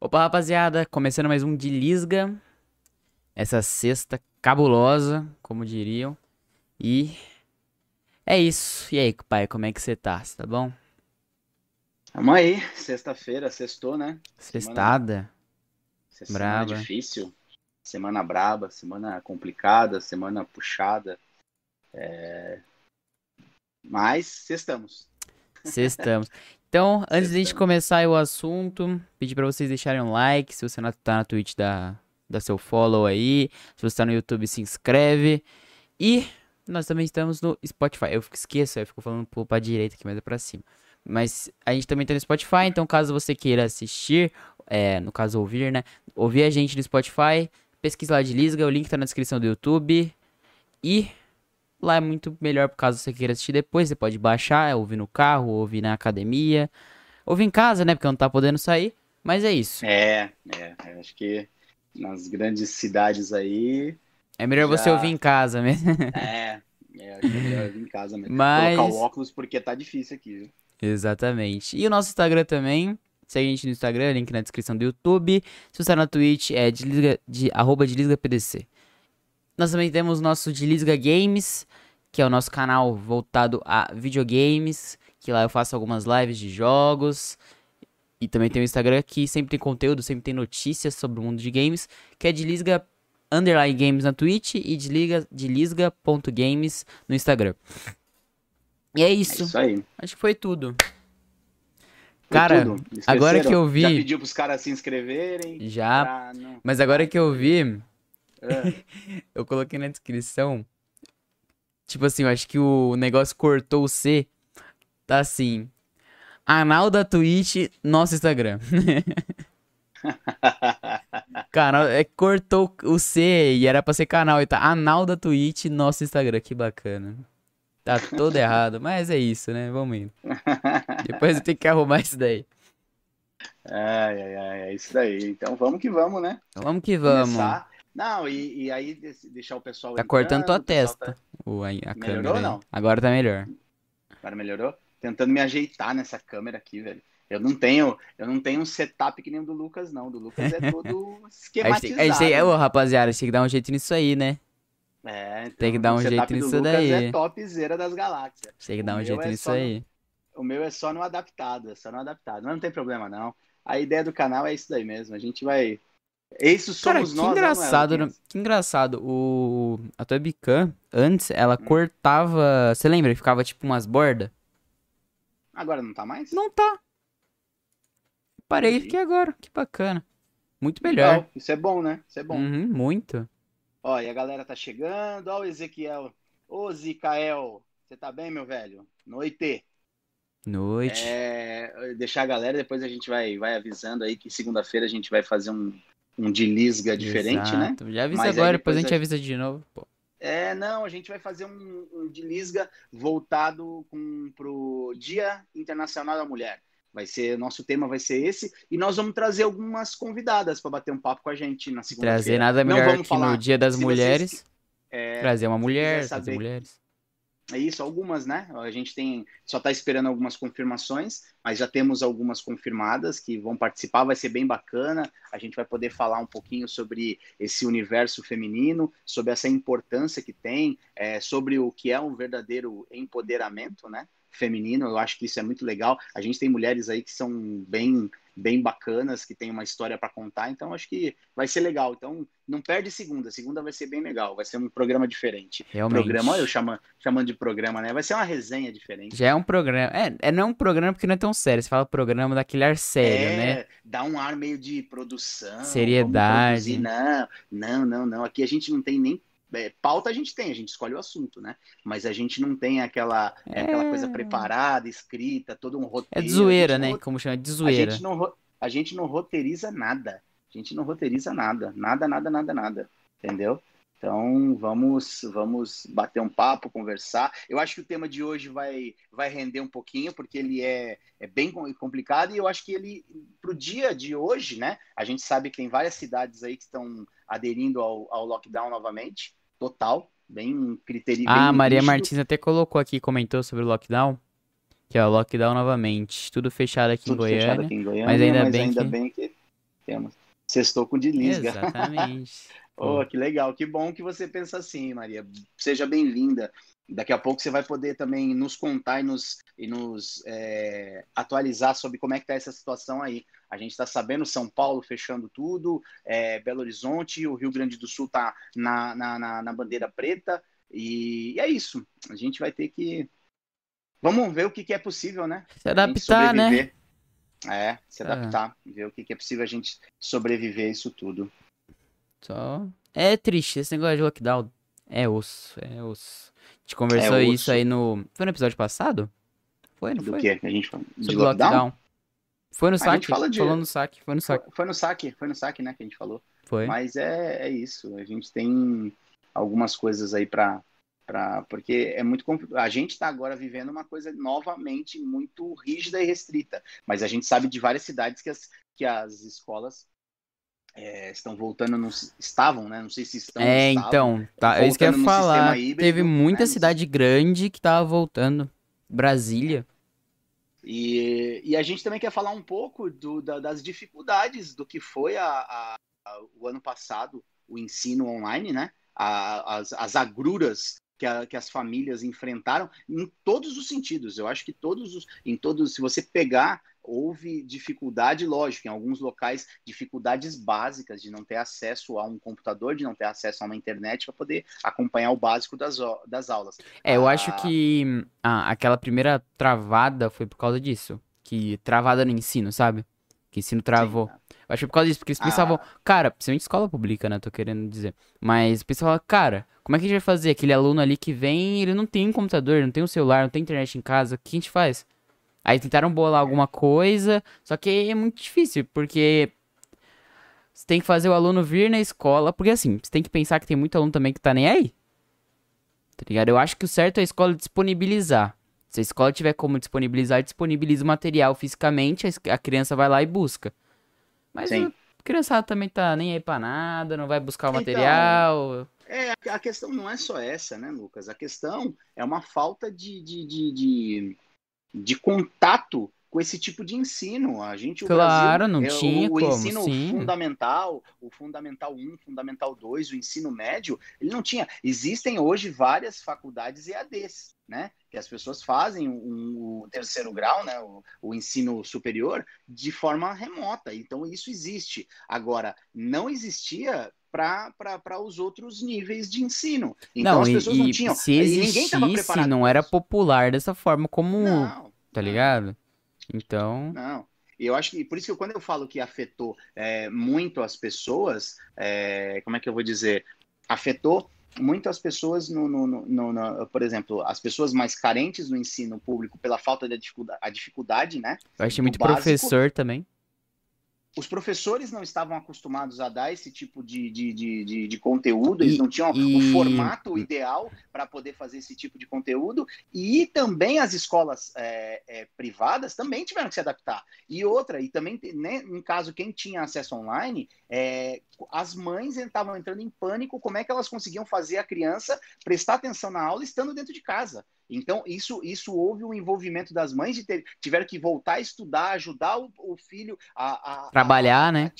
Opa, rapaziada, começando mais um de Lisga. Essa sexta cabulosa, como diriam. E é isso. E aí, pai, como é que você tá? Você tá bom? Tamo aí, sexta-feira, sextou, né? Sextada. Semana Braba. difícil, semana braba, semana complicada, semana puxada. É... Mas sextamos. Sextamos. Então, antes de a gente começar o assunto, pedir pra vocês deixarem um like. Se você não tá na Twitch, dá, dá seu follow aí. Se você tá no YouTube, se inscreve. E nós também estamos no Spotify. Eu esqueço, eu fico falando pro- pra direita aqui, mas é pra cima. Mas a gente também tá no Spotify, então caso você queira assistir, é, no caso ouvir, né? Ouvir a gente no Spotify, pesquisa lá de Lisga, o link tá na descrição do YouTube. E lá é muito melhor por caso você queira assistir depois. Você pode baixar, ouvir no carro, ouvir na academia, ouvir em casa, né? Porque não tá podendo sair. Mas é isso. É, é, eu acho que nas grandes cidades aí, É melhor você Já. ouvir em casa mesmo. é, é acho que é melhor vir em casa mesmo. Mas- Colocar o óculos porque tá difícil aqui, viu? Exatamente. E o nosso Instagram também. Segue a gente no Instagram, link na descrição do YouTube. Se você tá na Twitch, é desliga, de, arroba desligapdc. Nós também temos nosso Desliga Games, que é o nosso canal voltado a videogames. Que lá eu faço algumas lives de jogos. E também tem o Instagram que sempre tem conteúdo, sempre tem notícias sobre o mundo de games. Que é Desliga Underline Games na Twitch e desliga, desliga.games no Instagram. E é É isso. isso aí. Acho que foi tudo. Foi Cara, tudo. agora que eu vi- Já pediu pros caras se inscreverem? Já, pra não- mas agora que eu vi, Eu coloquei na descrição. Tipo assim, eu acho que o negócio cortou o C. Tá assim. Anal da Twitch, nosso Instagram. Canal, é, cortou o C e era pra ser canal. E tá anal da Twitch, nosso Instagram. Que bacana. Tá todo errado, mas é isso, né? Vamos indo. Depois eu tenho que arrumar isso daí. Ai, ai, ai, é isso daí. Então vamos que vamos, né? Vamos que vamos. Começar. Não, e, e aí deixar o pessoal Tá entrando, cortando tua pessoal testa. tá- O, a, a Melhorou câmera. ou aí. não? Agora tá melhor. Agora melhorou? Tentando me ajeitar nessa câmera aqui, velho. Eu não tenho, eu não tenho um setup que nem o do Lucas, não. O do Lucas é todo gente tem, esquematizado. a gente tem, ô, rapaziada, tem que dar um jeito nisso aí, né? É, então, tem que dar um jeito do nisso Lucas daí. é topzera das galáxias. Tem que dar um jeito é nisso só no- aí. O meu é só no adaptado, é só no adaptado. Mas não tem problema, não. A ideia do canal é isso daí mesmo. A gente vai. Isso Cara, somos que nós, engraçado, não é, né? que engraçado. O a tua webcam, antes, ela cortava, você lembra? que Ficava tipo umas bordas? Agora não tá mais? Não tá. Parei Entendi. aqui agora, que bacana. Muito melhor. Legal. Isso é bom, né? Isso é bom. Uhum, muito. Ó, e a galera tá chegando. Ó, o Ezequiel. Ô, Zicael. Você tá bem, meu velho? Noite. Noite. É, deixar a galera, depois a gente vai, vai avisando aí que segunda-feira a gente vai fazer um, um de lisga diferente, né? Exato. Já avisa Mas aí agora, depois depois a gente avisa de novo. Pô. É, não, a gente vai fazer um, um de lisga voltado com, pro Dia Internacional da Mulher. Vai ser, nosso tema vai ser esse, e nós vamos trazer algumas convidadas para bater um papo com a gente na segunda-feira. Trazer nada melhor que no. Dia das Se vocês Mulheres. É, Trazer uma mulher, trazer mulheres. É isso, algumas, né? A gente tem só está esperando algumas confirmações, mas já temos algumas confirmadas que vão participar, vai ser bem bacana. A gente vai poder falar um pouquinho sobre esse universo feminino, sobre essa importância que tem, é, sobre o que é um verdadeiro empoderamento, né? Feminino, eu acho que isso é muito legal. A gente tem mulheres aí que são bem bem bacanas, que tem uma história para contar, então acho que vai ser legal. Então não perde segunda, segunda vai ser bem legal, vai ser um programa diferente Realmente. programa, olha eu chama, chamando de programa, né? Vai ser uma resenha diferente. Já é um programa. É, é não um programa porque não é tão sério. Você fala programa daquele ar sério, é, né? Dá um ar meio de produção. Seriedade. Não, não, não, não. Aqui a gente não tem nem. É, pauta a gente tem, a gente escolhe o assunto, né? Mas a gente não tem aquela, é, aquela É. coisa preparada, escrita, todo um É roteiro. de zoeira, a né? não- Como chama? De A zoeira. gente, não, a gente não roteiriza nada. A gente não roteiriza nada. Nada, nada, nada, nada. Entendeu? Então vamos vamos bater um papo, conversar. Eu acho que o tema de hoje vai, vai render um pouquinho, porque ele é, é bem com- complicado e eu acho que ele, para o dia de hoje, né? A gente sabe que tem várias cidades aí que estão aderindo ao, ao lockdown novamente, total, bem critério. Ah, a bem Maria. Martins até colocou aqui, comentou sobre o lockdown. Que é o lockdown novamente. Tudo fechado aqui em Tudo fechado Goiânia. aqui em Goiânia, mas ainda mas bem ainda que- bem que Temos. Sextou com desliga. Exatamente. oh, que legal, que bom que você pensa assim, Maria. Seja bem-vinda. Daqui a pouco você vai poder também nos contar e nos, e nos é, atualizar sobre como é que está essa situação aí. A gente está sabendo São Paulo fechando tudo, é, Belo Horizonte, o Rio Grande do Sul está na, na, na, na, bandeira preta, e, é isso. A gente vai ter que. Vamos ver o que, que é possível, né? Se adaptar, né? É, se é. adaptar, é. ver o que, que é possível a gente sobreviver a isso tudo. Só. É triste, esse negócio de lockdown é osso, é osso. A gente conversou é isso aí no. Foi no episódio passado? Foi, não Do foi? que a gente falou? De Sobre lockdown? lockdown? Foi no saque? Fala de... Falou no saque, foi no saque. Foi no saque, foi no saque, né, que a gente falou. Foi. Mas é, é isso, a gente tem algumas coisas aí para Pra, porque é muito a gente está agora vivendo uma coisa novamente muito rígida e restrita, mas a gente sabe de várias cidades que as, que as escolas é, estão voltando, no, estavam, né? Não sei se estão. É, estavam, então, tá, é isso que eu ia falar. Híbrido, Teve muita né? cidade grande que tava voltando. Brasília. E, e a gente também quer falar um pouco do, da, das dificuldades do que foi a, a, a, o ano passado, o ensino online, né? as, as agruras que, a, que, as famílias enfrentaram em todos os sentidos. Eu acho que todos os, em todos, se você pegar houve dificuldade, lógico, em alguns locais, dificuldades básicas de não ter acesso a um computador, de não ter acesso a uma internet para poder acompanhar o básico das, das aulas. É, eu ah... acho que ah, aquela primeira travada foi por causa disso. Que travada no ensino, sabe? Que ensino travou. Sim, eu acho que por causa disso, porque eles pensavam, ah. cara, principalmente escola pública, né? Tô querendo dizer. Mas pensavam, cara, como é que a gente vai fazer? Aquele aluno ali que vem, ele não tem um computador, não tem um celular, não tem internet em casa, o que a gente faz? Aí tentaram bolar alguma coisa, só que é muito difícil, porque você tem que fazer o aluno vir na escola, porque assim, você tem que pensar que tem muito aluno também que tá nem aí. Tá ligado? Eu acho que o certo é a escola disponibilizar. Se a escola tiver como disponibilizar, disponibiliza o material fisicamente, a criança vai lá e busca. Mas Sim. a criançada também tá nem aí pra nada, não vai buscar o então, material. É, a questão não é só essa, né, Lucas? A questão é uma falta de, de, de, de de contato com esse tipo de ensino. A gente, o claro, Brasil, não é, tinha o, o como, ensino sim. fundamental, o fundamental 1, fundamental 2, o ensino médio, ele não tinha. Existem hoje várias faculdades EADs, né? Que as pessoas fazem o terceiro grau, né? O, o ensino superior de forma remota. Então isso existe. Agora, não existia para os outros níveis de ensino. Então não, as pessoas e, não tinham. Se existisse, não era popular dessa forma como. Não, tá ligado? Então. Não. E eu acho que por isso que quando eu falo que afetou é, muito as pessoas, é, como é que eu vou dizer? Afetou muito as pessoas no, no, no, no, por exemplo, as pessoas mais carentes no ensino público pela falta da dificuldade, a dificuldade, né? Eu achei muito básico. professor também os professores não estavam acostumados a dar esse tipo de, de, de, de, de conteúdo, eles e, não tinham e... o formato ideal para poder fazer esse tipo de conteúdo, e também as escolas é, é, privadas também tiveram que se adaptar. E outra, e também, né, em caso, quem tinha acesso online, é, as mães estavam entrando em pânico, como é que elas conseguiam fazer a criança prestar atenção na aula estando dentro de casa. Então, isso, isso houve um envolvimento das mães de ter, tiveram que voltar a estudar, ajudar o, o filho a, a trabalhar, a, né?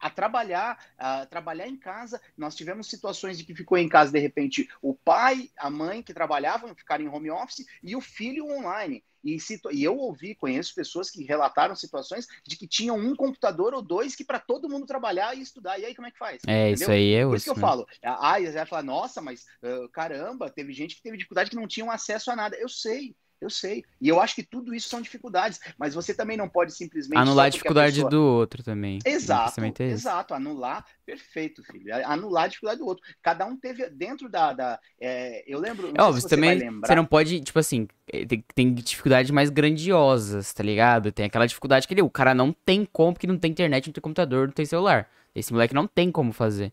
A, a trabalhar, a trabalhar em casa. Nós tivemos situações de que ficou em casa de repente o pai, a mãe que trabalhavam ficaram em home office e o filho online. E, e eu ouvi, conheço pessoas que relataram situações de que tinham um computador ou dois que para todo mundo trabalhar e estudar. E aí, como é que faz? É, Entendeu? isso aí é Por isso que eu né? falo. Ah, e vai falar, nossa, mas uh, caramba, teve gente que teve dificuldade que não tinham acesso a nada. Eu sei. Eu sei. E eu acho que tudo isso são dificuldades, mas você também não pode simplesmente. Anular a dificuldade a pessoa... do outro também. Exato. É exato. Anular, perfeito, filho. Anular a dificuldade do outro. Cada um teve dentro da. da é... eu lembro. É óbvio, você também. Você não pode, tipo assim, é, tem, tem dificuldades mais grandiosas, tá ligado? Tem aquela dificuldade que ele, o cara não tem como, porque não tem internet, não tem computador, não tem celular. Esse moleque não tem como fazer.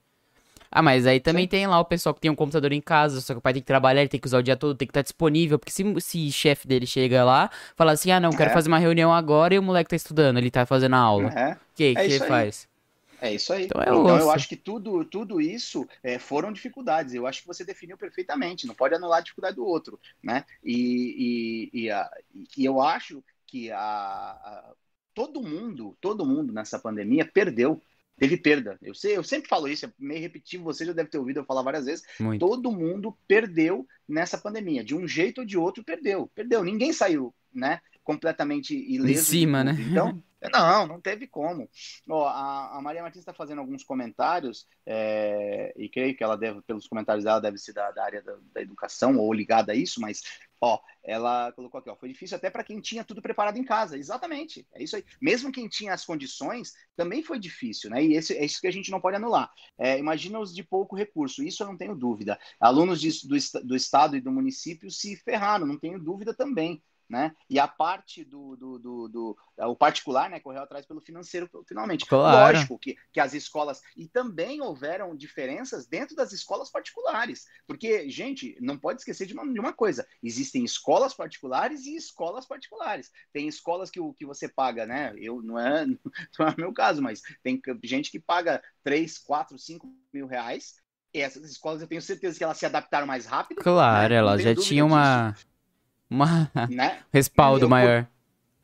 Ah, mas aí também Sim. tem lá o pessoal que tem um computador em casa, só que o pai tem que trabalhar, ele tem que usar o dia todo, tem que estar disponível, porque se, se chefe dele chega lá, fala assim, ah, não, quero é. fazer uma reunião agora e o moleque tá estudando, ele tá fazendo a aula. É. O que, é que ele faz? É isso aí. Então, é então eu acho que tudo, tudo isso é, foram dificuldades. Eu acho que você definiu perfeitamente. Não pode anular a dificuldade do outro, né? E, e, e, a, e eu acho que a, a, todo mundo, todo mundo nessa pandemia perdeu teve perda. Eu, sei, eu sempre falo isso, é meio repetitivo, você já deve ter ouvido eu falar várias vezes. Muito. Todo mundo perdeu nessa pandemia, de um jeito ou de outro perdeu. Perdeu, ninguém saiu, né? Completamente ileso. Em cima, né? Então, não, não teve como. Ó, a, a Maria Martins está fazendo alguns comentários, é, e creio que ela deve, pelos comentários dela, deve ser da, da área da, da, educação ou ligada a isso, mas ó, ela colocou aqui, ó, foi difícil até para quem tinha tudo preparado em casa. Exatamente, é isso aí. Mesmo quem tinha as condições, também foi difícil, né? E esse, é isso que a gente não pode anular. É, imagina os de pouco recurso, isso eu não tenho dúvida. Alunos de, do, do estado e do município se ferraram, não tenho dúvida também né? E a parte do, do, do, do, o particular, né, correu atrás pelo financeiro, finalmente. Claro. Lógico que, que as escolas e também houveram diferenças dentro das escolas particulares, porque gente não pode esquecer de uma, de uma coisa: existem escolas particulares e escolas particulares. Tem escolas que o que você paga, né? Eu não é não é meu caso, mas tem gente que paga 3, 4, 5 mil reais essas escolas eu tenho certeza que elas se adaptaram mais rápido. Claro, né? elas já tinham uma, uma né? respaldo eu, maior.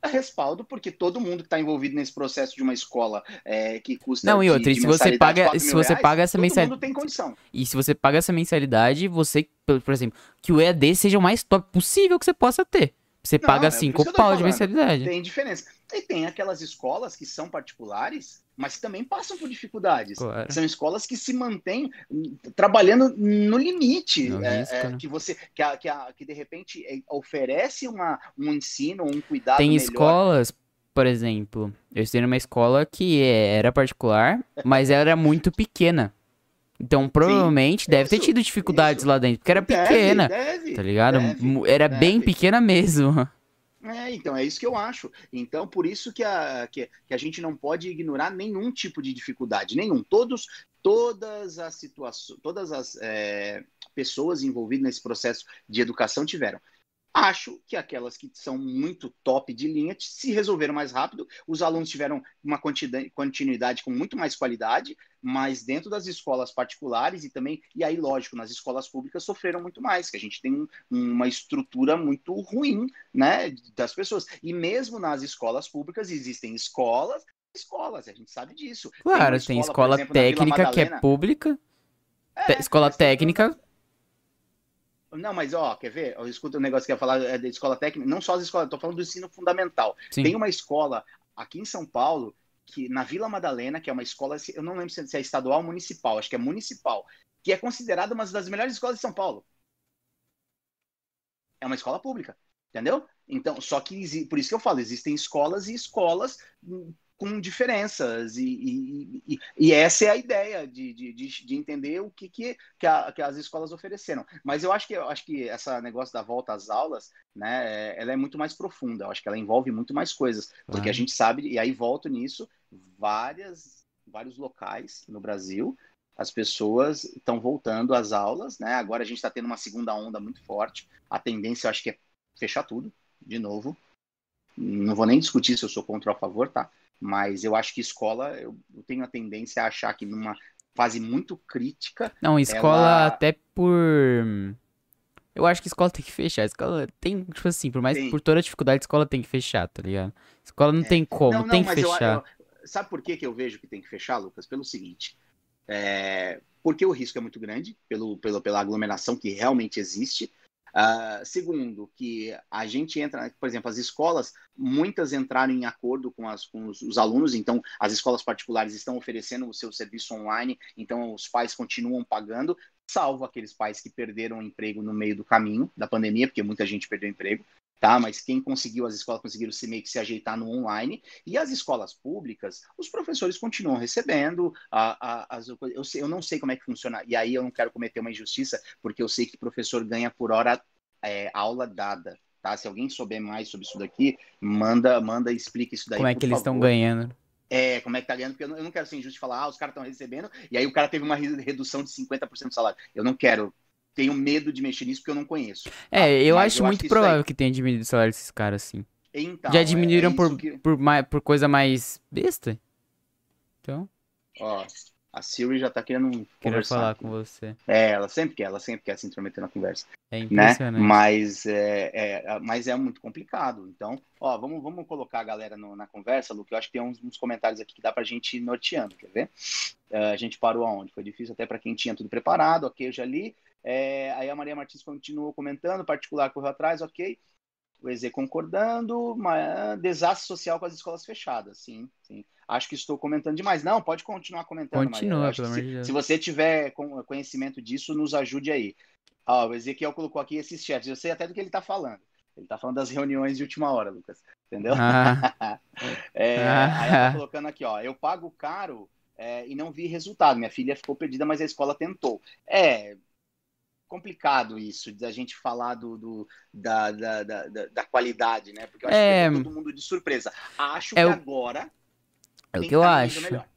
Respaldo, porque todo mundo que está envolvido nesse processo de uma escola é, que custa. Não, e outra, de, se você paga, se você reais, paga essa mensalidade. Todo mundo tem condição. E se você paga essa mensalidade, você, por exemplo, que o EAD seja o mais top possível que você possa ter. Você Não, paga 5 é pau de mensalidade. Tem diferença. E tem aquelas escolas que são particulares, mas que também passam por dificuldades. Claro. São escolas que se mantêm hum, trabalhando no limite. No é, risco, é, né? Que você, que, a, que, a, que de repente é, oferece uma, um ensino, um cuidado. Tem melhor. escolas, por exemplo, eu estudei numa escola que é, era particular, mas era muito pequena. Então, provavelmente, Sim, deve isso, ter tido dificuldades isso. lá dentro, porque era pequena. Deve, deve, tá ligado? Deve, era bem pequena mesmo. É, então, é isso que eu acho. Então, por isso que a, que, que a gente não pode ignorar nenhum tipo de dificuldade, nenhum. Todos, todas as situações, todas as é, pessoas envolvidas nesse processo de educação tiveram. Acho que aquelas que são muito top de linha se resolveram mais rápido, os alunos tiveram uma continuidade com muito mais qualidade, mas dentro das escolas particulares e também, e aí, lógico, nas escolas públicas sofreram muito mais, que a gente tem uma estrutura muito ruim, né, das pessoas. E mesmo nas escolas públicas existem escolas, escolas, a gente sabe disso. Claro, tem, escola, tem escola exemplo, técnica que é pública, é, escola técnica não, mas ó, quer ver? Eu escuto um negócio que ia falar é, da escola técnica, não só as escolas, estou falando do ensino fundamental. Sim. Tem uma escola aqui em São Paulo, que na Vila Madalena, que é uma escola, eu não lembro se é estadual ou municipal, acho que é municipal, que é considerada uma das melhores escolas de São Paulo. É uma escola pública, entendeu? Então, só que por isso que eu falo, existem escolas e escolas com diferenças, e, e, e, essa é a ideia de, de, de entender o que, que, que, a, que, as escolas ofereceram. Mas eu acho que eu acho que essa negócio da volta às aulas, né, ela é muito mais profunda, eu acho que ela envolve muito mais coisas, porque a gente sabe, e aí volto nisso, várias, vários locais no Brasil. As pessoas estão voltando às aulas, né? Agora a gente está tendo uma segunda onda muito forte. A tendência, eu acho que é fechar tudo, de novo. Não vou nem discutir se eu sou contra ou a favor, tá? Mas eu acho que escola, eu, eu tenho a tendência a achar que numa fase muito crítica. Não, escola ela... até por. Eu acho que escola tem que fechar. Escola tem, tipo assim, por mais tem. por toda a dificuldade, escola tem que fechar, tá ligado? Escola não é. tem como, não, não, tem que fechar. Eu, eu, sabe por que, que eu vejo que tem que fechar, Lucas? Pelo seguinte. É, porque o risco é muito grande, pelo, pelo, pela aglomeração que realmente existe. Uh, segundo, que a gente entra, por exemplo, as escolas, muitas entraram em acordo com, as, com os, os, alunos, então as escolas particulares estão oferecendo o seu serviço online, então os pais continuam pagando, salvo aqueles pais que perderam o emprego no meio do caminho da pandemia, porque muita gente perdeu emprego tá? Mas quem conseguiu, as escolas conseguiram se meio que se ajeitar no online. E as escolas públicas, os professores continuam recebendo. A, a, as, eu, sei, eu não sei como é que funciona, e aí eu não quero cometer uma injustiça, porque eu sei que o professor ganha por hora é, aula dada. Tá? Se alguém souber mais sobre isso daqui, manda, manda e explica isso daí. Como é que eles estão ganhando? É, como é que tá ganhando, porque eu não, eu não quero ser injusto e falar, ah, os caras estão recebendo, e aí o cara teve uma redução de 50% do salário. Eu não quero tenho medo de mexer nisso porque eu não conheço. É, ah, eu acho eu muito acho provável que, que tenha diminuído o salário desses caras, assim. Então, Já diminuíram é, é por, que... por, mais, por coisa mais besta? Então. Ó, A Siri já tá querendo Queria conversar. falar aqui. com você. É, ela sempre quer, ela sempre quer se intrometer na conversa, É né? impressionante. Mas é, é, mas é muito complicado. Então, ó, vamos, vamos colocar a galera no- na conversa, Luke. Eu acho que tem uns, uns comentários aqui que dá pra gente ir norteando, quer ver? É, a gente parou aonde? Foi difícil até para quem tinha tudo preparado, ok, eu já li. É, aí a Maria Martins continuou comentando, particular correu atrás, ok. O EZ concordando, mas, desastre social com as escolas fechadas, sim, sim. Acho que estou comentando demais. Não, pode continuar comentando, Continua, pelo amor de se, Deus. se você tiver conhecimento disso, nos ajude aí. Ó, o Ezequiel colocou aqui esses chats. Eu sei até do que ele está falando. Ele está falando das reuniões de última hora, Lucas. Entendeu? Ah, É, Ah. aí ela tá colocando aqui, ó. Eu pago caro é, e não vi resultado. Minha filha ficou perdida, mas a escola tentou. É complicado isso, da gente falar do, do- da, da, da, da- da qualidade, né? Porque eu acho É. que todo mundo de surpresa. Acho É que o- agora é o que eu acho. melhor.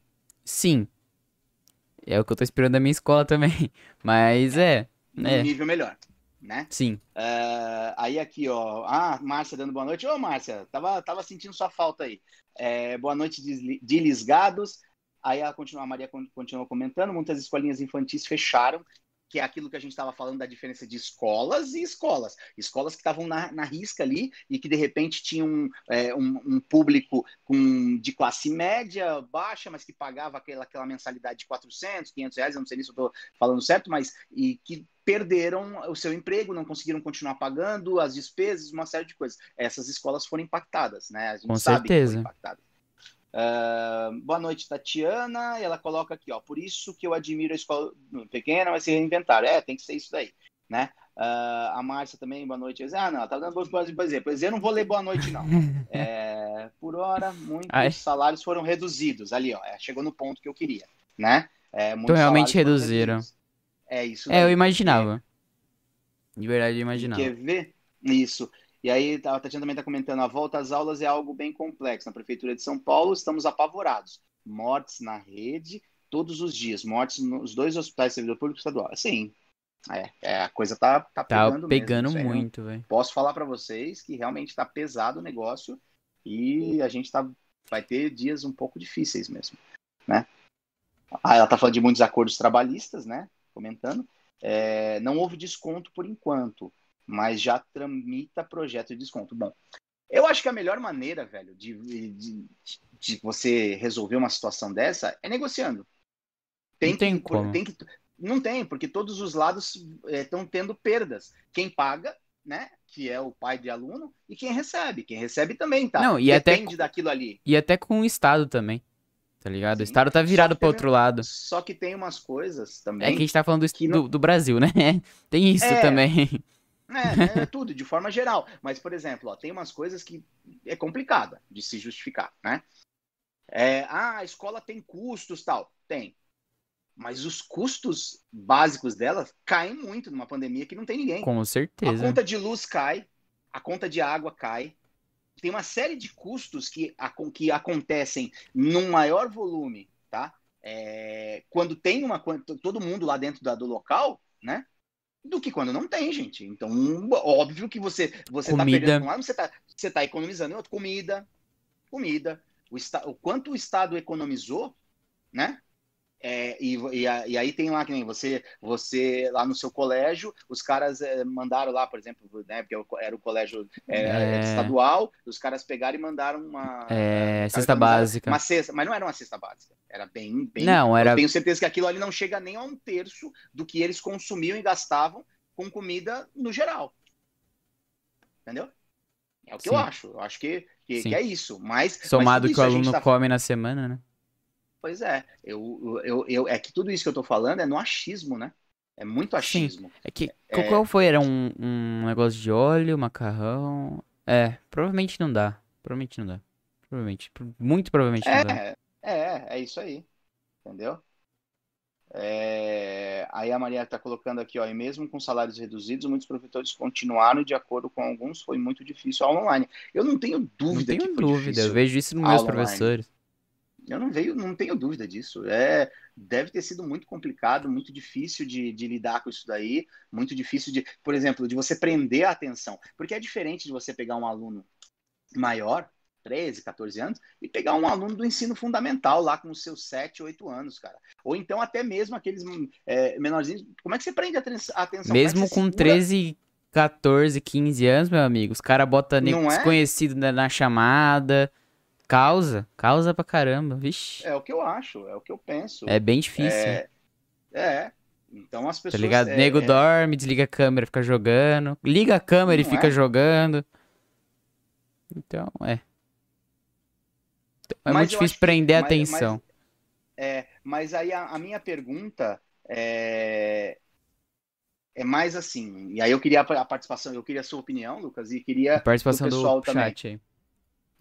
Sim. É o que eu tô esperando da minha escola também. Mas é, No É. nível melhor, né? sim. É, aí aqui, ó. Ah, Márcia dando boa noite. Ô, Márcia, tava, tava sentindo sua falta aí. É, boa noite, deslisgados. Aí ela continua, a Maria con- continuou comentando. Muitas escolinhas infantis fecharam, que é aquilo que a gente estava falando da diferença de escolas e escolas. Escolas que estavam na, na risca ali e que de repente tinham é, um, um público com, de classe média, baixa, mas que pagava aquela, aquela mensalidade de 400, 500 reais. Eu não sei se eu estou falando certo, mas e que perderam o seu emprego, não conseguiram continuar pagando as despesas, uma série de coisas. Essas escolas foram impactadas, né? A gente Com sabe que certeza. foram impactadas. Ah, boa noite, Tatiana. Ela coloca aqui, ó. Por isso que eu admiro a escola pequena, mas se reinventaram. É, tem que ser isso daí, né? Ah, a Márcia também, boa noite. Ah, não, ela tá dando boas por exemplo. Eu não vou ler boa noite, não. É, por hora, muitos Ai. salários foram reduzidos. Ali, ó. é, chegou no ponto que eu queria, né? É, Então, realmente reduziram. É isso. É, eu daí. imaginava. De verdade, eu imaginava. Quer ver? Isso. E aí, a Tatiana também está comentando: a volta às aulas é algo bem complexo. Na Prefeitura de São Paulo, estamos apavorados. Mortes na rede todos os dias. Mortes nos dois hospitais servidor público estadual. Sim. É, é, a coisa tá, tá Tá pegando mesmo, pegando aí, né? muito, velho. Posso falar para vocês que realmente está pesado o negócio e a gente tá, vai ter dias um pouco difíceis mesmo, né? Ah, ela está falando de muitos acordos trabalhistas, né? Comentando. É, não houve desconto por enquanto, mas já tramita projeto de desconto. Bom, eu acho que a melhor maneira, velho, de, de, de você resolver uma situação dessa é negociando. Não tem que, como. tem que não tem, porque todos os lados estão tendo perdas. Quem paga, né, que é o pai de aluno, e quem recebe. Quem recebe também tá. Não, e até Depende co- daquilo ali. E até com o Estado também. Tá ligado? Sim. O Estado tá virado pro outro lado. Só que tem umas coisas É também. que a gente tá falando do, que do, não- do Brasil, né? Tem isso É. também. É, é tudo, de forma geral. Mas, por exemplo, ó, tem umas coisas que é complicada de se justificar, né? É, ah, a escola tem custos tal. Tem. Mas os custos básicos dela caem muito numa pandemia que não tem ninguém. Com A certeza. conta de luz cai, a conta de água cai. Tem uma série de custos que, que acontecem num maior volume, tá? É, quando tem uma todo mundo lá dentro da- do local, né? Do que quando não tem, gente. Então, óbvio que você você tá Comida. perdendo um lado, você tá, você tá economizando em outro. Comida, comida. O, esta, o quanto o Estado economizou, né? É, e, e, e aí tem lá que nem você, você lá no seu colégio, os caras eh, mandaram lá, por exemplo, né, porque era o colégio eh, É. estadual, os caras pegaram e mandaram uma É, os caras cesta básica. Uma cesta, mas não era uma cesta básica, era bem, bem. Não, era. Eu tenho certeza que aquilo ali não chega nem a um terço do que eles consumiam e gastavam com comida no geral. Entendeu? É o que eu Sim. acho. Eu acho que, que, que é isso. Mas Somado mas que o aluno tá come na semana, né? Pois é, eu, eu, eu, é que tudo isso que eu tô falando é no achismo, né? É muito Sim. achismo. É que. É. Qual foi? Era um, um negócio de óleo, macarrão. É, provavelmente não dá. Provavelmente não dá. Provavelmente. pro- Muito provavelmente não dá. É, é, é isso aí. Entendeu? É, aí a Maria está colocando aqui, ó, e mesmo com salários reduzidos, muitos professores continuaram de acordo com alguns foi muito difícil a aula online. Eu não tenho Não dúvida que tenho foi dúvida. Eu vejo isso nos meus online. professores. Eu não veio, não tenho dúvida disso. É, deve ter sido muito complicado, muito difícil de, de lidar com isso daí, muito difícil de, por exemplo, de você prender a atenção, porque é diferente de você pegar um aluno maior, 13, 14 anos, e pegar um aluno do ensino fundamental lá com os seus 7, 8 anos, cara. Ou então até mesmo aqueles é, menorzinhos. Como é que você prende a atenção? Mesmo com segura... 13, 14, 15 anos, meu amigo, os caras botam é? desconhecido na, na chamada. Causa, causa pra caramba, vixe. É o que eu acho, é o que eu penso. É bem difícil. É, é. então as tá pessoas... Tá ligado? É, Nego é... dorme, desliga a câmera, fica jogando. Liga a câmera Não e fica é? jogando. Então, é. Então, é mas muito difícil prender a atenção. Mas, é, mas aí a, a minha pergunta é, é mais assim, e aí eu queria a participação, eu queria a sua opinião, Lucas, e queria a participação do pessoal do também. chat aí.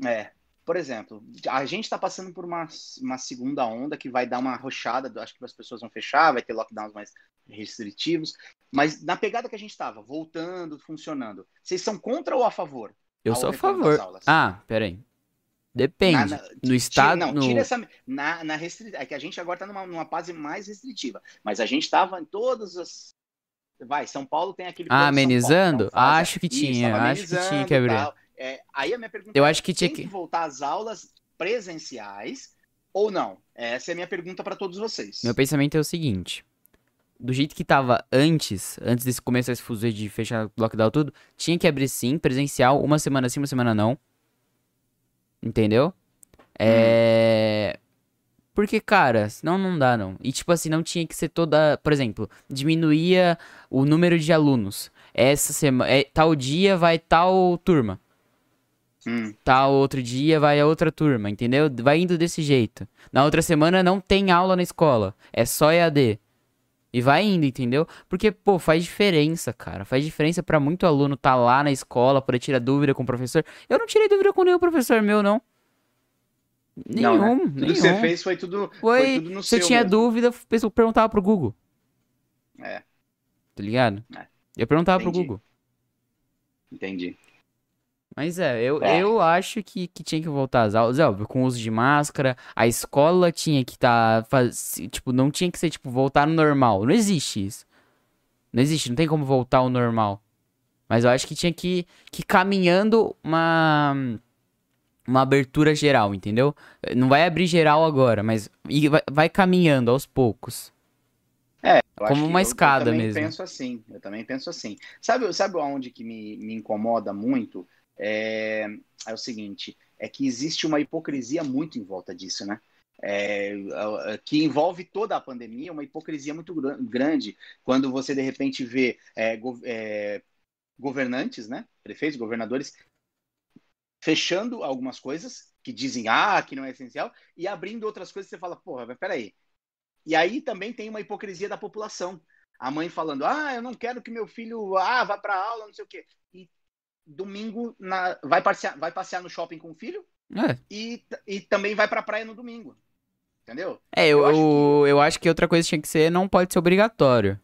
É, por exemplo, a gente está passando por uma, uma segunda onda que vai dar uma rochada, acho que as pessoas vão fechar, vai ter lockdowns mais restritivos, mas na pegada que a gente estava, voltando, funcionando, vocês são contra ou a favor? Eu sou a favor. Ah, peraí. Depende. Na, na, no estado. Tira, não, tira essa. Na, na restritiva. É que a gente agora está numa, numa fase mais restritiva. Mas a gente estava em todas as. Vai, São Paulo tem aquele. Ah, amenizando? Paulo, acho que tinha. Isso, acho que tinha que abrir. É, aí a minha pergunta Eu é, acho que tinha que... que voltar às aulas presenciais ou não? Essa é a minha pergunta para todos vocês. Meu pensamento é o seguinte: do jeito que tava antes, antes desse começo esse fuso de fechar lockdown tudo, tinha que abrir sim, presencial, uma semana sim, uma semana não. Entendeu? É. Hum. Porque, cara, senão não dá, não. E, tipo assim, não tinha que ser toda. Por exemplo, diminuía o número de alunos. Essa semana. É, tal dia vai tal turma. Hum. Tal outro dia vai a outra turma, entendeu? Vai indo desse jeito. Na outra semana não tem aula na escola. É só EAD. E vai indo, entendeu? Porque, pô, faz diferença, cara. Faz diferença para muito aluno tá lá na escola, poder tirar dúvida com o professor. Eu não tirei dúvida com nenhum professor meu, não. Nenhum, não, né? Tudo nenhum. que você fez foi tudo, foi, foi tudo no Se eu tinha mesmo. dúvida, eu perguntava pro Google. É. Tá ligado? É. Eu perguntava Entendi. pro Google. Entendi. Mas é, eu, é. eu acho que, que tinha que voltar às aulas, é óbvio, com uso de máscara, a escola tinha que estar, tá, tipo, não tinha que ser, tipo, voltar no normal, não existe isso. Não existe, não tem como voltar ao normal. Mas eu acho que tinha que, que ir caminhando uma, uma abertura geral, entendeu? Não vai abrir geral agora, mas vai, vai caminhando aos poucos. É, como uma escada eu, eu também mesmo. penso assim, eu também penso assim. Sabe, sabe onde que me, me incomoda muito? É, é o seguinte: é que existe uma hipocrisia muito em volta disso, né? É, que envolve toda a pandemia, uma hipocrisia muito grande quando você de repente vê é, go é, governantes, né, prefeitos, governadores, fechando algumas coisas que dizem ah que não é essencial e abrindo outras coisas você fala porra, mas peraí. E aí também tem uma hipocrisia da população. A mãe falando ah eu não quero que meu filho ah vá para aula, não sei o quê. E domingo na, vai, passear, vai passear no shopping com o filho é. e, e também vai pra praia no domingo. Entendeu? É, eu, eu, acho que... eu acho que outra coisa tinha que ser, não pode ser obrigatório.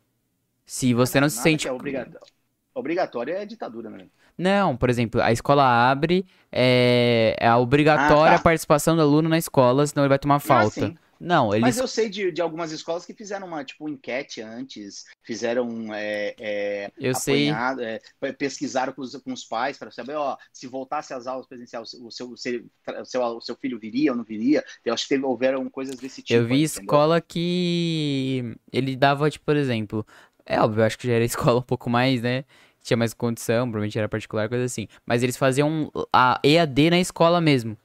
Se você não, não se sente. É obrigatório. obrigatório é ditadura, né? Não, por exemplo, a escola abre, é, é a obrigatória ah, tá. participação do aluno na escola, senão ele vai tomar ah, falta. Ah, não, eles... Mas eu sei de, de algumas escolas que fizeram uma tipo enquete antes, fizeram é, é, eu apanhado, sei. É, pesquisaram com os, com os pais para saber, ó, se voltasse às aulas presenciais, o seu, o seu, o seu, o seu filho viria ou não viria. Eu acho que teve, houveram coisas desse tipo. Eu vi escola que ele dava, tipo, por exemplo, é óbvio, eu acho que já era escola um pouco mais, né? Tinha mais condição, provavelmente era particular, coisa assim. Mas eles faziam a EAD na escola mesmo.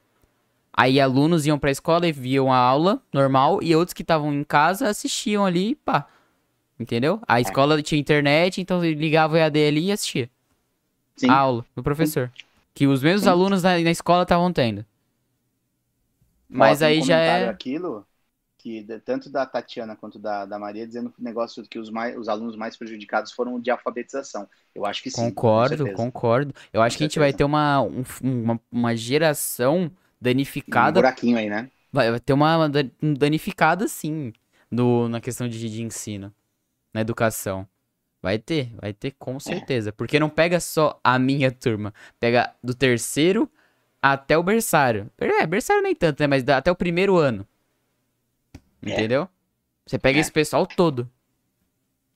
Aí alunos iam pra escola e viam a aula normal e outros que estavam em casa assistiam ali, pá. Entendeu? A é. escola tinha internet, então ligava o EAD ali e assistia. Sim. A aula do professor. Sim. Que os mesmos Sim. alunos na, na escola estavam tendo. Mas aí um já é. Aquilo que tanto da Tatiana quanto da, da Maria dizendo o negócio que os, mais, os alunos mais prejudicados foram de alfabetização. Eu acho que sim. Concordo, concordo. Eu acho que a gente vai ter uma, um, uma, uma geração danificada. Um buraquinho aí, né? Vai, vai ter uma danificada, sim, no, na questão de, de ensino, na educação. Vai ter, vai ter com é. certeza. É. Porque não pega só a minha turma. Pega do terceiro até o berçário. É, berçário nem tanto, né? Mas até o primeiro ano. É. Entendeu? Você pega é. esse pessoal todo.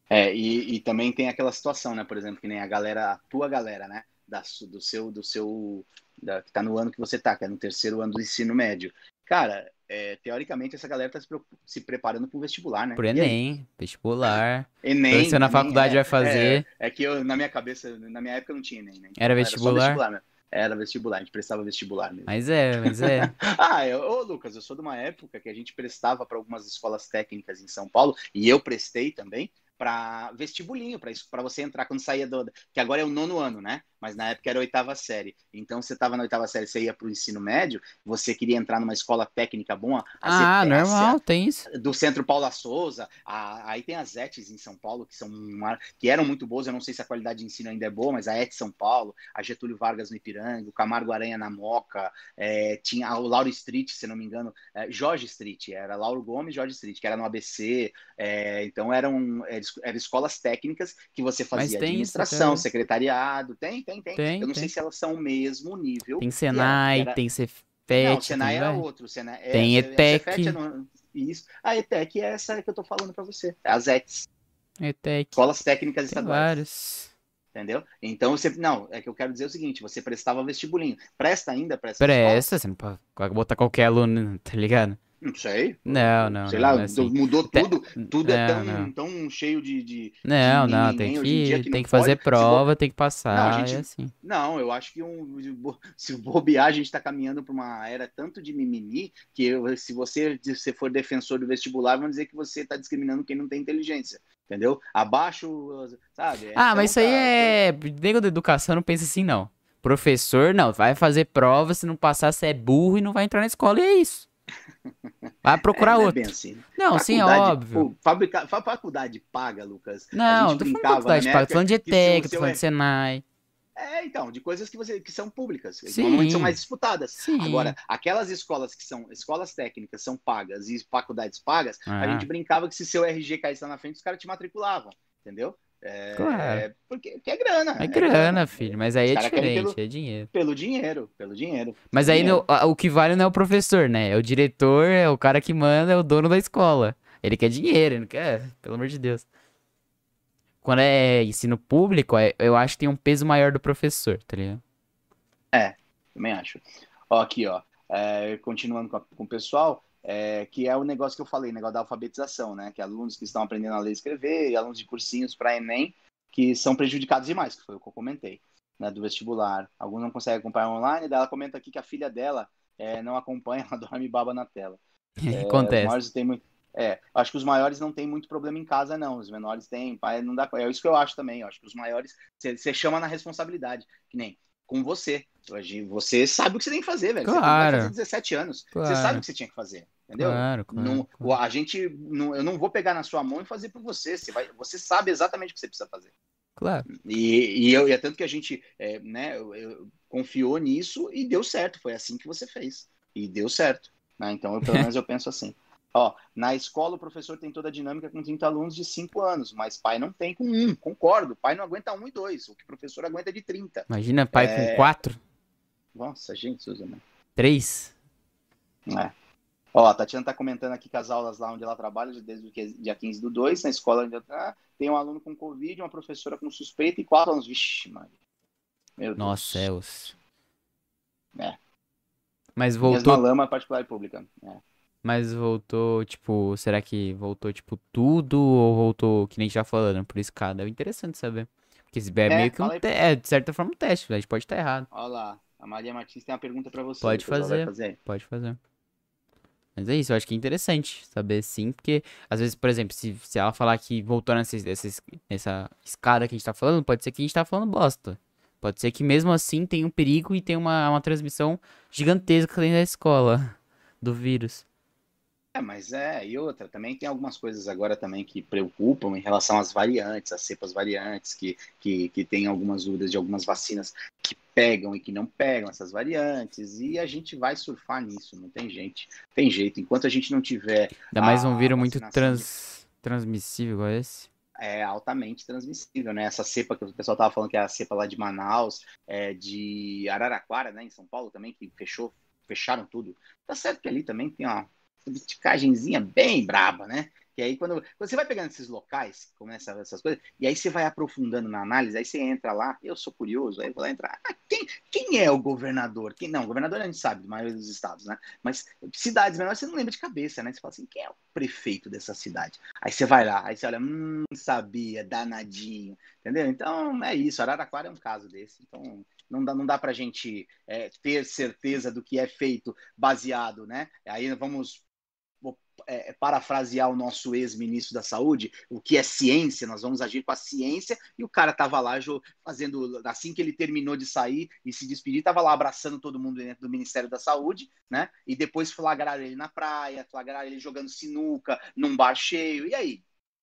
É, e, e também tem aquela situação, né? Por exemplo, que nem a galera, a tua galera, né? Da, do seu, do seu, da, que tá no ano que você tá, que é no terceiro ano do ensino médio. Cara, é, teoricamente essa galera tá se, se preparando para o vestibular, né? Pro Enem, vestibular. Enem. Você na faculdade é, vai fazer. É, é, que eu, na minha cabeça, na minha época não tinha Enem, né? Então, era vestibular? Era vestibular, Era vestibular, a gente prestava vestibular mesmo. Mas é, mas é. ah, eu, ô Lucas, eu sou de uma época que a gente prestava para algumas escolas técnicas em São Paulo, e eu prestei também, para vestibulinho, para você entrar quando saía do. Que agora é o nono ano, né? Mas na época era oitava série. Então você estava na oitava série, você ia para o ensino médio, você queria entrar numa escola técnica boa. Ah, normal, tem isso. Do Centro Paula Souza. A, aí tem as ETs em São Paulo, que são uma, que eram muito boas. Eu não sei se a qualidade de ensino ainda é boa, mas a ET São Paulo, a Getúlio Vargas no Ipiranga, o Camargo Aranha na Moca, é, tinha o Lauro Street, se não me engano, é, Jorge Street, era Lauro Gomes Jorge Street, que era no ABC. É, então eram. É, eram escolas técnicas que você fazia administração, secretariado. Tem, tem, tem, tem. Eu não tem. sei se elas são o mesmo nível. Tem Senai, era... tem Cefet. Não, Senai era outro. Senai, é, tem ETEC. Não... Isso. A ETEC é essa que eu tô falando para você. É as ETs. ETEC. Escolas técnicas tem estaduais. Vários. Entendeu? Então você. Não, é que eu quero dizer o seguinte: você prestava vestibulinho. Presta ainda para essa Presta, você não pode botar qualquer aluno, tá ligado? Não sei. Não, não. Sei não, lá, não é assim. mudou tudo. Tudo é não, é tão, tão cheio de. de não, de não, tem que, que tem que fazer prova, tem que passar. Não, gente, é assim. não, eu acho que um, se bobear, a gente está caminhando para uma era tanto de mimimi que se você se for defensor do vestibular, vão dizer que você está discriminando quem não tem inteligência. Entendeu? Abaixo, sabe? Ah, então, mas isso aí tá, é. Nego da educação não pensa assim, não. Professor, não, vai fazer prova, se não passar, você é burro e não vai entrar na escola, e é isso. Vai procurar é, outro. Não, é assim. não sim, é óbvio. Fabrica, faculdade paga, Lucas. Não, tô falando faculdade paga, tô falando de ETEC, tô falando de Senai. É, então, de coisas que, você, que são públicas, Sim. normalmente são mais disputadas. Sim. Agora, aquelas escolas que são escolas técnicas, são pagas e faculdades pagas, ah. a gente brincava que se seu RG caísse lá na frente, os caras te matriculavam, entendeu? É, claro. porque, porque, é grana. É, é grana, grana, filho. Mas aí é diferente, pelo, é dinheiro. Pelo dinheiro, pelo dinheiro. Mas aí dinheiro. No, o que vale não é o professor, né? É o diretor, é o cara que manda, é o dono da escola. Ele quer dinheiro, ele não quer, pelo amor de Deus. Quando é ensino público, é, eu acho que tem um peso maior do professor, tá ligado? É, também acho. Ó, aqui, ó. É, continuando com, a, com o pessoal, é, que é o negócio que eu falei, negócio da alfabetização, né? Que alunos que estão aprendendo a ler e escrever, e alunos de cursinhos para Enem, que são prejudicados demais, que foi o que eu comentei, né? Do vestibular. Alguns não conseguem acompanhar online, daí ela comenta aqui que a filha dela é, não acompanha, ela dorme baba na tela. É, Acontece. Tem muito, é, acho que os maiores não tem muito problema em casa, não. Os menores têm, pai, não dá. É isso que eu acho também. Eu acho que os maiores, você chama na responsabilidade, que nem com você. Você sabe o que você tem que fazer, velho. Claro. Você fazer 17 anos. Claro. Você sabe o que você tinha que fazer. Entendeu? Claro, claro, não, claro. A gente. Não, eu não vou pegar na sua mão e fazer por você. Você, vai, você sabe exatamente o que você precisa fazer. Claro. E, e, eu, e é tanto que a gente é, né, eu, eu, confiou nisso e deu certo. Foi assim que você fez. E deu certo. Né? Então, eu, pelo menos eu penso assim. Ó, na escola o professor tem toda a dinâmica com 30 alunos de 5 anos, mas pai não tem com um, concordo. Pai não aguenta um e dois, o que o professor aguenta é de 30. Imagina pai é... com 4. Nossa, gente, Suzana. 3. É. Ó, a Tatiana tá comentando aqui que as aulas lá onde ela trabalha, desde o dia 15 do 2, na escola onde ela tá, tem um aluno com Covid, uma professora com suspeita e quatro alunos. Vixe, mano. Meu Nossa, céus. É. Mas voltou. Mesma lama particular e pública. É. Mas voltou, tipo, será que voltou, tipo, tudo ou voltou, que nem já falando, por escada? É interessante saber. Porque esse é, é meio que um te... é, de certa forma, um teste, a gente pode estar errado. Olha lá, a Maria Martins tem uma pergunta para você. Pode fazer, fazer, pode fazer. Mas é isso, eu acho que é interessante saber sim, porque às vezes, por exemplo, se, se ela falar que voltou nessa, nessa, nessa escada que a gente tá falando, pode ser que a gente tá falando bosta. Pode ser que mesmo assim tem um perigo e tem uma, uma transmissão gigantesca dentro da escola do vírus. É, mas é, e outra, também tem algumas coisas agora também que preocupam em relação às variantes, às cepas variantes, que, que, que tem algumas dúvidas de algumas vacinas que pegam e que não pegam essas variantes, e a gente vai surfar nisso, não tem gente, tem jeito, enquanto a gente não tiver... Ainda mais um vírus muito trans, transmissível igual esse. É altamente transmissível, né? Essa cepa que o pessoal tava falando que é a cepa lá de Manaus, é de Araraquara, né, em São Paulo também, que fechou, fecharam tudo. Tá certo que ali também tem uma politicagemzinha bem braba, né? E aí, quando, quando, você vai pegando esses locais, começa essas coisas, e aí você vai aprofundando na análise, aí você entra lá, eu sou curioso, aí vou lá entrar. Ah, quem, quem é o governador? Quem, não, governador a gente sabe, da maioria dos estados, né? Mas cidades menores você não lembra de cabeça, né? Você fala assim, quem é o prefeito dessa cidade? Aí você vai lá, aí você olha, hum, sabia, danadinho, entendeu? Então é isso, Araraquara é um caso desse. Então não dá, não dá para a gente é, ter certeza do que é feito baseado, né? Aí vamos é, parafrasear o nosso ex-ministro da Saúde, o que é ciência, nós vamos agir com a ciência, e o cara estava lá fazendo, assim que ele terminou de sair e se despedir, estava lá abraçando todo mundo dentro do Ministério da Saúde, né? E depois flagraram ele na praia, flagraram ele jogando sinuca num bar cheio, e aí?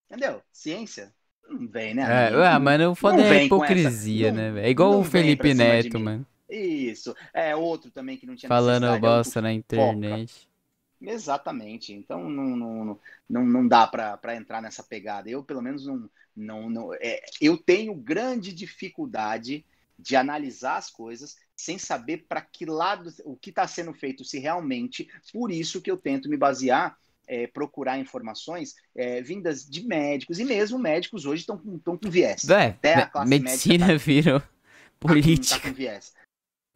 Entendeu? Ciência? Não vem, né? É, ah, mas o foda é a hipocrisia, essa... né? É igual o Felipe Neto, mano. Isso. É outro também que não tinha Falando bosta na internet. Foca. Exatamente. Então não, não, não, não dá para entrar nessa pegada. Eu, pelo menos, não. não, não é, eu tenho grande dificuldade de analisar as coisas sem saber para que lado o que está sendo feito, se realmente. Por isso que eu tento me basear, é, procurar informações é, vindas de médicos, e mesmo médicos hoje estão com, com viés. É, Até a classe medicina médica tá, virou política. Tá com, tá com viés.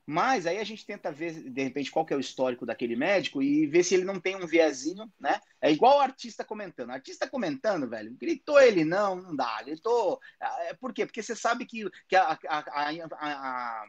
Mas aí a gente tenta ver, de repente, qual que é o histórico daquele médico e ver se ele não tem um viezinho, né? É igual o artista comentando. O artista comentando, velho, gritou ele não, não dá. Gritou. É, por quê? Porque você sabe que, que a, a, a, a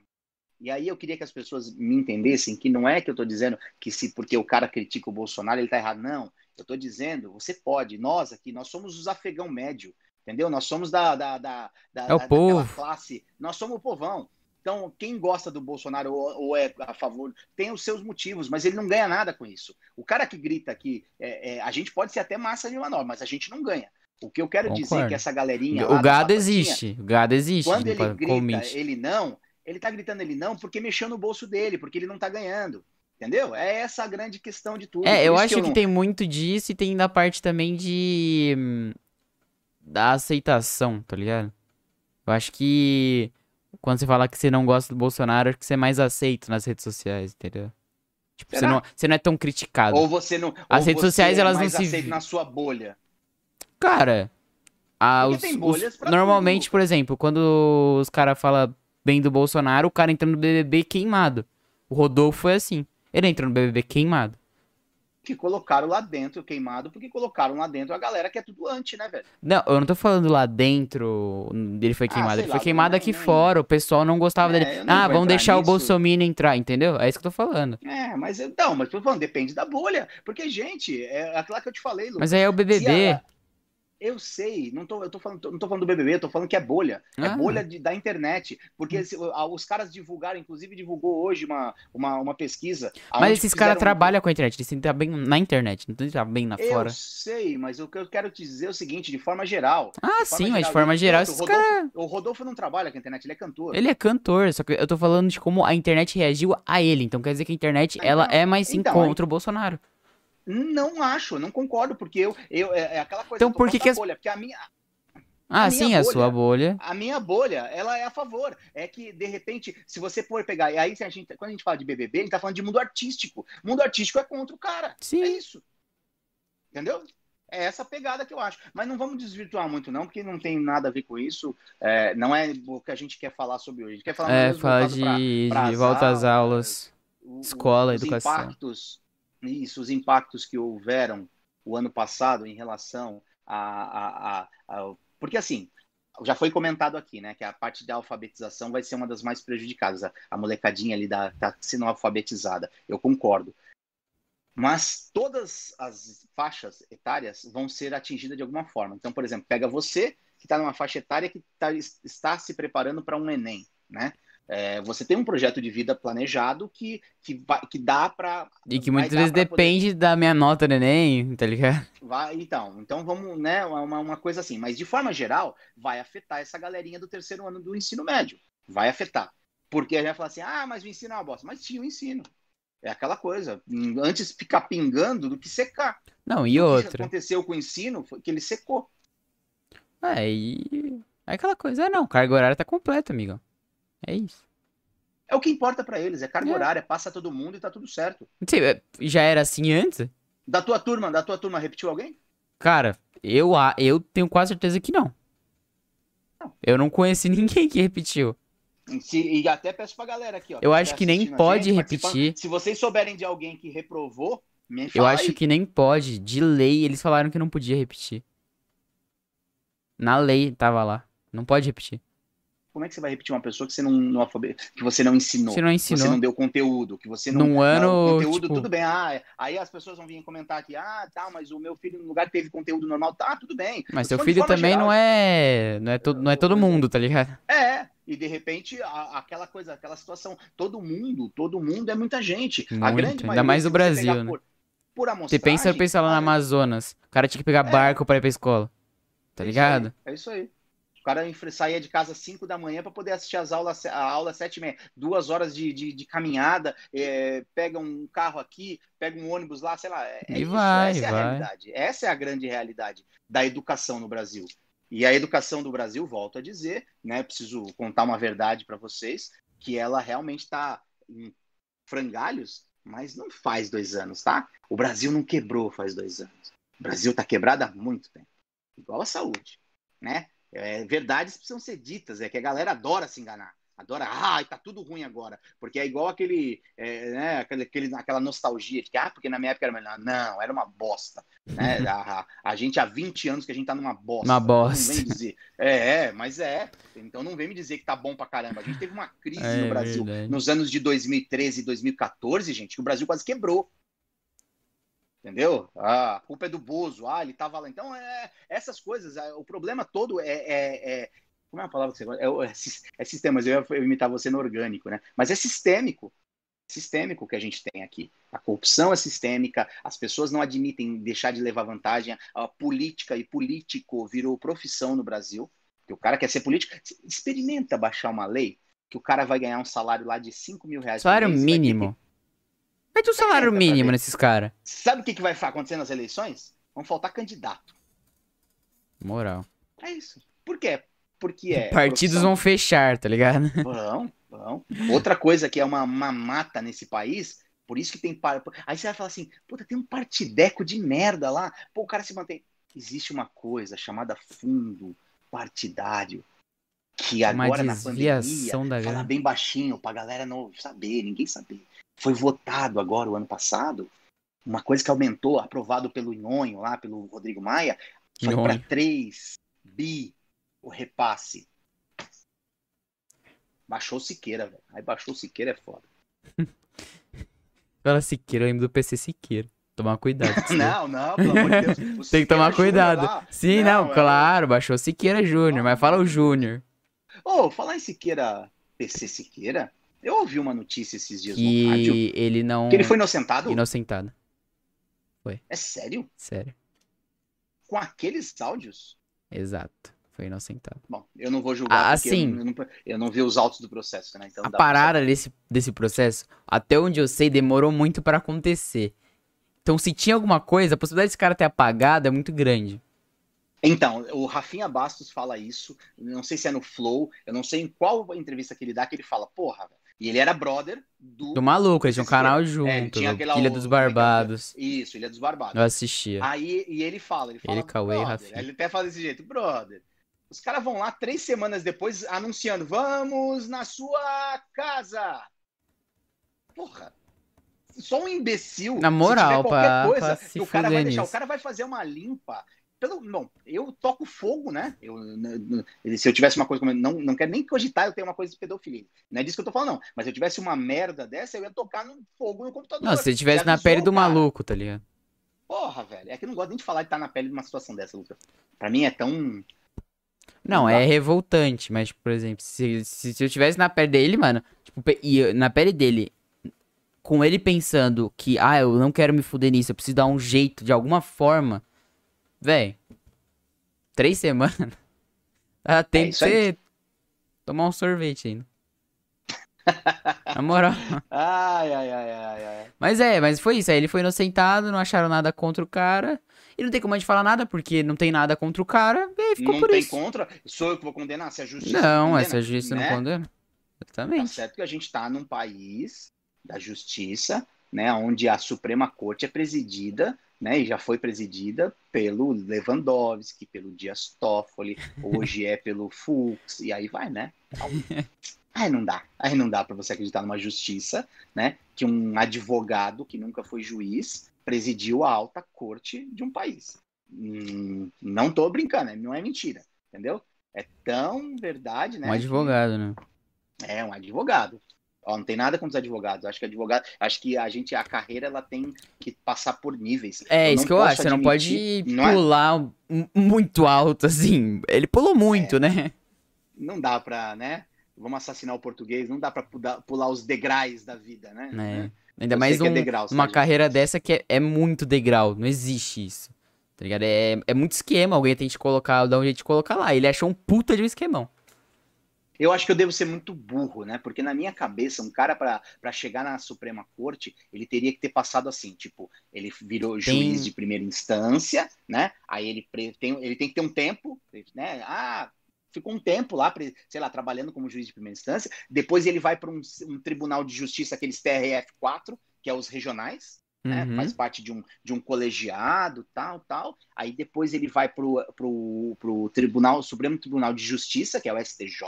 e aí eu queria que as pessoas me entendessem que não é que eu estou dizendo que se porque o cara critica o Bolsonaro ele está errado. Não. Eu estou dizendo, você pode, nós aqui, nós somos os afegão médio, entendeu? Nós somos da, da, da, da, é o da povo. classe, nós somos o povão. Então, quem gosta do Bolsonaro ou, ou, é a favor, tem os seus motivos, mas ele não ganha nada com isso. O cara que grita aqui, é, é, a gente pode ser até massa de manobra, mas a gente não ganha. O que eu quero Concordo. dizer é que essa galerinha. O gado existe. O gado existe. Quando ele grita, ele não, ele tá gritando ele não porque mexeu no bolso dele, porque ele não tá ganhando. Entendeu? É essa a grande questão de tudo. É, eu acho que, eu que não... tem muito disso e tem da parte também de. Hum, da aceitação, tá ligado? Eu acho que quando você fala que você não gosta do Bolsonaro, acho que você é mais aceito nas redes sociais, entendeu? Tipo, você não, você não é tão criticado. Ou você não. As redes sociais, é elas não se. na sua bolha. Cara. A, os, os, normalmente, tudo. por exemplo, quando os caras falam bem do Bolsonaro, o cara entra no BBB queimado. O Rodolfo foi assim. Ele entrou no BBB queimado que colocaram lá dentro queimado, porque colocaram lá dentro a galera que é tudo anti, né, velho? Não, eu não tô falando lá dentro ele foi ah, queimado. Ah, ele lá, foi queimado aqui fora. O pessoal não gostava é, dele. Ah, vamos deixar nisso. o Bolsonaro entrar, entendeu? É isso que eu tô falando. É, mas não, mas tô falando, depende da bolha. Porque, gente, é aquela que eu te falei, Lucas. Mas aí é o BBB. Eu sei, não tô, eu tô falando, não tô falando do BBB, tô falando que é bolha. É ah. É bolha de, da internet. Porque hum. os caras divulgaram, inclusive divulgou hoje uma, uma, uma pesquisa. Mas esses caras trabalham com a internet, eles têm que estar bem na internet, não tem que estar bem na eu fora. Eu sei, mas o que eu quero te dizer é o seguinte, de forma geral. Ah, sim, geral, mas de forma geral, esses caras. O Rodolfo não trabalha com a internet, ele é cantor. Ele é cantor, só que eu tô falando de como a internet reagiu a ele. Então quer dizer que a internet, então, ela é mais sim então, contra o Bolsonaro. Não acho, não concordo, porque eu, eu é, é aquela coisa então, por que que as... bolha, porque a minha ah, a sim, bolha, a sua bolha. A minha bolha, ela é a favor. É que, de repente, se você for pegar. E aí, a gente, quando a gente fala de BBB, a gente tá falando de mundo artístico. Mundo artístico é contra o cara. Sim. É isso. Entendeu? É essa pegada que eu acho. Mas não vamos desvirtuar muito, não, porque não tem nada a ver com isso. É, não é o que a gente quer falar sobre hoje. A gente quer falar é, falar de, pra, pra de volta às aulas, aulas escola, os educação. Impactos, isso, os impactos que houveram o ano passado em relação a, a, a, a porque assim, já foi comentado aqui, né, que a parte da alfabetização vai ser uma das mais prejudicadas. A, a molecadinha ali da, tá sendo alfabetizada. Eu concordo. Mas todas as faixas etárias vão ser atingidas de alguma forma. Então, por exemplo, pega você que está numa faixa etária que tá, está se preparando para um Enem, né? É, você tem um projeto de vida planejado que, que, vai, que dá para. E que muitas vezes depende poder... da minha nota do Enem, tá ligado? Vai, então, então vamos, né? Uma, uma coisa assim. Mas de forma geral, vai afetar essa galerinha do terceiro ano do ensino médio. Vai afetar. Porque a gente vai falar assim: ah, mas o ensino é uma bosta. Mas tinha o ensino. É aquela coisa. Antes ficar pingando do que secar. Não, e outra. O que aconteceu com o ensino foi que ele secou. É, e. É aquela coisa, não, carga horária tá completa, amigo. É isso. É o que importa para eles, é carga é. horária, passa todo mundo e tá tudo certo. Sim, é, já era assim antes? Da tua turma, da tua turma, repetiu alguém? Cara, eu, eu tenho quase certeza que não. Não. Eu não conheci ninguém que repetiu. Se- e até peço pra galera aqui, ó. Eu tá acho que nem pode gente, repetir. Se vocês souberem de alguém que reprovou, me Eu fala acho aí. que nem pode. De lei, eles falaram que não podia repetir. Na lei tava lá. Não pode repetir. Como é que você vai repetir uma pessoa que você não, não alfabe- que você não ensinou? Você não que ensinou. Você não deu conteúdo, que você não. Num não, ano, o conteúdo, tipo- tudo bem. Ah, aí as pessoas vão vir comentar aqui, ah, tá, mas o meu filho, no lugar que teve conteúdo normal, tá, tudo bem. Mas seu filho também geral. não é. Não é, todo, não é todo mundo, tá ligado? É, e de repente, a- aquela coisa, aquela situação, todo mundo, todo mundo é muita gente. a Muito, grande ainda maioria, mais no Brasil, né? Por, por Você pensa, pensa lá no Amazonas. O cara tinha que pegar É. barco pra ir pra escola. Tá é isso ligado? aí, É isso aí. O cara saía de casa às 5 da manhã para poder assistir as aulas, a aula às 7 e meia. Duas horas de, de, de caminhada, é, pega um carro aqui, pega um ônibus lá, sei lá. É, é E isso, vai, essa é a vai. realidade. Essa é a grande realidade da educação no Brasil. E a educação do Brasil, volto a dizer, né? Preciso contar uma verdade para vocês, que ela realmente está em frangalhos, mas não faz dois anos, tá? O Brasil não quebrou faz dois anos. O Brasil está quebrado há muito tempo. Igual a saúde, né? É, verdades precisam ser ditas, é que a galera adora se enganar. Adora, ah, tá tudo ruim agora. Porque é igual aquele, é, né, aquele, aquela nostalgia de que, ah, porque na minha época era melhor. Não, era uma bosta. Né? a, a- a gente há 20 anos que a gente tá numa bosta. Uma Não bosta. vem dizer. É, é, mas é. Então não vem me dizer que tá bom pra caramba. A gente teve uma crise É no Brasil verdade. nos anos de 2013 e 2014, gente, que o Brasil quase quebrou. Entendeu? Ah, a culpa é do Bozo. Ah, ele tava lá. Então, é, essas coisas, é, o problema todo é, é- é- Como é a palavra que você gosta? É, é, é sistema, mas eu ia imitar você no orgânico, né? Mas é sistêmico. Sistêmico que a gente tem aqui. A corrupção é sistêmica, as pessoas não admitem deixar de levar vantagem. A política e político virou profissão no Brasil. Que o cara quer ser político. Experimenta baixar uma lei que o cara vai ganhar um salário lá de 5 mil reais Salário mínimo. Mete o salário mínimo nesses caras. Sabe o que, que vai acontecer nas eleições? Vão faltar candidato. Moral. É isso. Por quê? Porque é. Partidos profissão. vão fechar, tá ligado? Vão, vão. Outra coisa que é uma, uma mata nesse país, por isso que tem. par- Aí você vai falar assim, puta, tem um partideco de merda lá. Pô, o cara se mantém. Existe uma coisa chamada fundo partidário. Que agora na pandemia, falar grana. bem baixinho pra galera não saber, ninguém saber. Foi votado agora o ano passado. Uma coisa que aumentou, aprovado pelo Nhonho lá, pelo Rodrigo Maia, foi para Nhonho. 3 bi o repasse. Baixou Siqueira, velho. Aí baixou o Siqueira é foda. Fala Siqueira, eu lembro do PC Siqueira. Tomar cuidado. Não, não, pelo amor de Deus. Tem que tomar cuidado. lá. Sim, não, é- claro, baixou Siqueira Júnior, mas fala o Júnior. Ô, falar em Siqueira, PC Siqueira, eu ouvi uma notícia esses dias no rádio Que ele não. que ele foi inocentado. inocentado. É sério? Sério. Com aqueles áudios? Exato. Foi inocentado. Bom, eu não vou julgar Ah, porque sim. eu, não, eu não vi os autos do processo, né? Então A dá pra parada desse, desse processo, até onde eu sei, demorou muito pra acontecer. Então, se tinha alguma coisa, a possibilidade desse cara ter apagado é muito grande. Então, o Rafinha Bastos fala isso, não sei se é no Flow, eu não sei em qual entrevista que ele dá que ele fala, porra, velho. E ele era brother do. Do maluco, eles tinham um canal É, junto, tinha no aquela- Ilha dos é é? Barbados. Isso, Ilha dos Barbados. Eu assistia. Aí e ele fala, ele fala, Ele, Cauê brother, ele até fala desse jeito, brother. Os caras vão lá três semanas depois anunciando, vamos na sua casa. Porra. Só um imbecil. Na se moral, tiver qualquer pra- coisa, pra se o cara vai fuder deixar. nisso. O cara vai fazer uma limpa. Pelo, bom, eu toco fogo, né? Eu, se eu tivesse uma coisa como. Não, não quero nem cogitar eu tenho uma coisa de pedofilia. Não é disso que eu tô falando, não. Mas se eu tivesse uma merda dessa, eu ia tocar no fogo no computador. Não, se ele tivesse na pele do cara? maluco, tá ligado? Porra, velho. É que eu não gosto nem de falar de estar na pele de uma situação dessa, Lucas. Pra mim é tão. Não, é revoltante, mas, por exemplo, se, se, se eu tivesse na pele dele, mano, tipo, e eu- na pele dele, com ele pensando que, ah, eu não quero me fuder nisso, eu preciso dar um jeito de alguma forma, véi, três semanas, ah, tem É que ser, tomar um sorvete ainda. Na moral. Ai, ai, ai, ai, ai. Mas é, mas foi isso, aí ele foi inocentado, não acharam nada contra o cara, e não tem como a gente falar nada, porque não tem nada contra o cara, e aí ficou Não por tem isso. contra. Sou eu que vou condenar? Se a justiça. Não, condena, essa justiça né? não condena. Tá Exatamente. certo que a gente tá num país da justiça, né, onde a Suprema Corte é presidida, né, e já foi presidida pelo Lewandowski, pelo Dias Toffoli, hoje é pelo Fux, e aí vai, né? Aí não dá, aí não dá para você acreditar numa justiça, né, que um advogado que nunca foi juiz presidiu a alta corte de um país. Hum, não tô brincando, não é mentira, entendeu? É tão verdade, né? Um advogado, né? É, um advogado. Ó, não tem nada contra os advogados. Acho que advogado, acho que a gente, a carreira, ela tem que passar por níveis. É, eu isso que eu acho. Você não pode não é pular é... muito alto, assim. Ele pulou muito, é, né? Não dá pra, né? Vamos assassinar o português, não dá pra pular os degraus da vida, né? É. Ainda eu mais um, é degrau, uma carreira dessa que é, é, muito degrau, não existe isso. Tá ligado? É, é muito esquema, alguém tem que colocar, dar um jeito de colocar lá. Ele achou um puta de um esquemão. Eu acho que eu devo ser muito burro, né? Porque na minha cabeça, um cara para chegar na Suprema Corte, ele teria que ter passado assim, tipo, ele virou tem... juiz de primeira instância, né? Aí ele tem, ele tem que ter um tempo, né? Ah, ficou um tempo lá, sei lá, trabalhando como juiz de primeira instância. Depois ele vai para um, um, tribunal de justiça, aqueles TRF4, que é os regionais, né? Uhum. Faz parte de um, de um colegiado, tal, tal. Aí depois ele vai pro, pro Tribunal, Supremo Tribunal de Justiça, que é o STJ,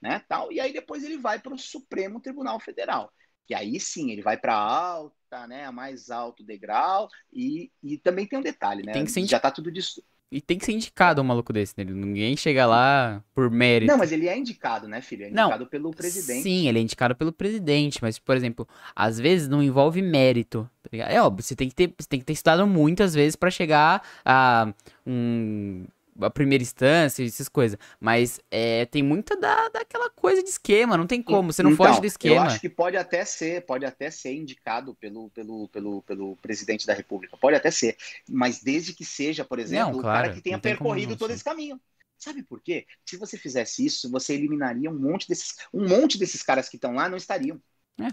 né, tal. E aí depois ele vai para o Supremo Tribunal Federal, que aí sim ele vai para alta, né, a mais alto degrau. E, e também tem um detalhe, né? Tem que ser já tá tudo disso. E tem que ser indicado um maluco desse, né? Ninguém chega lá por mérito. Não, mas ele é indicado, né, filho? É indicado não, pelo presidente. Sim, ele é indicado pelo presidente, mas, por exemplo, às vezes não envolve mérito. Tá é óbvio, você tem que ter, você tem que ter estudado muitas vezes para chegar a um a primeira instância, essas coisas. Mas é, tem muita da, daquela coisa de esquema, não tem como, você não então, foge do esquema. Eu acho que pode até ser, pode até ser indicado pelo, pelo, pelo, pelo presidente da República, pode até ser. Mas desde que seja, por exemplo, não, claro, o cara que tenha percorrido todo esse caminho. Sabe por quê? Se você fizesse isso, você eliminaria um monte desses, um monte desses caras que estão lá não estariam. É.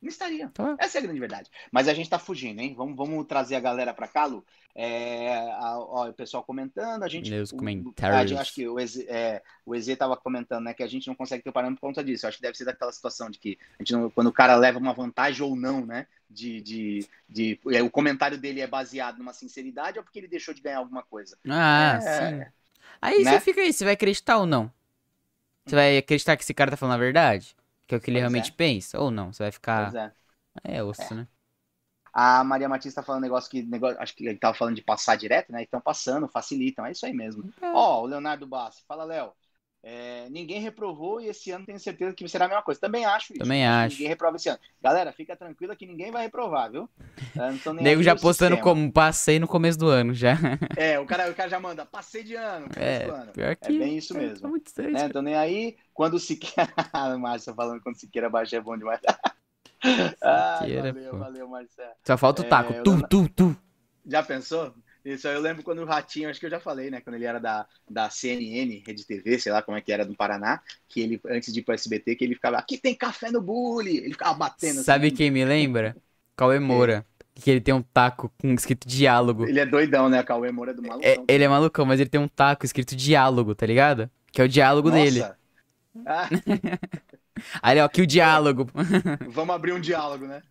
Não estaria. Tá. Essa é a grande verdade. Mas a gente tá fugindo, hein? Vamos, vamos trazer a galera para cá, Lu. É, a, ó, o pessoal comentando, a gente. Meus comentários. acho que o EZ, é, o tava comentando, né? Que a gente não consegue ter o parâmetro por conta disso. Eu acho que deve ser daquela situação de que a gente não, quando o cara leva uma vantagem ou não, né? De, de, de, é, o comentário dele é baseado numa sinceridade ou porque ele deixou de ganhar alguma coisa. Ah, é, sim. Aí né? você fica aí, você vai acreditar ou não? Você vai acreditar que esse cara tá falando a verdade? Que é o que ele pois realmente é. pensa? Ou não? Você vai ficar. Pois é. É osso, é. né? A Maria Matias tá falando um negócio que. Negócio, acho que ele tava falando de passar direto, né? Estão passando, facilitam. É isso aí mesmo. É. Ó, o Leonardo Bassi. Fala, Léo. É, ninguém reprovou e esse ano tenho certeza que será a mesma coisa. Também acho isso. Também acho. Ninguém reprova esse ano. Galera, fica tranquila que ninguém vai reprovar, viu? Nego já postando sistema. como passei no começo do ano já. É, o cara, o cara já manda, passei de ano, é, ano. Pior que... É bem isso mesmo. Tá muito né? Então nem aí, quando se quer. Márcia falando quando se queira baixar é bom demais. ah, valeu, pô. valeu, Marcelo. Só falta o taco. É, tu, tu, tu. Já pensou? Isso, eu lembro quando o Ratinho, acho que eu já falei, né? Quando ele era da, da CNN, Rede TV, sei lá como é que era, do Paraná, que ele, antes de ir pro SBT, que ele ficava, aqui tem café no bully! Ele ficava batendo. Sabe assim. quem me lembra? Cauê Moura. É. Que ele tem um taco com escrito diálogo. Ele é doidão, né? Cauê Moura é do malucão. É, ele é malucão, mas ele tem um taco escrito diálogo, tá ligado? Que é o diálogo Nossa. dele. Ah. Aí, ó, que o diálogo. Vamos abrir um diálogo, né?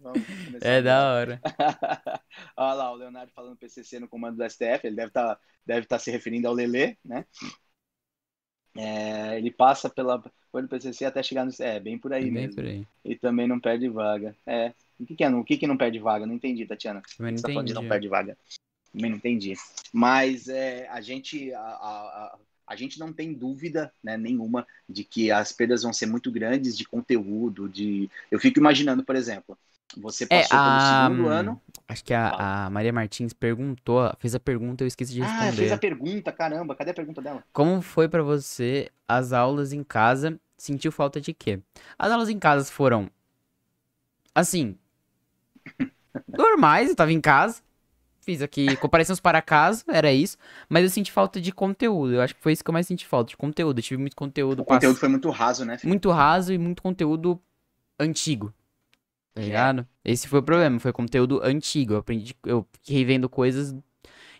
é da hora. Olha lá, o Leonardo falando PCC no comando do STF, ele deve estar tá, deve tá se referindo ao Lelê, né? É, ele passa pela foi no PCC até chegar no é bem por aí bem mesmo. Por aí. E também não perde vaga. É. O que, que é? O que, que não perde vaga? Não entendi, Tatiana. Também não Você entendi. Tá não perde vaga. Também não entendi. Mas é, a gente a, a, a gente não tem dúvida né, nenhuma de que as perdas vão ser muito grandes de conteúdo, de. Eu fico imaginando, por exemplo, você é, passou é, a... pelo segundo ano. Acho que a, a, Maria Martins perguntou, fez a pergunta, eu esqueci de responder. Ah, fez a pergunta, caramba, cadê a pergunta dela? Como foi para você as aulas em casa? Sentiu falta de quê? As aulas em casa foram assim, normais, eu tava em casa, Fiz aqui comparações para casa, era isso. Mas eu senti falta de conteúdo. Eu acho que foi isso que eu mais senti falta, de conteúdo. Eu tive muito conteúdo. O conteúdo pass... foi muito raso, né? Filho? Muito raso e muito conteúdo antigo. Tá ligado? É. Esse foi o problema, foi conteúdo antigo. Eu aprendi, eu fiquei revendo coisas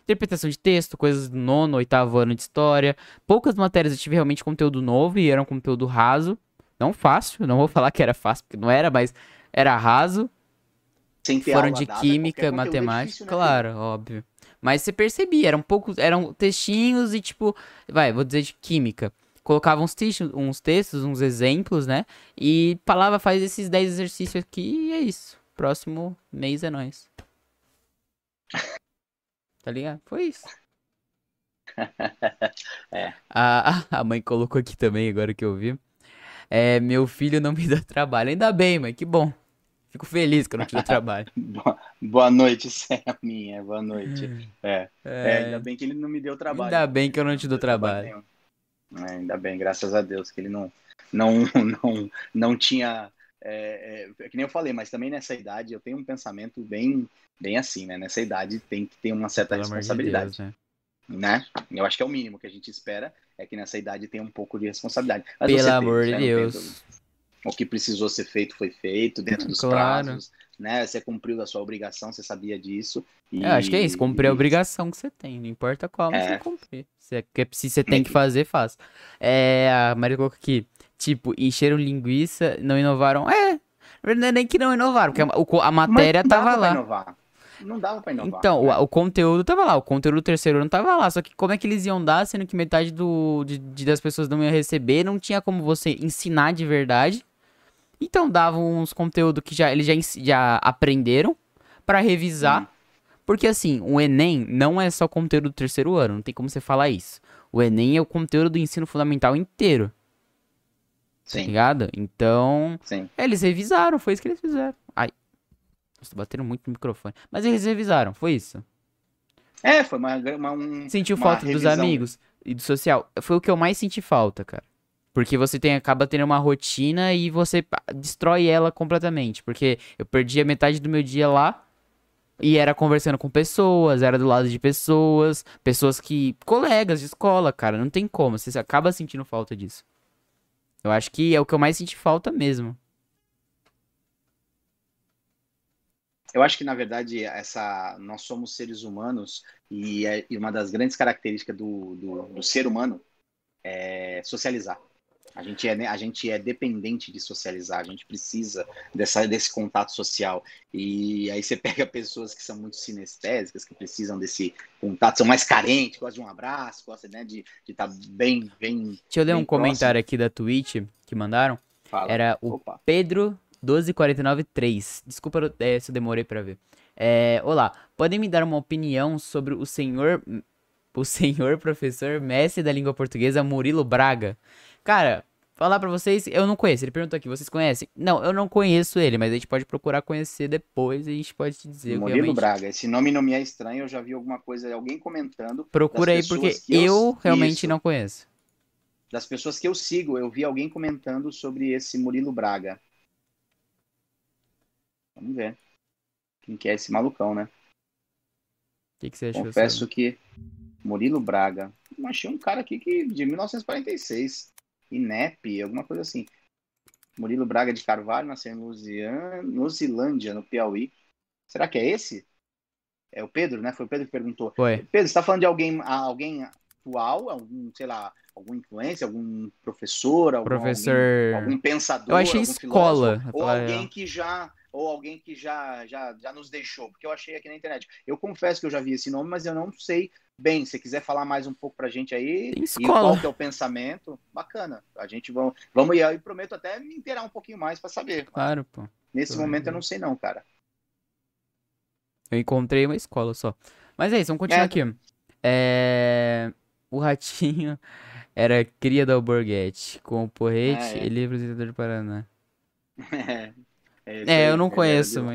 interpretação de texto, coisas do nono, oitavo ano de história. Poucas matérias eu tive realmente conteúdo novo e era um conteúdo raso. Não fácil, não vou falar que era fácil, porque não era, mas era raso. Sem ter foram de dada, química, é matemática, né, claro, óbvio. Mas você percebia, eram poucos, eram textinhos e tipo, vai, vou dizer de química. Colocava uns textos, uns textos, uns exemplos, né? E falava, faz esses 10 exercícios aqui e é isso. Próximo mês é nóis. Tá ligado? Foi isso. É. A, a mãe colocou aqui também, agora que eu vi. É, meu filho não me dá trabalho. Ainda bem, mãe, que bom. Fico feliz que eu não te dou trabalho. Boa, noite, Selminha. Boa noite. É, é, É, ainda bem que ele não me deu trabalho. ainda bem que eu não te dou trabalho. É, ainda bem, graças a Deus, que ele não, não, não, não tinha. É, é, é que nem eu falei, mas também nessa idade eu tenho um pensamento bem, bem assim, né? Nessa idade tem que ter uma certa Pelo amor de responsabilidade, Deus, né? né? Eu acho que é o mínimo que a gente espera, é que nessa idade tenha um pouco de responsabilidade. Mas Pelo amor de tem Deus. dúvida. O que precisou ser feito foi feito dentro dos Claro. prazos, né? Você cumpriu a sua obrigação, você sabia disso. E, Eu acho que é isso, cumprir a e- obrigação que você tem, não importa qual, mas É. você cumprir. Se, é, se você tem que fazer, faz. É, a Maria colocou aqui, tipo, encheram linguiça, não inovaram. É, não é nem que não inovaram, porque a, a Mas matéria dava tava lá. inovar. Não dava pra inovar. Então, né? o, o conteúdo tava lá, o conteúdo do terceiro ano tava lá, só que como é que eles iam dar, sendo que metade do, de, de- das pessoas não iam receber, não tinha como você ensinar de verdade. Então davam uns conteúdos que já, eles já, já aprenderam pra revisar. Hum. Porque assim, o Enem não é só conteúdo do terceiro ano, não tem como você falar isso. O Enem é o conteúdo do ensino fundamental inteiro, tá Sim, ligado? Então, sim. eles revisaram, foi isso que eles fizeram. Ai, estou batendo muito no microfone. Mas eles revisaram, foi isso. É, foi uma, uma um, Sentiu uma falta dos revisão. amigos e do social. Foi o que eu mais senti falta, cara. Porque você tem, acaba tendo uma rotina e você destrói ela completamente. Porque eu perdi a metade do meu dia lá e era conversando com pessoas, era do lado de pessoas, pessoas que. colegas de escola, cara. Não tem como. Você acaba sentindo falta disso. Eu acho que é o que eu mais senti falta mesmo. Eu acho que, na verdade, essa, nós somos seres humanos e, é- e uma das grandes características do, do, do ser humano é socializar. A gente, é, né, a gente é dependente de socializar, a gente precisa dessa, desse contato social. E aí você pega pessoas que são muito sinestésicas, que precisam desse contato, são mais carentes, gostam de um abraço, gostam né, de estar bem, bem. Deixa eu ler um comentário aqui da Twitch que mandaram. Fala. Era o Opa. Pedro 12493. Desculpa eh, se eu demorei pra ver. É, olá, podem me dar uma opinião sobre o senhor o senhor professor mestre da língua portuguesa Murilo Braga? Cara, falar pra vocês, eu não conheço. Ele perguntou aqui, vocês conhecem? Não, eu não conheço ele, mas a gente pode procurar conhecer depois e a gente pode te dizer Murilo realmente. Braga, esse nome não me é estranho, eu já vi alguma coisa, alguém comentando. Procura aí porque eu- eu realmente Isso. não conheço. das pessoas que eu sigo, eu vi alguém comentando sobre esse Murilo Braga. Vamos ver. Quem que é esse malucão, né? O que, que você achou? Confesso sobre? que Murilo Braga. Eu achei um cara aqui que de 1946. INEP, alguma coisa assim. Murilo Braga de Carvalho nasceu em. Luzilândia, no Piauí. Será que é esse? É o Pedro, né? Foi o Pedro que perguntou. Ué, Pedro, você está falando de alguém, alguém atual, algum, sei lá, algum influência, algum professor, algum, professor. algum, algum pensador, Eu achei algum escola, filósofo, ou alguém real. que já ou alguém que já, já já nos deixou, porque eu achei aqui na internet. Eu confesso que eu já vi esse nome, mas eu não sei bem. Se você quiser falar mais um pouco pra gente aí e qual que é o pensamento, bacana. A gente vamos, vamos e aí prometo até me inteirar um pouquinho mais para saber. Claro, pô. Nesse momento eu não sei não, cara. Eu encontrei uma escola só. Mas é isso, vamos continuar É. aqui. É... O ratinho era cria da Alborguete, com o porrete Ah, é. e livre apresentador do Paraná. é, É, aí, eu não ele conheço, do-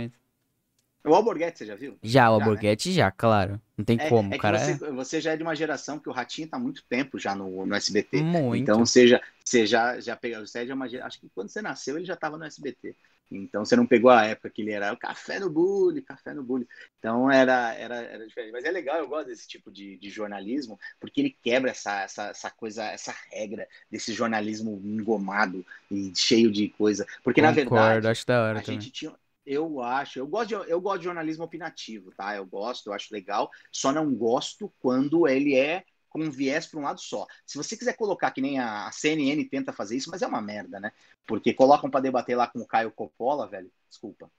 O Alborguete, você já viu? Já, o Já, né? Alborguete já, claro. Não tem É, como, é cara você, você já é de uma geração que o Ratinho tá há muito tempo já no, no é SBT. muito. Então você já, você já, já pegou. Você é de uma geração. Acho que quando você nasceu ele já estava no SBT. Então você não pegou a época que ele era o café no bully, café no bully. Então era, era, era diferente. Mas é legal, eu gosto desse tipo de, de jornalismo, porque ele quebra essa, essa, essa coisa, essa regra desse jornalismo engomado e cheio de coisa. Porque na Concordo, verdade acho da hora a também. gente tinha. Eu acho, eu gosto, de, eu gosto de jornalismo opinativo, tá? Eu gosto, eu acho legal, só não gosto quando ele é com um viés para um lado só. Se você quiser colocar que nem a CNN tenta fazer isso, mas é uma merda, né? Porque colocam para debater lá com o Caio Coppola, velho. Desculpa.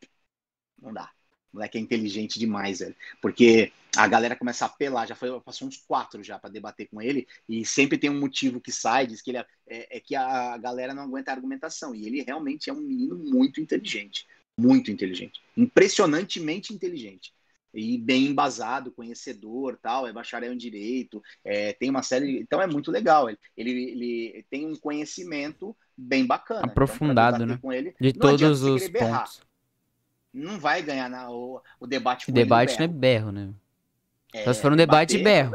Não dá. O moleque é inteligente demais, velho. Porque a galera começa a apelar, já foi, passou uns quatro já para debater com ele, e sempre tem um motivo que sai, diz que ele é, é, é, que a galera não aguenta a argumentação. E ele realmente é um menino muito inteligente. Muito inteligente. Impressionantemente inteligente. E bem embasado, conhecedor, tal, é bacharel em direito, é, tem uma série. Então é muito legal. Ele, ele, tem um conhecimento bem bacana. Então, Aprofundado, então, né? Ele, De todos os pontos. Não vai ganhar na, o, o debate com o Debate não é berro, né? É, Só se for um debate de berro.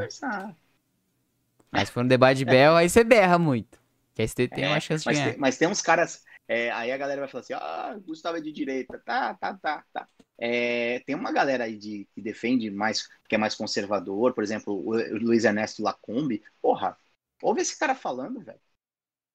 Mas se for um debate de berro, aí você berra muito. Que aí você tem é, uma chance de ganhar. Tem, mas tem uns caras. É, aí a galera vai falar assim: ah, Gustavo é de direita. Tá, tá, tá, tá. É, tem uma galera aí de, que defende mais, que é mais conservador, por exemplo, o, Luiz Ernesto Lacombe. Porra, ouve esse cara falando, velho.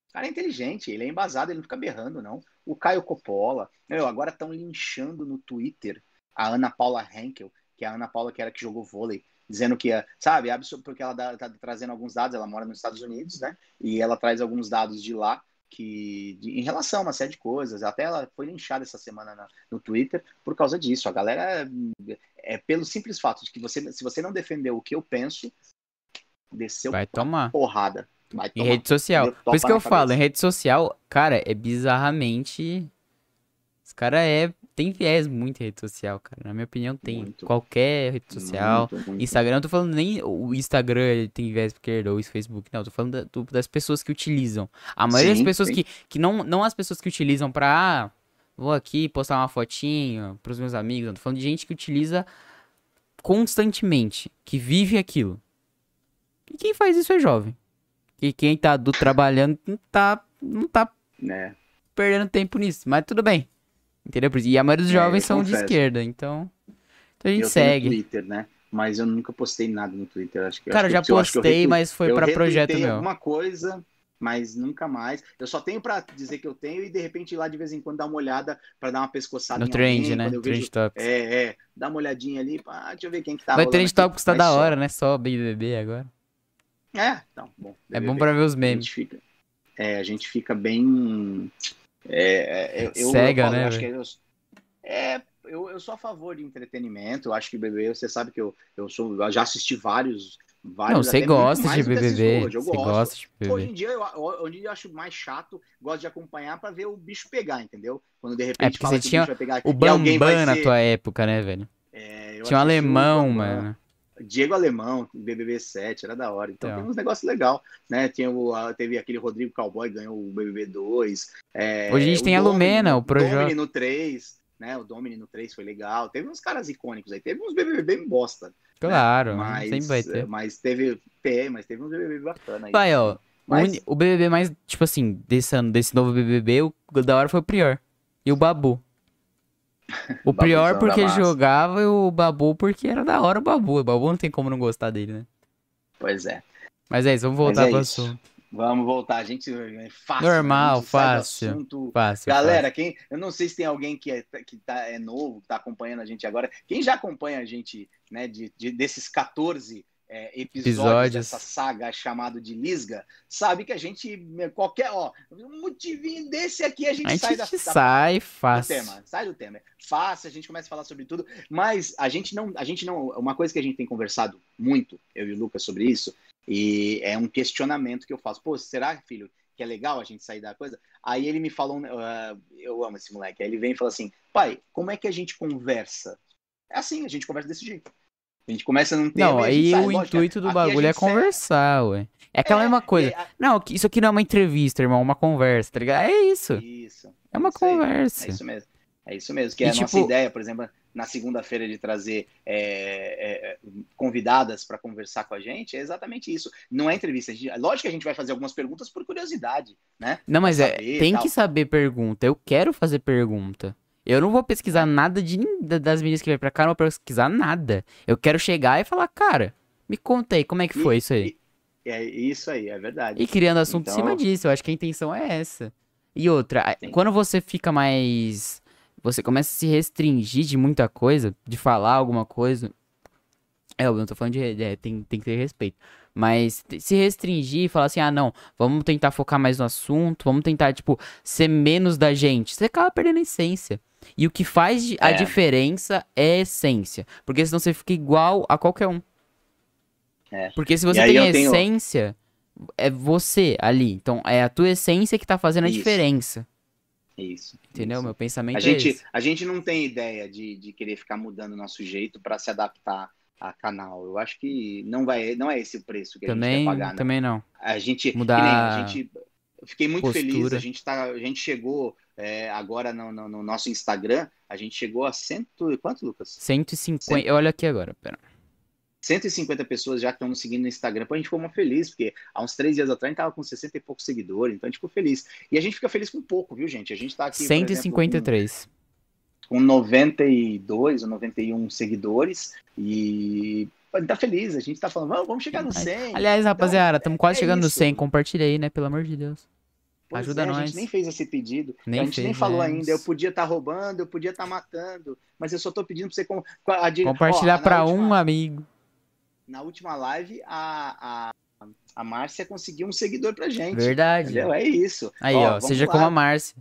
O cara é inteligente, ele é embasado, ele não fica berrando, não. O Caio Coppola. Meu, agora estão linchando no Twitter a Ana Paula Henkel, que é a Ana Paula que era que jogou vôlei dizendo que, sabe, porque ela está trazendo alguns dados, ela mora nos Estados Unidos, né? E ela traz alguns dados de lá que de, em relação a uma série de coisas. Até ela foi linchada essa semana na, no Twitter por causa disso. A galera é, é, pelo simples fato de que você, se você não defendeu o que eu penso, desceu vai tomar porrada. Vai tomar. Em rede social. Por isso que eu falo, em rede social, cara, é bizarramente. Os cara é tem viés muito em rede social, cara. Na minha opinião, tem. Muito. Qualquer rede social. Muito, muito. Instagram, não tô falando nem o Instagram tem viés esquerda ou o Facebook, não. Tô falando da, das pessoas que utilizam. A maioria sim, das pessoas sim. que. que não, não as pessoas que utilizam pra. Ah, vou aqui postar uma fotinho pros meus amigos. Não, tô falando de gente que utiliza constantemente. Que vive aquilo. E quem faz isso é jovem. E quem tá do trabalhando não tá. Não tá. É. Perdendo tempo nisso. Mas tudo bem. Entendeu? E a maioria dos é, jovens são confesso. de esquerda, então. Então a gente eu segue. no Twitter, né? Mas eu nunca postei nada no Twitter. Acho que, Cara, acho já que, postei, eu, mas foi para projeto meu. alguma coisa, mas nunca mais. Eu só tenho para dizer que eu tenho e de repente ir lá de vez em quando dar uma olhada para dar uma pescoçada no trend, alguém, né? Trend vejo... Topics. É, é, dá uma olhadinha ali, pá, deixa eu ver quem que tá Vai Trend Topics tá da hora, né? Só BBB agora. É, então, bom. BBB, é bom para ver os memes. A gente fica, é, a gente fica bem é, é eu, Cega, eu falo, né? Acho que eu, é, eu, eu sou a favor de entretenimento. Eu acho que BBB, você sabe que eu, eu sou, eu já assisti vários. vários não, você gosta de BBB. Você gosta de BBB. Hoje em dia, eu, hoje em dia eu acho mais chato, gosto de acompanhar para ver o bicho pegar, entendeu? Quando de é, repente é fala você tinha o, pegar, o Bambam ser... na tua época, né, velho? É, tinha um alemão, mano. Diego Alemão, BBB 7, era da hora. Então, então. tem uns negócios legais, né? Tinha o, teve aquele Rodrigo Cowboy, ganhou o BBB 2. É, Hoje a gente tem a Lumena, o projeto. Domini no 3 né? O Domini no 3 foi legal. Teve uns caras icônicos aí. Teve uns BBB bem bosta. Né? Claro, né? mas, sempre vai ter. Mas teve, tem, mas teve uns BBB bacana aí. Vai, ó. Mas... O BBB mais, tipo assim, desse ano, desse novo BBB, o da hora foi o Prior. E o Babu. O Prior porque jogava e o Babu porque era da hora o Babu. O Babu não tem como não gostar dele, né? Pois é. Mas é isso, vamos voltar é pro isso. assunto. Vamos voltar, a gente é fácil. Normal, fácil, fácil. Galera, fácil. quem, eu não sei se tem alguém que é que tá é novo, que tá acompanhando a gente agora. Quem já acompanha a gente, né, de, de desses 14 é, episódios, episódios, dessa saga chamado de Lisga, sabe que a gente qualquer, ó, um motivinho desse aqui a gente, a gente sai da, sai da, fácil. Do tema, sai do tema. Fácil, a gente começa a falar sobre tudo, mas a gente não, a gente não, uma coisa que a gente tem conversado muito, eu e o Lucas sobre isso, e é um questionamento que eu faço. Pô, será, filho, que é legal a gente sair da coisa? Aí ele me falou, uh, eu amo esse moleque. Aí ele vem e fala assim, pai, como é que a gente conversa? É assim, a gente conversa desse jeito. A gente começa num tema. Não, aí o intuito do bagulho é conversar, ué. É aquela é, mesma coisa. É, não, isso aqui não é uma entrevista, irmão, é uma conversa, tá ligado? É isso. Isso. É uma isso conversa. Aí, é isso mesmo. É isso mesmo. Que e, é a tipo... nossa ideia, por exemplo, na segunda-feira de trazer é, é, convidadas para conversar com a gente, é exatamente isso. Não é entrevista. Gente, lógico que a gente vai fazer algumas perguntas por curiosidade, né? Não, mas é, tem que saber pergunta. Eu quero fazer pergunta. Eu não vou pesquisar nada de, das meninas que vêm pra cá, não vou pesquisar nada. Eu quero chegar e falar, cara, me conta aí, como é que foi e, isso aí? E, é isso aí, é verdade. E criando assunto então... em cima então disso, eu acho que a intenção é essa. E outra, Sim. quando você fica mais você começa a se restringir de muita coisa, de falar alguma coisa. É, eu não tô falando de. É, tem, tem que ter respeito. Mas se restringir e falar assim, ah, não, vamos tentar focar mais no assunto, vamos tentar, tipo, ser menos da gente. Você acaba perdendo a essência. E o que faz a É. diferença é a essência. Porque senão você fica igual a qualquer um. É. Porque se você tem a eu tenho- essência, é você ali. Então é a tua essência que tá fazendo a Isso. diferença. Isso. Entendeu? isso. Meu pensamento A é gente, esse. a gente não tem ideia de, de querer ficar mudando o nosso jeito para se adaptar a canal. Eu acho que não vai, não é esse o preço que a gente Também, quer pagar, né? também não. A gente, Mudar a gente, eu fiquei muito postura. feliz. A gente tá, a gente chegou é, agora no, no- no nosso Instagram, a gente chegou a cento, e quanto, Lucas? 150. Olha aqui agora, pera. 150 pessoas já que estão nos seguindo no Instagram. Pô, a gente ficou muito feliz, porque há uns três dias atrás a gente tava com 60 e poucos seguidores, então a gente ficou feliz. E a gente fica feliz com pouco, viu, gente? A gente tá aqui, por exemplo, 153. com 92 ou 91 seguidores e a gente tá feliz, a gente tá falando, vamos, chegar no 100. Aliás, rapaziada, estamos quase é chegando no isso. 100. Compartilha aí, né? Pelo amor de Deus. Pois ajuda é, A nós. gente nem fez esse pedido, Nem a gente nem fez, falou é. ainda, eu podia estar roubando, eu podia estar matando, mas eu só tô pedindo pra você com, a, Compartilhar ó, última- um amigo. Na última live, a, a, a Márcia conseguiu um seguidor pra gente. Verdade. Entendeu? É isso. Aí, ó, vamos seja lá. como a Márcia.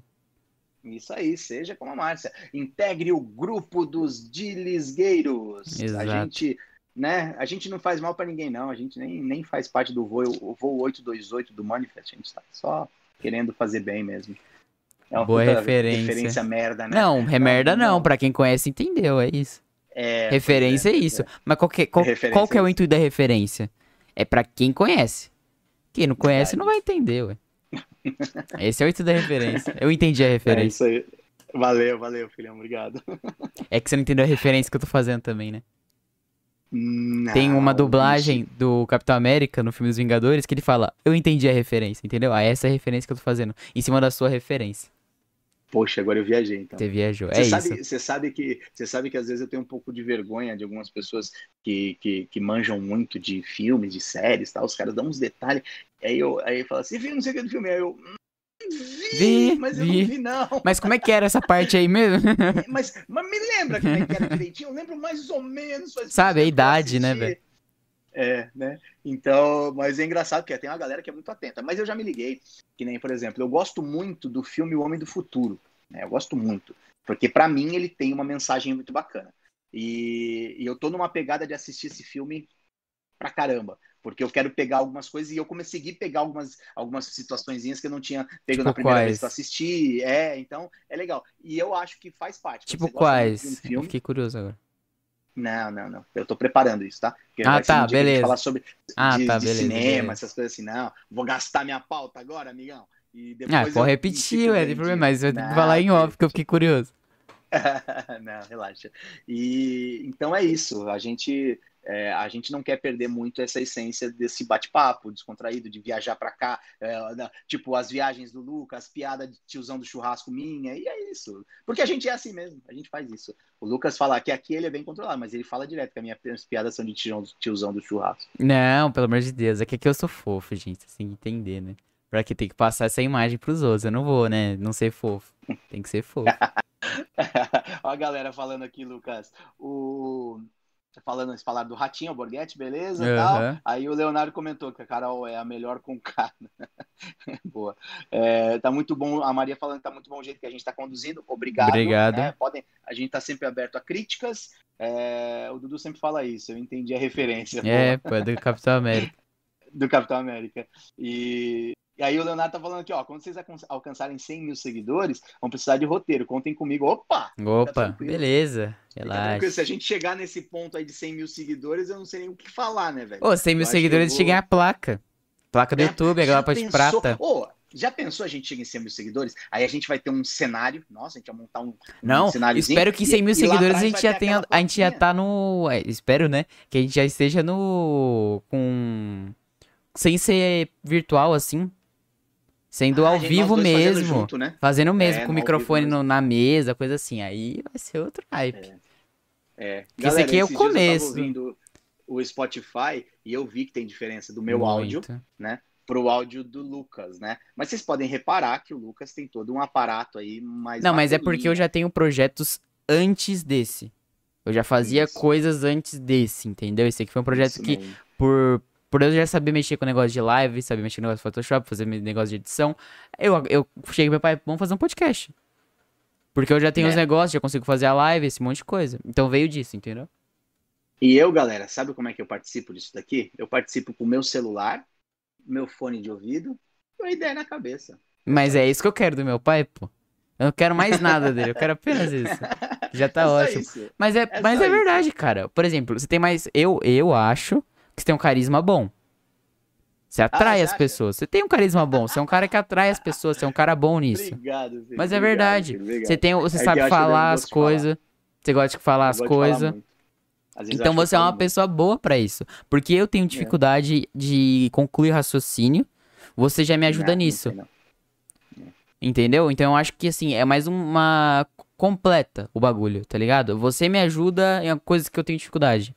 Isso aí, seja como a Márcia. Integre o grupo dos dilisgueiros. A Exato. gente, né? A gente não faz mal pra ninguém, não. A gente nem, nem faz parte do voo, o voo 828 do Manifest. A gente tá só querendo fazer bem mesmo. É uma Boa referência. referência merda, né? Não, é merda não. não. Pra quem conhece, entendeu. É isso. É, referência é, pois isso. Mas qual, que, qual, qual que é o é intuito da referência? É pra quem conhece. Quem não conhece não vai entender, ué. Esse é o intuito da referência. Eu entendi a É referência. isso aí. Valeu, valeu, filhão. Obrigado. É que você não entendeu a referência que eu tô fazendo também, né? Tem Não, uma dublagem bicho. do Capitão América no filme dos Vingadores que ele fala, eu entendi a referência, entendeu? Ah, essa é a referência que eu tô fazendo. Em cima da sua referência. Poxa, agora eu viajei, então. Você viajou. Você É sabe, isso. Você sabe que você sabe que às vezes eu tenho um pouco de vergonha de algumas pessoas que, que, que manjam muito de filmes, de séries, tal. Os caras dão uns detalhes. Aí eu aí fala assim, viu não sei o que do filme. Aí eu "Hum, vi, Vi, mas eu vi. não vi não. Mas como é que era essa parte aí mesmo? Mas, mas me lembra como é que era direitinho. Eu lembro mais ou menos. Sabe, a idade, né, velho? É, né? Então, mas é engraçado porque tem uma galera que é muito atenta. Mas eu já me liguei, que nem, por exemplo, eu gosto muito do filme O Homem do Futuro. Né? Eu gosto muito. Porque pra mim ele tem uma mensagem muito bacana. E, e eu tô numa pegada de assistir esse filme pra caramba. Porque eu quero pegar algumas coisas e eu consegui pegar algumas, algumas situaçõezinhas que eu não tinha pego Tipo na primeira quais? vez que eu assisti. É, então é legal. E eu acho que faz parte. Tipo quais? um Eu filme, fiquei curioso agora. não, não, não. Eu tô preparando isso, tá? Porque Ah, tá, um a beleza. falar sobre Ah, de, tá, de beleza, cinema, beleza. essas coisas assim. Não, vou gastar minha pauta agora, amigão. E depois Ah, eu pode repetir, ué, tem problema, mas vai ter que falar em off, que eu fiquei curioso. não, relaxa. E então é isso. A gente é, a gente não quer perder muito essa essência desse bate-papo descontraído, de viajar pra cá, é, da- tipo as viagens do Lucas, as piadas de tiozão do churrasco minha, e é isso. Porque a gente é assim mesmo, a gente faz isso. O Lucas fala que aqui ele é bem controlado, mas ele fala direto que as minhas piadas são de tiozão, do churrasco. Não, pelo amor de Deus, é que aqui eu sou fofo, gente, que entender, né? Pra que tem que passar essa imagem pros outros, eu não vou, né, não ser fofo. Tem que ser fofo. Ó a galera falando aqui, Lucas. O... Falando, eles falaram do Ratinho, o Borghetti, beleza, tal. Aham. Aí o Leonardo comentou que a Carol é a melhor com K. Boa. É, tá muito bom, a Maria falando que tá muito bom o jeito que a gente tá conduzindo. Obrigado. Obrigado. né? Podem, a gente tá sempre aberto a críticas. É, o Dudu sempre fala isso, eu entendi a referência. É, pô, é do Capitão América. do Capitão América. E, e aí o Leonardo tá falando aqui, ó, quando vocês alcan- alcançarem 100 mil seguidores, vão precisar de roteiro, contem comigo. Opa! Opa, tranquilo. beleza, relaxa. Se a gente chegar nesse ponto aí de 100 mil seguidores, eu não sei nem o que falar, né, velho? Ô, 100 mil Eu seguidores, vou- cheguei a placa. Placa do É, YouTube, aquela placa de prata. Ô, já pensou a gente chega em 100 mil seguidores? Aí a gente vai ter um cenário. Nossa, a gente vai montar um, um Não, cenáriozinho. espero que 100 mil e- e seguidores a atrás gente já tenha. A gente já tá no. é, espero, né? Que a gente já esteja no. Com. Sem ser virtual, assim. Sendo Ah, ao vivo dois fazendo mesmo. junto, né? Fazendo mesmo, É, com o microfone no- na mesa, coisa assim. Aí vai ser outro hype. É. Porque esse aqui é o Eu começo. tava ouvindo o Spotify e eu vi que tem diferença do meu áudio Muito. pro áudio do Lucas, né? Mas vocês podem reparar que o Lucas tem todo um aparato aí mais Não, mas é porque eu já tenho projetos antes desse. Eu já fazia Isso. coisas antes desse, entendeu? Esse aqui foi um projeto Isso que, mesmo. por, por eu já saber mexer com negócio de live, saber mexer com negócio de Photoshop, fazer negócio de edição, eu, eu cheguei pro meu pai, vamos fazer um podcast. Porque eu já tenho É. os negócios, já consigo fazer a live, esse monte de coisa. Então veio disso, entendeu? E eu, galera, sabe como é que eu participo disso daqui? Eu participo com o meu celular, meu fone de ouvido e uma ideia na cabeça. Mas é isso que eu quero do meu pai, pô. Eu não quero mais nada dele, eu quero apenas isso. Já tá É ótimo. isso. Mas é, É mas é isso. verdade, cara. Por exemplo, você tem mais. Eu, eu acho que você tem um carisma bom. Você atrai Ah, as pessoas. Você tem um carisma bom. Você é um cara que atrai as pessoas. Você é um cara bom nisso. Obrigado, filho. Mas é verdade. obrigado. Você, tem, você É sabe falar as coisas. Você gosta de falar as coisas. Então você é uma muito. pessoa boa pra isso. Porque eu É. tenho dificuldade de concluir raciocínio. Você já me ajuda Não, nisso. não. Entendeu? Então eu acho que assim, é mais uma completa o bagulho, tá ligado? Você me ajuda em coisas que eu tenho dificuldade.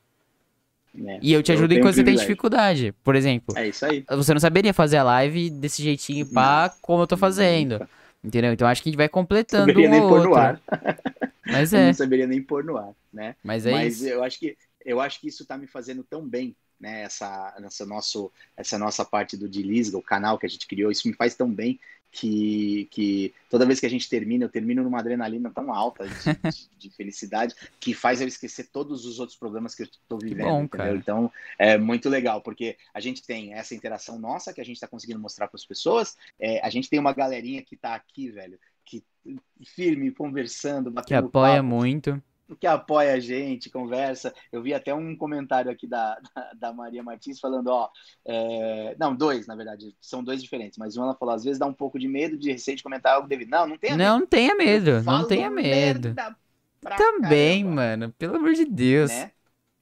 É. E eu te ajudo em que você tem dificuldade. Por exemplo, É isso aí. você não saberia fazer a live desse jeitinho pá, como eu tô fazendo. Entendeu? Então acho que a gente vai Não completando saberia um nem pôr no ar. Mas Eu é, Não saberia nem pôr no ar, né? mas é Mas isso. eu acho que eu acho que isso tá me fazendo tão bem, né? Essa, essa, nosso, essa nossa parte do Dilisga, o canal que a gente criou, isso me faz tão bem que, que toda vez que a gente termina, eu termino numa adrenalina tão alta de, de- de felicidade que faz eu esquecer todos os outros problemas que eu estou vivendo. bom, entendeu? cara. Então é muito legal, porque a gente tem essa interação nossa que a gente está conseguindo mostrar para as pessoas. É, a gente tem uma galerinha que tá aqui, velho, que firme, conversando, Que batendo apoia papo, muito. Que apoia a gente, conversa. Eu vi até um comentário aqui da, da, da Maria Martins falando, ó, é, não, dois, na verdade, são dois diferentes, mas uma ela falou, às vezes dá um pouco de medo de receio de comentar algo devido. Não, não tenha medo. Não tenha medo, não tenha medo. Também, caramba, mano, pelo amor de Deus. Né?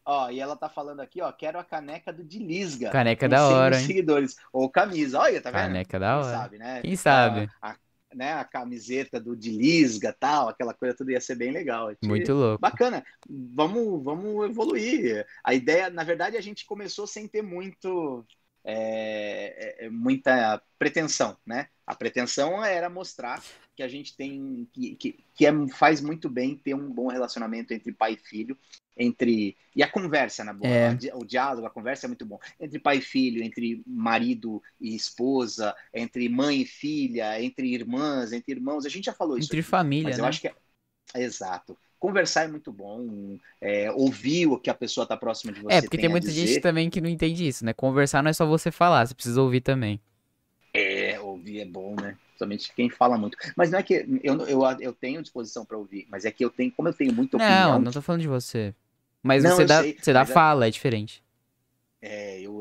Ó, e ela tá falando aqui, ó, quero a caneca do Dilisga. Caneca da 100 mil hora, hein? seguidores. Ou camisa, olha, tá vendo? Caneca da Quem hora. sabe, né? Quem sabe? A, a- né, a camiseta do Dilisga, tal, aquela coisa tudo ia ser bem legal. Gente- Muito louco. Bacana, vamos, vamos evoluir. A ideia, na verdade, a gente começou sem ter muito, é, é, muita pretensão, né? A pretensão era mostrar que a gente tem, que, que, que é, faz muito bem ter um bom relacionamento entre pai e filho, entre e a conversa na boa, É. o diálogo, a conversa é muito bom entre pai e filho, entre marido e esposa, entre mãe e filha, entre irmãs, entre irmãos. A gente já falou isso. Entre aqui. família, Mas eu né? acho que é... Exato. Conversar é muito bom, é, ouvir o que a pessoa está próxima de você É, porque tem a muita gente também que não entende isso, né? Conversar não é só você falar, você precisa ouvir também. É, ouvir é bom, né? Somente quem fala muito. Mas não é que eu, eu, eu tenho disposição para ouvir, mas é que eu tenho, como eu tenho muita opinião, Não, não tô falando de você. Mas Não, você dá, sei, você dá mas é- fala, é diferente. é, eu,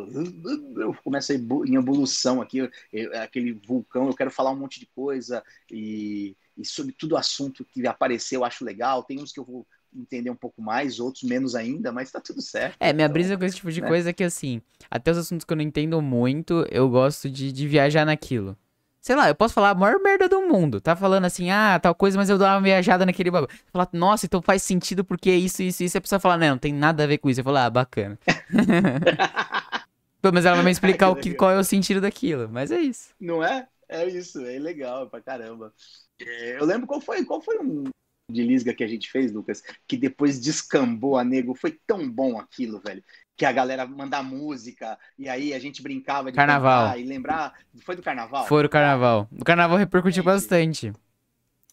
eu começo em evolução aqui, eu- eu- aquele vulcão, eu quero falar um monte de coisa e, e sobre tudo assunto que apareceu, eu acho legal. Tem uns que eu vou entender um pouco mais, outros menos ainda, mas tá tudo certo. É, minha Então, brisa com esse tipo de né? coisa é que, assim, até os assuntos que eu não entendo muito, eu gosto de, de viajar naquilo. Sei lá, eu posso falar a maior merda do mundo. Tá falando assim, ah, tal coisa, mas eu dou uma viajada naquele bagulho. Falar, nossa, então faz sentido porque isso, isso, isso. E a pessoa fala, não, não tem nada a ver com isso. Eu falo, ah, bacana. Pelo menos ela vai me explicar o que, qual é o sentido daquilo. Mas é isso. Não é? É isso, é legal pra caramba. É, eu lembro qual foi, qual foi um de Lisga que a gente fez, Lucas, que depois descambou a nego. Foi tão bom aquilo, velho. Que a galera mandar música, e aí a gente brincava de Carnaval. e lembrar. Foi do carnaval? Foi o carnaval. O carnaval repercutiu bastante.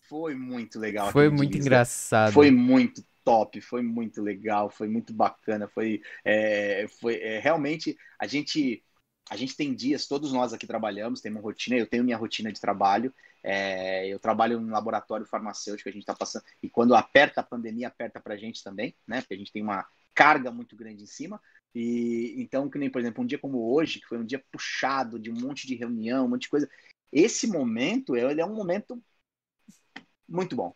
Foi muito legal. Foi muito Lisga. engraçado. Foi muito top, foi muito legal, foi muito bacana, foi, é, foi é, realmente a gente a gente tem dias, todos nós aqui trabalhamos, tem uma rotina, eu tenho minha rotina de trabalho, é, eu trabalho em laboratório farmacêutico, a gente está passando, e quando aperta a pandemia, aperta pra gente também, né? Porque a gente tem uma carga muito grande em cima. E então, que nem, por exemplo, um dia como hoje, que foi um dia puxado de um monte de reunião, um monte de coisa. Esse momento, ele é um momento muito bom.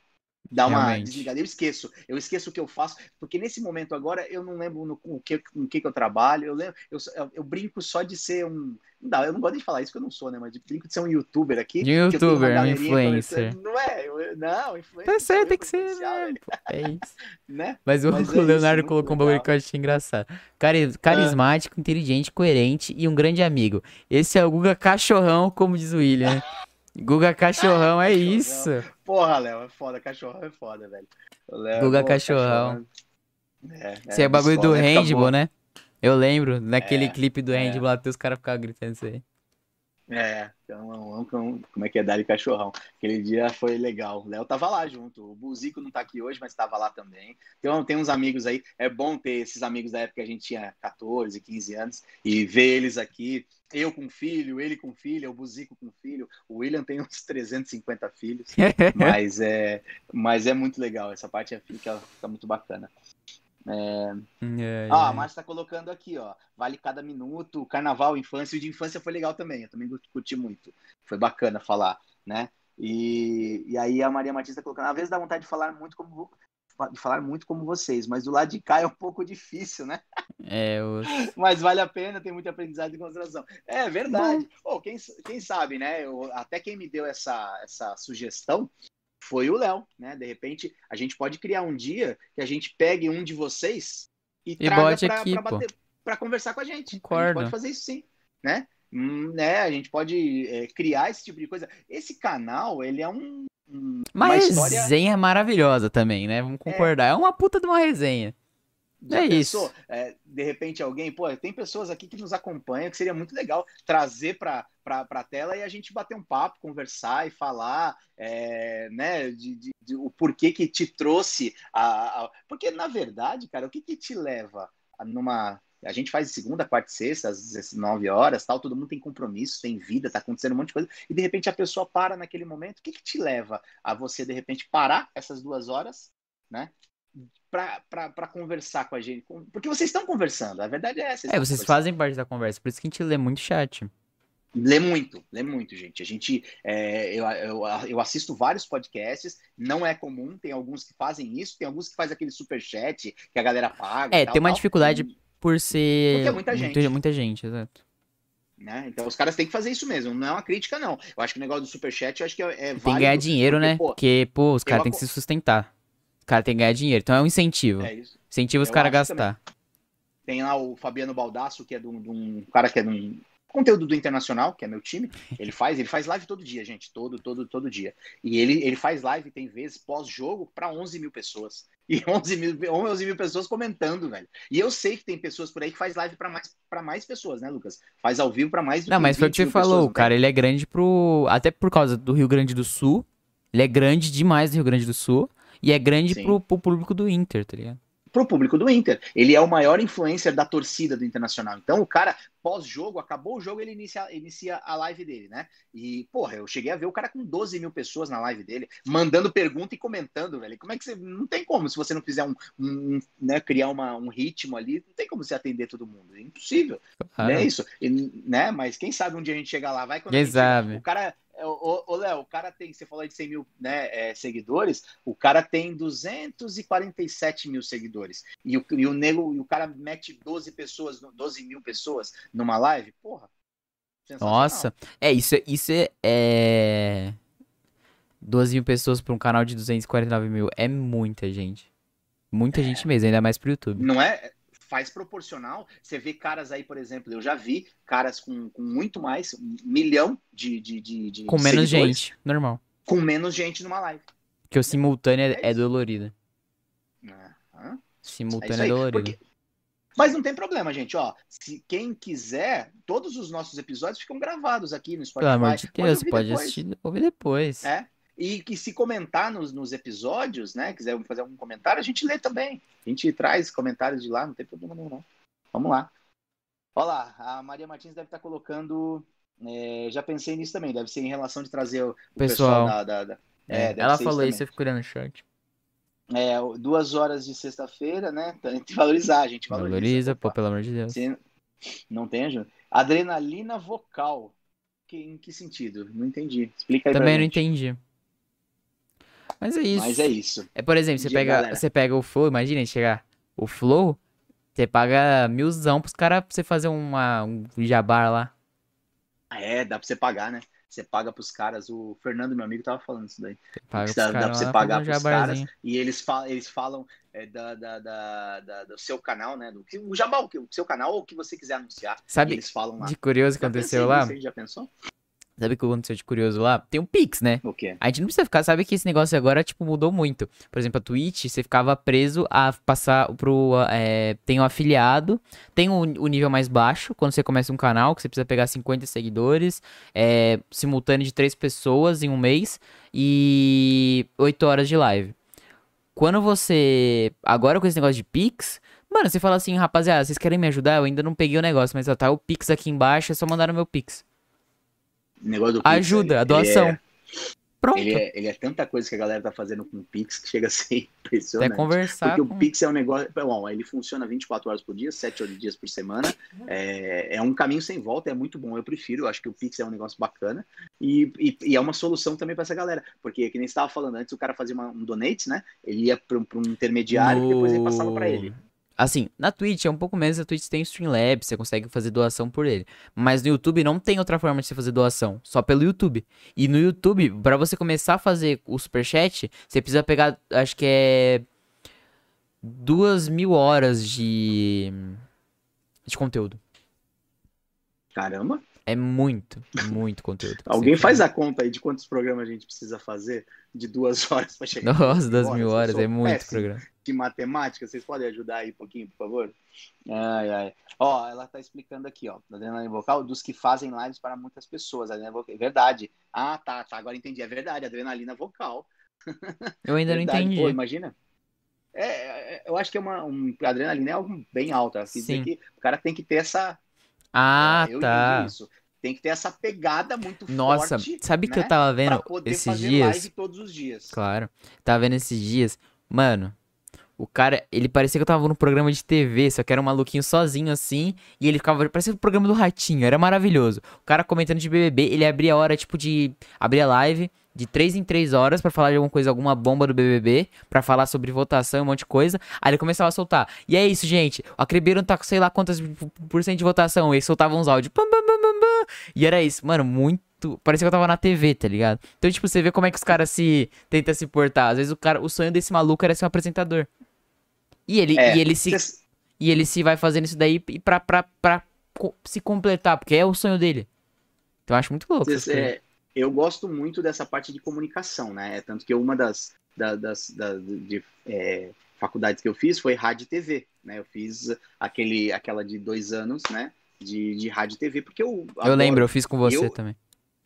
Dá uma Realmente. desligada. Eu esqueço. Eu esqueço o que eu faço, porque nesse momento agora eu não lembro no, o que, no que, que eu trabalho. Eu, lembro, eu, eu, eu brinco só de ser um. Não dá, eu não gosto de falar isso, que eu não sou, né? Mas de brinco de ser um youtuber aqui. Youtuber, um influencer. Não é, eu, não, influencer. Tá certo, eu tem que ser mesmo, pô. É isso. Né? Mas o, Mas o é isso, Leonardo muito colocou um bagulho que eu achei engraçado. Cari- carismático, inteligente, coerente e um grande amigo. Esse é o Guga Cachorrão, como diz o William. Guga Cachorrão é Cachorrão. isso. Porra, Léo, é foda. Cachorrão é foda, velho. Léo, Guga pô, Cachorrão. É, Esse é o bagulho do handball, né? Eu lembro, naquele É, clipe do é. handball lá, os caras ficavam gritando isso aí. É, então, como é que é Dali Cachorrão? Aquele dia foi legal. O Léo tava lá junto. O Buzico não tá aqui hoje, mas tava lá também. Então, tem uns amigos aí. É bom ter esses amigos da época que a gente tinha 14, 15 anos e ver eles aqui. Eu com filho, ele com filho, o Buzico com filho. O William tem uns 350 filhos. mas, é, mas é muito legal. Essa parte é, fica, fica muito bacana. É... É, ah, a Márcia tá colocando aqui, ó. Vale cada minuto, carnaval, infância. O de infância foi legal também. Eu também curti muito. Foi bacana falar, né? E, e aí a Maria Martins tá colocando. Às vezes dá vontade de falar muito como de falar muito como vocês, mas do lado de cá é um pouco difícil, né? É, eu... mas vale a pena, tem muito aprendizado e consideração. É verdade. Oh, quem, quem sabe, né? Eu, até quem me deu essa, essa sugestão foi o Léo, né? De repente, a gente pode criar um dia que a gente pegue um de vocês e, e traga pra, aqui, pra, bater, pra, conversar com a gente. Concordo. A gente pode fazer isso sim, né? Hum, né? A gente pode é, criar esse tipo de coisa. Esse canal, ele é um... um uma, uma resenha história... maravilhosa também, né? Vamos concordar. É, é uma puta de uma resenha. Já é pensou, isso. É, de repente alguém, pô, tem pessoas aqui que nos acompanham que seria muito legal trazer para a tela e a gente bater um papo, conversar e falar, é, né, de, de, de, o porquê que te trouxe a, a, Porque, na verdade, cara, o que, que te leva numa. A gente faz segunda, quarta e sexta, às 9 horas, tal, todo mundo tem compromisso, tem vida, tá acontecendo um monte de coisa, e de repente a pessoa para naquele momento. O que, que te leva a você, de repente, parar essas duas horas, né? Para conversar com a gente. Porque vocês estão conversando, a verdade é essa. É, vocês fazem parte da conversa, por isso que a gente lê muito chat. Lê muito, lê muito, gente. A gente, é, eu, eu, eu, assisto vários podcasts, não é comum, tem alguns que fazem isso, tem alguns que fazem aquele super chat que a galera paga. É, tal, tem uma tal. dificuldade por ser. Porque é muita gente. Muita, muita gente, exato. Né? Então os caras têm que fazer isso mesmo, não é uma crítica, não. Eu acho que o negócio do superchat, eu acho que é, é Tem que ganhar dinheiro, porque, né? Pô, porque, pô, os caras têm que se sustentar. Os caras têm que ganhar dinheiro. Então é um incentivo. É isso. Incentiva os caras a gastar. Também. Tem lá o Fabiano Baldasso, que é de um, cara que é de um conteúdo do Internacional, que é meu time. Ele faz, ele faz live todo dia, gente, todo, todo, todo dia. E ele, ele faz live, tem vezes, pós-jogo, para 11 mil pessoas. E 11 mil, 11 mil pessoas comentando, velho. E eu sei que tem pessoas por aí que faz live para mais, pra mais pessoas, né, Lucas? Faz ao vivo para mais Não, mas foi o que você falou, pessoas, cara, ele é grande pro. Até por causa do Rio Grande do Sul. Ele é grande demais do Rio Grande do Sul. E é grande pro, pro público do Inter, tá ligado? para o público do Inter. Ele é o maior influencer da torcida do Internacional. Então, o cara, pós-jogo, acabou o jogo, ele inicia, inicia a live dele, né? E, porra, eu cheguei a ver o cara com 12 mil pessoas na live dele, mandando pergunta e comentando, velho. Como é que você. Não tem como, se você não fizer um. um né, criar uma, um ritmo ali, não tem como você atender todo mundo. É impossível. Ah. É isso. E, né? Mas quem sabe um dia a gente chega lá, vai quando quem sabe. o cara Ô, Léo, o cara tem, você falou de 100 mil né, é, seguidores, o cara tem 247 mil seguidores. E o, e o nego, e o cara mete 12 pessoas, 12 mil pessoas numa live, porra. Nossa, é isso, isso é, é. 12 mil pessoas para um canal de 249 mil. É muita gente. Muita é. gente mesmo, ainda mais pro YouTube. Não é? Faz proporcional. Você vê caras aí, por exemplo, eu já vi caras com, com muito mais, um milhão de, de, de, de Com menos gente, normal. Com menos gente numa live. Que o simultâneo é, é, é dolorido. Ah, simultâneo é, é dolorido. Porque... Mas não tem problema, gente. Ó, se quem quiser, todos os nossos episódios ficam gravados aqui no Spotify. Pelo amor de Deus, você pode assistir, ouvir depois. É. E que se comentar nos, nos episódios, né? Quiser fazer algum comentário, a gente lê também. A gente traz comentários de lá, não tem problema nenhum, não. Vamos lá. Olha lá, a Maria Martins deve estar colocando. É, já pensei nisso também, deve ser em relação de trazer o, o pessoal, pessoal da. da, da é, ela falou isso, você ficou olhando no chat. É, duas horas de sexta-feira, né? Tem que valorizar, a gente valoriza. Valoriza, pô, pelo amor de Deus. Você não tem ajuda. Adrenalina vocal. Que, em que sentido? Não entendi. Explica aí Também não entendi. Mas é isso. Mas é isso. É, por exemplo, você pega, você pega o Flow, imagina chegar o Flow, você paga milzão pros caras pra você fazer uma, um jabar lá. É, dá pra você pagar, né? Você paga pros caras, o Fernando, meu amigo, tava falando isso daí. Paga dá, dá pra você pagar pros caras e eles falam, eles falam é, da, da, da, da, do seu canal, né? Do, o jabá, o seu canal ou o que você quiser anunciar. Sabe, eles falam lá. de curioso que aconteceu lá? Você já pensou? Sabe o que aconteceu de curioso lá? Tem um Pix, né? O quê? A gente não precisa ficar, sabe que esse negócio agora, tipo, mudou muito. Por exemplo, a Twitch, você ficava preso a passar pro. É, tem o afiliado, tem o, o, nível mais baixo, quando você começa um canal, que você precisa pegar 50 seguidores, é, simultâneo de três pessoas em um mês e 8 horas de live. Quando você. Agora com esse negócio de Pix. Mano, você fala assim, rapaziada, vocês querem me ajudar? Eu ainda não peguei o negócio, mas ó, tá o Pix aqui embaixo, é só mandar o meu Pix negócio do Pix, Ajuda, a doação. É, Pronto. Ele é, ele é, tanta coisa que a galera tá fazendo com o Pix que chega a ser impressionante. É conversar. Porque com... o Pix é um negócio. Bom, ele funciona 24 horas por dia, 7 dias por semana. É, é um caminho sem volta, é muito bom. Eu prefiro, eu acho que o Pix é um negócio bacana. E, e, e é uma solução também para essa galera. Porque, que nem você estava falando antes, o cara fazia uma, um donate, né? Ele ia para um intermediário no... e depois ele passava para ele. Assim, na Twitch é um pouco menos, a Twitch tem Streamlabs, você consegue fazer doação por ele. Mas no YouTube não tem outra forma de você fazer doação, só pelo YouTube. E no YouTube, para você começar a fazer o superchat, você precisa pegar, acho que é. duas mil horas de. de conteúdo. Caramba! É muito, muito conteúdo. Alguém faz a conta aí de quantos programas a gente precisa fazer de duas horas para chegar. Nossa, duas mil horas, é muito programa de matemática, vocês podem ajudar aí um pouquinho, por favor? Ai, ai. Ó, ela tá explicando aqui, ó, adrenalina vocal, dos que fazem lives para muitas pessoas. Adrenalina vocal, é verdade. Ah, tá, tá, agora entendi. É verdade, adrenalina vocal. Eu ainda verdade. não entendi. Pô, imagina. É, é, eu acho que é uma um, adrenalina é algo bem alto. Assim, Sim. que o cara tem que ter essa. Ah, é, tá. Isso. Tem que ter essa pegada muito Nossa, forte. Nossa, sabe né? que eu tava vendo esses dias? Live todos os dias. Claro. Tava vendo esses dias. Mano, o cara, ele parecia que eu tava no programa de TV, só que era um maluquinho sozinho assim, e ele ficava, parecia o programa do Ratinho, era maravilhoso. O cara comentando de BBB, ele abria a hora, tipo, de, abria live de 3 em 3 horas para falar de alguma coisa, alguma bomba do BBB, para falar sobre votação, um monte de coisa. Aí ele começava a soltar. E é isso, gente. O Acrebiron tá com sei lá quantas por cento de votação. E soltava uns áudios. Pam, pam, pam. E era isso, mano, muito parecia que eu tava na TV, tá ligado? Então, tipo, você vê como é que os caras se tentam se portar. Às vezes o cara, o sonho desse maluco era ser um apresentador. E ele, é, e ele se. Cês... E ele se vai fazendo isso daí pra, pra, pra se completar, porque é o sonho dele. Então eu acho muito louco. Cês, é, eu gosto muito dessa parte de comunicação, né? É tanto que uma das, das, das, das de, é, faculdades que eu fiz foi rádio e TV, né? Eu fiz aquele, aquela de dois anos, né? De, de rádio e TV, porque eu. Eu lembro, eu fiz com você eu, também.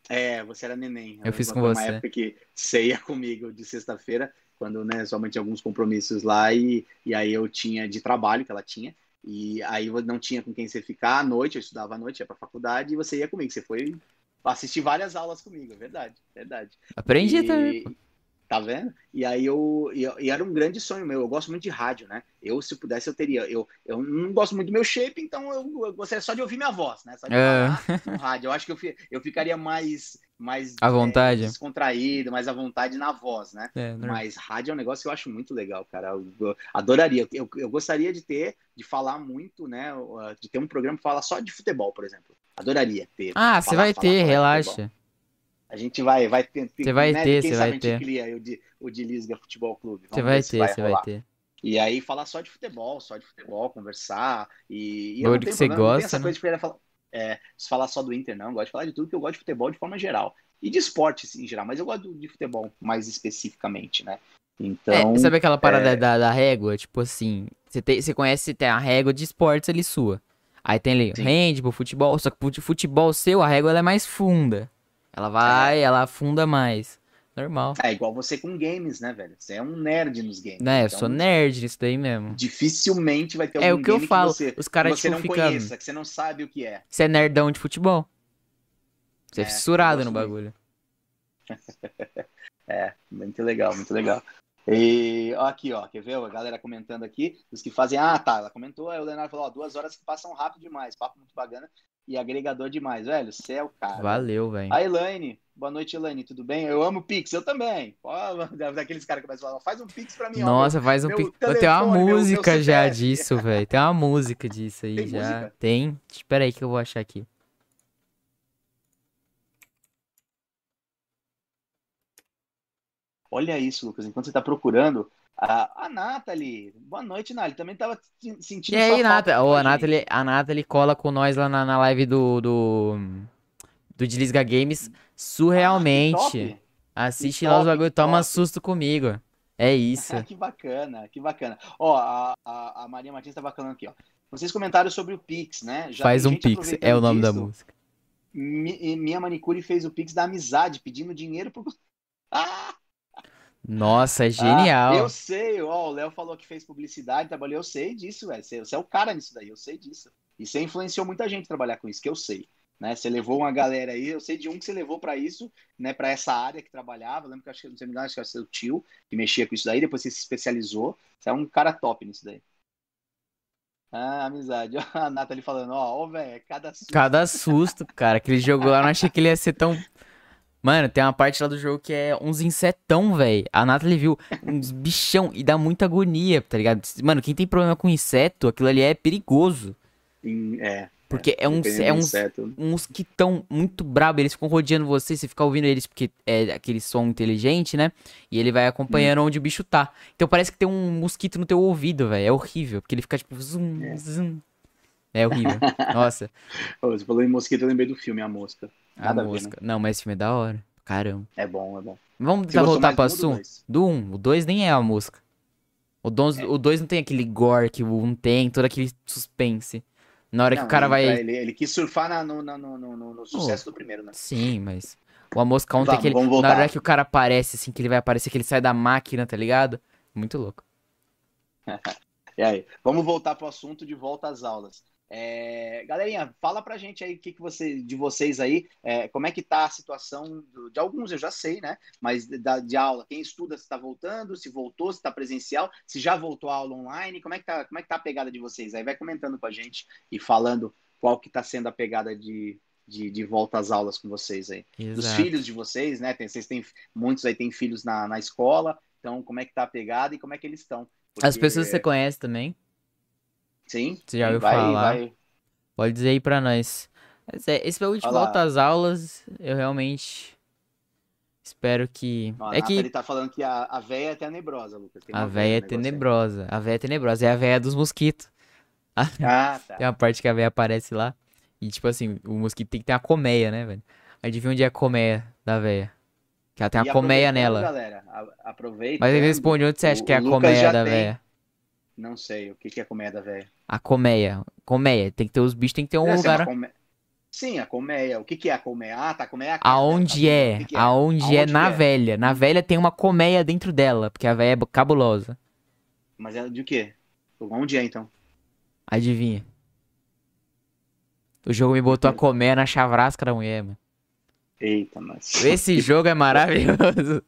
É, você era neném. Eu, eu fiz com você. Uma época que você ia comigo de sexta-feira quando né, sua mãe tinha alguns compromissos lá e, e aí eu tinha de trabalho que ela tinha e aí não tinha com quem você ficar à noite, eu estudava à noite, ia pra faculdade e você ia comigo, você foi assistir várias aulas comigo, é verdade, verdade. Aprendi e, também. Tá vendo? E aí eu, e, e, era um grande sonho meu. Eu gosto muito de rádio, né? Eu, se pudesse, eu teria. Eu, eu não gosto muito do meu shape, então eu, eu gostaria só de ouvir minha voz, né? Só de é. falar no rádio. Eu acho que eu, eu ficaria mais mais à vontade. É, descontraído, mais à vontade na voz, né? É, Mas rádio é um negócio que eu acho muito legal, cara. Eu, eu adoraria. Eu, eu gostaria de ter, de falar muito, né? De ter um programa que fala só de futebol, por exemplo. Adoraria ter. Ah, você vai ter, relaxa. A gente vai, vai ter. Você vai né? ter, você vai ter. Cria o de, o de Lisga Futebol Clube. Você vai ter, você vai ter. E aí falar só de futebol, só de futebol, conversar. E, e eu que você gosta. Não essa né? coisa de é, se falar só do Inter, não. Eu gosto de falar de tudo que eu gosto de futebol de forma geral. E de esportes em geral, mas eu gosto de futebol mais especificamente, né? Então. É, sabe aquela parada é... da, da régua? Tipo assim, você, tem, você conhece, tem a régua de esportes ali sua. Aí tem ali Sim. handball, futebol, só que futebol seu, a régua é mais funda. Ela vai, é. ela afunda mais. Normal. É igual você com games, né, velho? Você é um nerd nos games. É, eu então, sou nerd nisso daí mesmo. Dificilmente vai ter algum É o que eu falo. Que você, os caras que você tipo, não fica... conheça, que você não sabe o que é. Você é nerdão de futebol. Você é, é fissurado no bagulho. é, muito legal, muito legal. E ó, aqui, ó, quer ver? A galera comentando aqui, os que fazem. Ah, tá, ela comentou, aí o Leonardo falou, ó, duas horas que passam rápido demais, papo muito bacana e agregador demais, velho. Céu, cara. Valeu, velho. A Elaine, boa noite, Elaine, tudo bem? Eu amo Pix, eu também. Ó, daqueles caras que começam a falar, faz um Pix pra mim. Nossa, ó, faz um Pix. Tem uma música meu, meu já disso, velho. Tem uma música disso aí Tem já. Música? Tem. Espera aí que eu vou achar aqui. Olha isso, Lucas. Enquanto você está procurando, a, a Nathalie, boa noite, Nathalie. Também tava sentindo. E aí, Nathalie? Oh, a, Nathalie, a Nathalie cola com nós lá na, na live do, do, do Games surrealmente. Ah, Assiste Que lá os top, bagulho, que toma top. susto comigo. É isso. que bacana, que bacana. Ó, a, a, a Maria Martins estava falando aqui, ó. Vocês comentaram sobre o Pix, né? Já Faz um pix, é o nome da disso. música. Mi- minha manicure fez o Pix da amizade, pedindo dinheiro por. Ah! Nossa, é Ah, genial. eu sei, ó, o Léo falou que fez publicidade, trabalhou, eu sei disso, velho. Você, você é o cara nisso daí, eu sei disso. E você influenciou muita gente a trabalhar com isso, que eu sei. Né? Você levou uma galera aí, eu sei de um que você levou para isso, né, para essa área que trabalhava. Eu lembro que eu acho que, não sei me acho que era seu tio que mexia com isso daí, depois você se especializou. Você é um cara top nisso daí. Ah, amizade. A Nathalie falando, ó, velho, cada susto. Cada susto, cara. Aquele jogo lá, eu não achei que ele ia ser tão. Mano, tem uma parte lá do jogo que é uns insetão, velho. A Nathalie viu uns bichão e dá muita agonia, tá ligado? Mano, quem tem problema com inseto, aquilo ali é perigoso. Em- É, Porque é, uns, dependendo é uns, inseto. um mosquitão muito brabo. Eles ficam rodeando você, você fica ouvindo eles porque é aquele som inteligente, né? E ele vai acompanhando onde o bicho tá. Então parece que tem um mosquito no teu ouvido, velho. É horrível. Porque ele fica tipo zum, É. zum. É horrível. Nossa. Você falou em mosquito, eu lembrei do filme A Mosca. A Nada a ver, mosca. Não, mas esse filme é da hora. Caramba. É bom, é bom. Vamos tentar gostou voltar pro um assunto? Do 1. O 2 nem é a mosca. O 2 É. o dois não tem aquele gore que o 1 tem, todo aquele suspense. Na hora que Não, o cara vai. Ele, ele quis surfar na- no, no, no, no- sucesso do primeiro, né? Sim, mas. O A Mosca 1 tem Vamos, aquele. Na hora que o cara aparece, assim, que ele vai aparecer, que ele sai da máquina, tá ligado? Muito louco. E aí, vamos voltar pro assunto de volta às aulas. É, galerinha, fala pra gente aí o que, que você, de vocês aí, é, como é que tá a situação do- de alguns, eu já sei, né? Mas da, de aula, quem estuda se tá voltando, se voltou, se tá presencial, se já voltou a aula online, como é que tá, como é que tá a pegada de vocês? Aí vai comentando com a gente e falando qual que tá sendo a pegada de, de, de volta às aulas com vocês aí. Dos Exato. filhos de vocês, né? Tem, vocês têm, muitos aí têm filhos na, na escola, então como é que tá a pegada e como é que eles estão? As Porque- pessoas que você conhece também, Sim. Você já ouviu vai, falar? vai. pode dizer aí pra nós. É, Esse bagulho de volta às aulas, eu realmente espero que. A É que tá falando que a, a véia é tenebrosa, Lucas. A véia é negócio aí. tenebrosa. A véia é tenebrosa. É a véia dos mosquitos. Ah, tá. Tem uma parte que a véia aparece lá. E tipo assim, o mosquito tem que ter uma colmeia, né, velho? Adivinha onde é a colmeia da véia? Que ela tem uma colmeia aproveitando, nela. Galera, a- aproveita. Mas ele responde onde você acha o- que é a Lucas colmeia da véia? Não sei, o que, que é colmeia da véia? A colmeia. Colmeia. Tem que ter os bichos, tem que ter um Deve uma lugar. colme- Sim, a colmeia. O que, que é a colmeia? Ah, tá, a colmeia é a casa Aonde tá, é? o que que é? Aonde é Aonde na é? velha. Na velha tem uma colmeia dentro dela, porque a velha é cabulosa. Mas é de quê? Onde é, então? Adivinha. O jogo me botou a colmeia na chavrasca da mulher, mano. Eita, mas... Esse jogo é maravilhoso.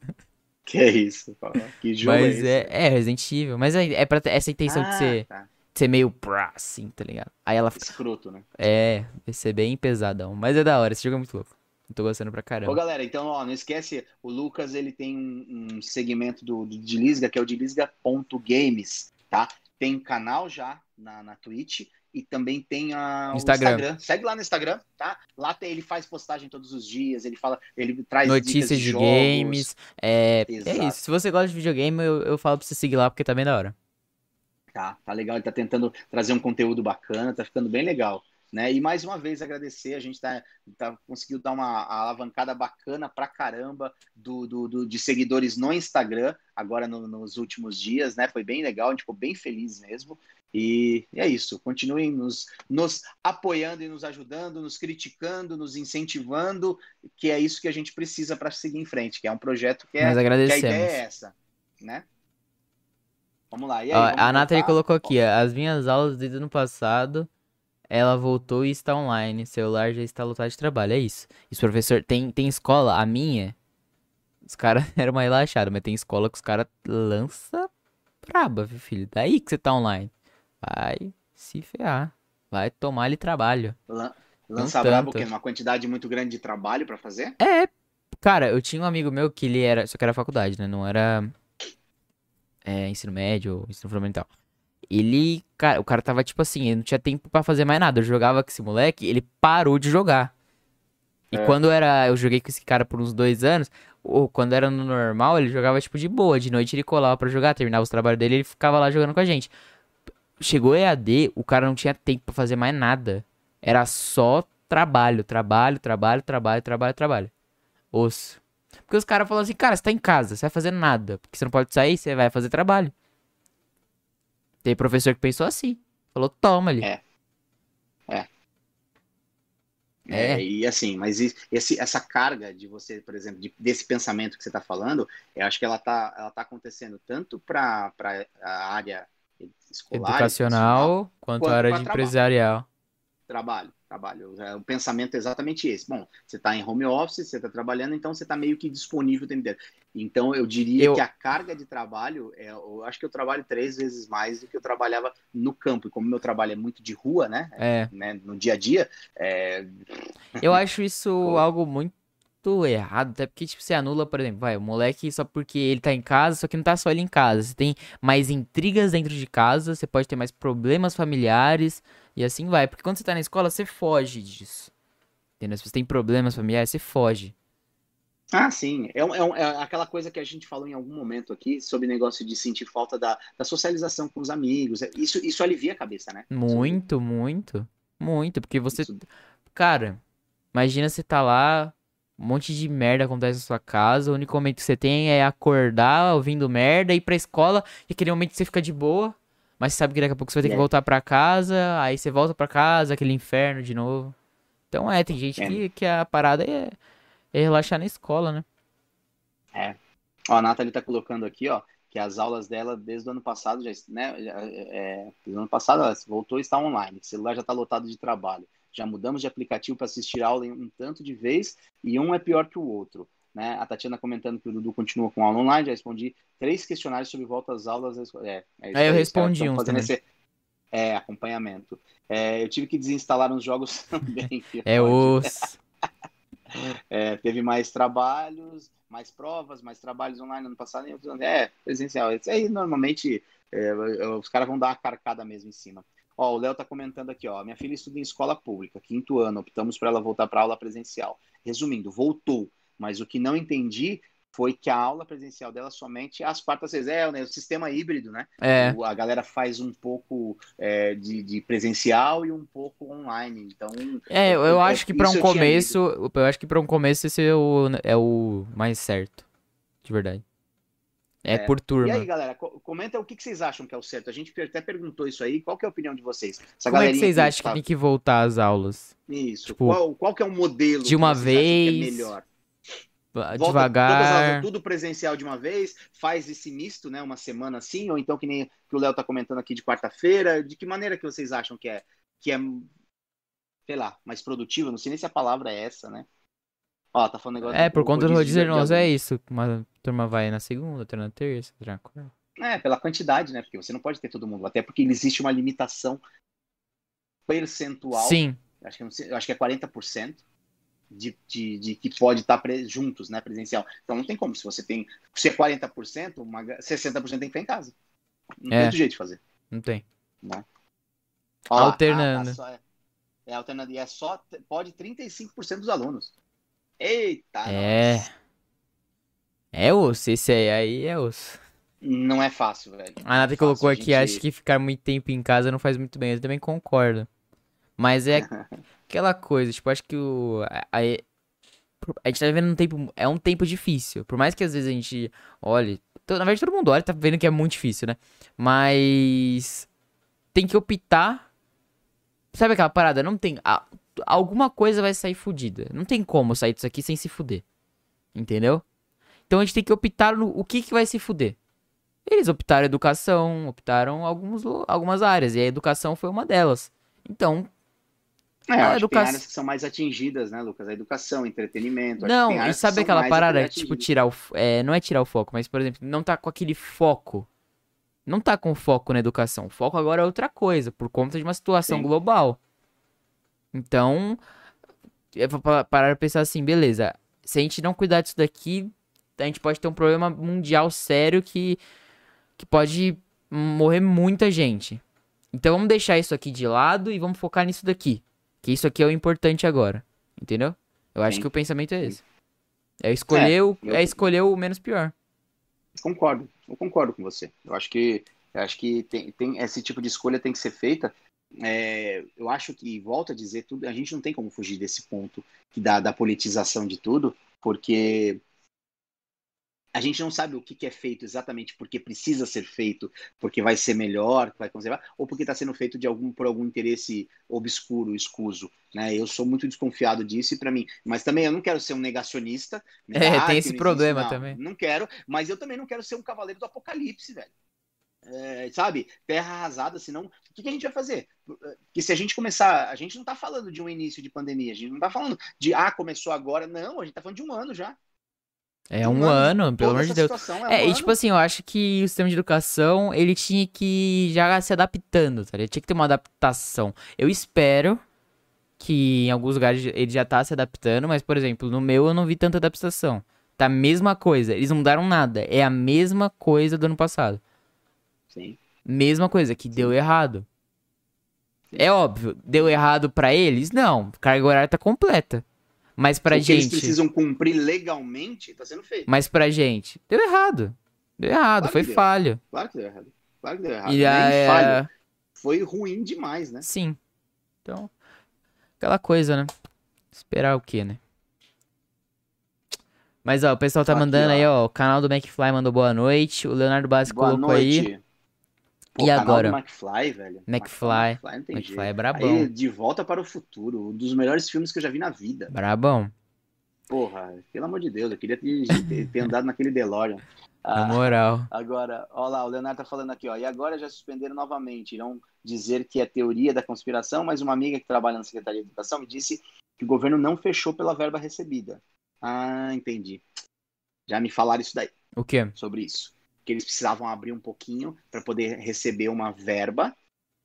Que é isso? pô? Que jogo é Mas esse? é, é Resident Evil. Mas é, é pra ter essa intenção de Ah, ser, tá. Ser meio pra, assim, tá ligado? Aí ela fica. Escroto, né? É, vai ser bem pesadão. Mas é da hora, esse jogo é muito louco. Eu tô gostando pra Ô, caramba. galera, então, ó, não esquece, o Lucas, ele tem um, um segmento do, do de Lisga, que é o de Lisga.games, tá? Tem canal já na, na Twitch e também tem a, Instagram. Instagram. Segue lá no Instagram, tá? Lá tem, ele faz postagem todos os dias, ele fala, ele traz Notícias de, de, games. É, é isso. Se você gosta de videogame, eu, eu falo pra você seguir lá, porque tá bem da hora. Tá, tá legal, ele tá tentando trazer um conteúdo bacana, tá ficando bem legal. Né? E mais uma vez agradecer, a gente tá, tá conseguiu dar uma alavancada bacana pra caramba do, do, do- de seguidores no Instagram, agora no- nos últimos dias, né? Foi bem legal, a gente ficou bem feliz mesmo. E, é isso, continuem nos, nos apoiando e nos ajudando, nos criticando, nos incentivando, que é isso que a gente precisa para seguir em frente, que é um projeto que é Nós que a agradecemos. ideia é essa, né? Vamos lá. E aí, Ó, vamos a Nathalie voltar? colocou aqui, ó, as minhas aulas desde o ano passado, ela voltou e está online, celular já está lotado de trabalho, é isso. Isso, professor, tem, tem escola, a minha, os caras eram mais relaxados, mas tem escola que os caras lança braba, viu, filho? Daí que você tá online. Vai se ferrar, vai tomar ali trabalho. Lan- Lança brabo o tanto. quê? Uma quantidade muito grande de trabalho para fazer? É, cara, eu tinha um amigo meu que ele era, só que era faculdade, né, não era é, ensino médio ou ensino fundamental. Ele, cara, o cara tava tipo assim, ele não tinha tempo pra fazer mais nada. Eu jogava com esse moleque, ele parou de jogar. E É. quando era, eu joguei com esse cara por uns dois anos, ou quando era no normal, ele jogava tipo de boa. De noite ele colava pra jogar, terminava os trabalhos dele, ele ficava lá jogando com a gente. Chegou EAD, o cara não tinha tempo pra fazer mais nada. Era só trabalho, trabalho, trabalho, trabalho, trabalho, trabalho. Osso. Porque os caras falam assim, cara, você tá em casa, você vai fazer nada. Porque você não pode sair, você vai fazer trabalho. Tem professor que pensou assim. Falou, toma ali. É. É. É. é. e assim, mas esse, essa carga de você, por exemplo, de, desse pensamento que você está falando, eu acho que ela está ela tá acontecendo tanto para a área escolar, educacional, quanto, quanto a área de empresarial. Trabalho trabalho. É, o pensamento é exatamente esse. Bom, você está em home office, você está trabalhando, então você está meio que disponível o tempo inteiro. Então, eu diria eu... que a carga de trabalho, é, eu acho que eu trabalho três vezes mais do que eu trabalhava no campo. E como meu trabalho é muito de rua, né? É. né no dia a dia. É... Eu acho isso algo muito errado, até porque, tipo, você anula, por exemplo, vai, o moleque só porque ele tá em casa, só que não tá só ele em casa. Você tem mais intrigas dentro de casa, você pode ter mais problemas familiares. E assim vai. Porque quando você tá na escola, você foge disso. Entendeu? Se você tem problemas familiares, você foge. Ah, sim. É, é, é, aquela coisa que a gente falou em algum momento aqui sobre o negócio de sentir falta da, da socialização com os amigos. É, isso, isso alivia a cabeça, né? Muito, muito. Muito. Porque você. Isso. Cara, imagina você tá lá, um monte de merda acontece na sua casa, o único momento que você tem é acordar ouvindo merda, ir pra escola, e aquele momento que você fica de boa. Mas você sabe que daqui a pouco você vai ter que voltar para casa, aí você volta para casa, aquele inferno de novo. Então é, tem gente é. que, que a parada é, é relaxar na escola, né? É. Ó, a Nathalie tá colocando aqui, ó, que as aulas dela desde o ano passado, já, né, já, é, desde o ano passado ela voltou e está online, o celular já está lotado de trabalho. Já mudamos de aplicativo para assistir aula em um tanto de vez e um é pior que o outro. Né? A Tatiana comentando que o Dudu continua com aula online, já respondi três questionários sobre volta às aulas. É, é, é eu respondi um também. Esse, é, acompanhamento. É, eu tive que desinstalar uns jogos também. é os... é, teve mais trabalhos, mais provas, mais trabalhos online ano passado. É, presencial. Isso aí, normalmente, é, os caras vão dar uma carcada mesmo em cima. Ó, o Léo tá comentando aqui, ó. Minha filha estuda em escola pública, quinto ano, optamos para ela voltar para aula presencial. Resumindo, voltou mas o que não entendi foi que a aula presencial dela somente às quartas-feiras. É, né, o sistema híbrido, né? É. a galera faz um pouco é, de, de, presencial e um pouco online. Então. É, eu, eu acho que para um começo. Eu acho que para um começo esse é o, é o mais certo. De verdade. É, é, por turma. E aí, galera, comenta o que, vocês acham que é o certo. A gente até perguntou isso aí. Qual é a opinião de vocês? Essa Como é que vocês acham que tem que voltar às aulas? Isso. Tipo, qual, qual que é o modelo de uma vez? é melhor? Volta devagar. tudo presencial de uma vez, faz esse misto, né? Uma semana assim, ou então que nem que o Léo tá comentando aqui de quarta-feira. De que maneira que vocês acham que é, que é, sei lá, mais produtivo? Não sei nem se a palavra é essa, né? Ó, tá falando negócio. É, por conta do rodízio nós é isso. Uma turma vai na segunda, outra na terça, outra na quarta. É, pela quantidade, né? Porque você não pode ter todo mundo. Até porque existe uma limitação percentual. Sim. Acho que, sei, acho que é 40% de, de, de, que pode estar juntos, né, presencial. Então não tem como. Se você tem, se é 40%, uma, 60% tem que estar em casa. Não é. tem outro jeito de fazer. Não tem. Né? Ó, alternando. A, a é, é alternando. E é só, pode 35% dos alunos. Eita! É. Nossa. É osso, esse aí, aí é osso. Não é fácil, velho. A Nata é colocou aqui, gente... acho que ficar muito tempo em casa não faz muito bem. Eu também concordo. Mas é aquela coisa, tipo, acho que o. A, a, a gente tá vivendo um tempo. É um tempo difícil. Por mais que às vezes a gente olhe. Na verdade, todo mundo olha tá vendo que é muito difícil, né? Mas. Tem que optar. Sabe aquela parada? Não tem. A, alguma coisa vai sair fodida. Não tem como sair disso aqui sem se fuder. Entendeu? Então a gente tem que optar no o que, que vai se fuder. Eles optaram educação, optaram alguns, algumas áreas. E a educação foi uma delas. Então, é, a educação... tem áreas que são mais atingidas, né, Lucas? A educação, entretenimento. Não, e sabe aquela parada, tipo, tirar o. É, não é tirar o foco, mas, por exemplo, não tá com aquele foco. Não tá com foco na educação. O foco agora é outra coisa, por conta de uma situação Sim. global. Então, é pra parar pra pensar assim, beleza. Se a gente não cuidar disso daqui, a gente pode ter um problema mundial sério que, que pode morrer muita gente. Então vamos deixar isso aqui de lado e vamos focar nisso daqui. Que isso aqui é o importante agora. Entendeu? Eu acho Sim. que o pensamento é esse. É escolher, é, o, eu... é escolher o menos pior. Concordo. Eu concordo com você. Eu acho que, eu acho que tem, tem esse tipo de escolha tem que ser feita é, eu acho que, volto a dizer, tudo, a gente não tem como fugir desse ponto que dá da politização de tudo, porque a gente não sabe o que, que, é feito exatamente porque precisa ser feito, porque vai ser melhor, vai conservar, ou porque está sendo feito de algum por algum interesse obscuro, escuso. Né? Eu sou muito desconfiado disso e para mim, mas também eu não quero ser um negacionista. Né? É, tem esse problema não, também. Não quero, mas eu também não quero ser um cavaleiro do apocalipse, velho. É, sabe, terra arrasada, senão o que, que, a gente vai fazer? Porque se a gente começar, a gente não está falando de um início de pandemia, a gente não está falando de ah, começou agora, não, a gente está falando de um ano já. É um, um ano, ano, pelo amor de Deus. É, um é e tipo assim, eu acho que o sistema de educação, ele tinha que já se adaptando, tá? Ele tinha que ter uma adaptação. Eu espero que em alguns lugares ele já tá se adaptando, mas, por exemplo, no meu eu não vi tanta adaptação. Tá a mesma coisa, eles não mudaram nada. É a mesma coisa do ano passado. Sim. Mesma coisa, que Sim. deu errado. Sim. É óbvio, deu errado para eles? Não, carga horária tá completa. Mas pra o gente. eles precisam cumprir legalmente, tá sendo feito. Mas pra gente, deu errado. Deu errado, claro foi deu. falho. Claro que deu errado. Claro que deu errado. E a... É. Foi ruim demais, né? Sim. Então, aquela coisa, né? Esperar o quê, né? Mas, ó, o pessoal tá Aqui, mandando ó. aí, ó. O canal do McFly mandou boa noite. O Leonardo Bassi colocou noite. aí. Pô, e agora? McFly, velho. McFly. McFly, McFly jeito. é brabão. Aí, de Volta para o Futuro, um dos melhores filmes que eu já vi na vida. Brabão. Porra, pelo amor de Deus, eu queria ter, ter, andado naquele DeLorean. Na ah, moral. Agora, ó lá, o Leonardo tá falando aqui, ó. E agora já suspenderam novamente. Irão dizer que é teoria da conspiração, mas uma amiga que trabalha na Secretaria de Educação me disse que o governo não fechou pela verba recebida. Ah, entendi. Já me falaram isso daí. O quê? Sobre isso que eles precisavam abrir um pouquinho para poder receber uma verba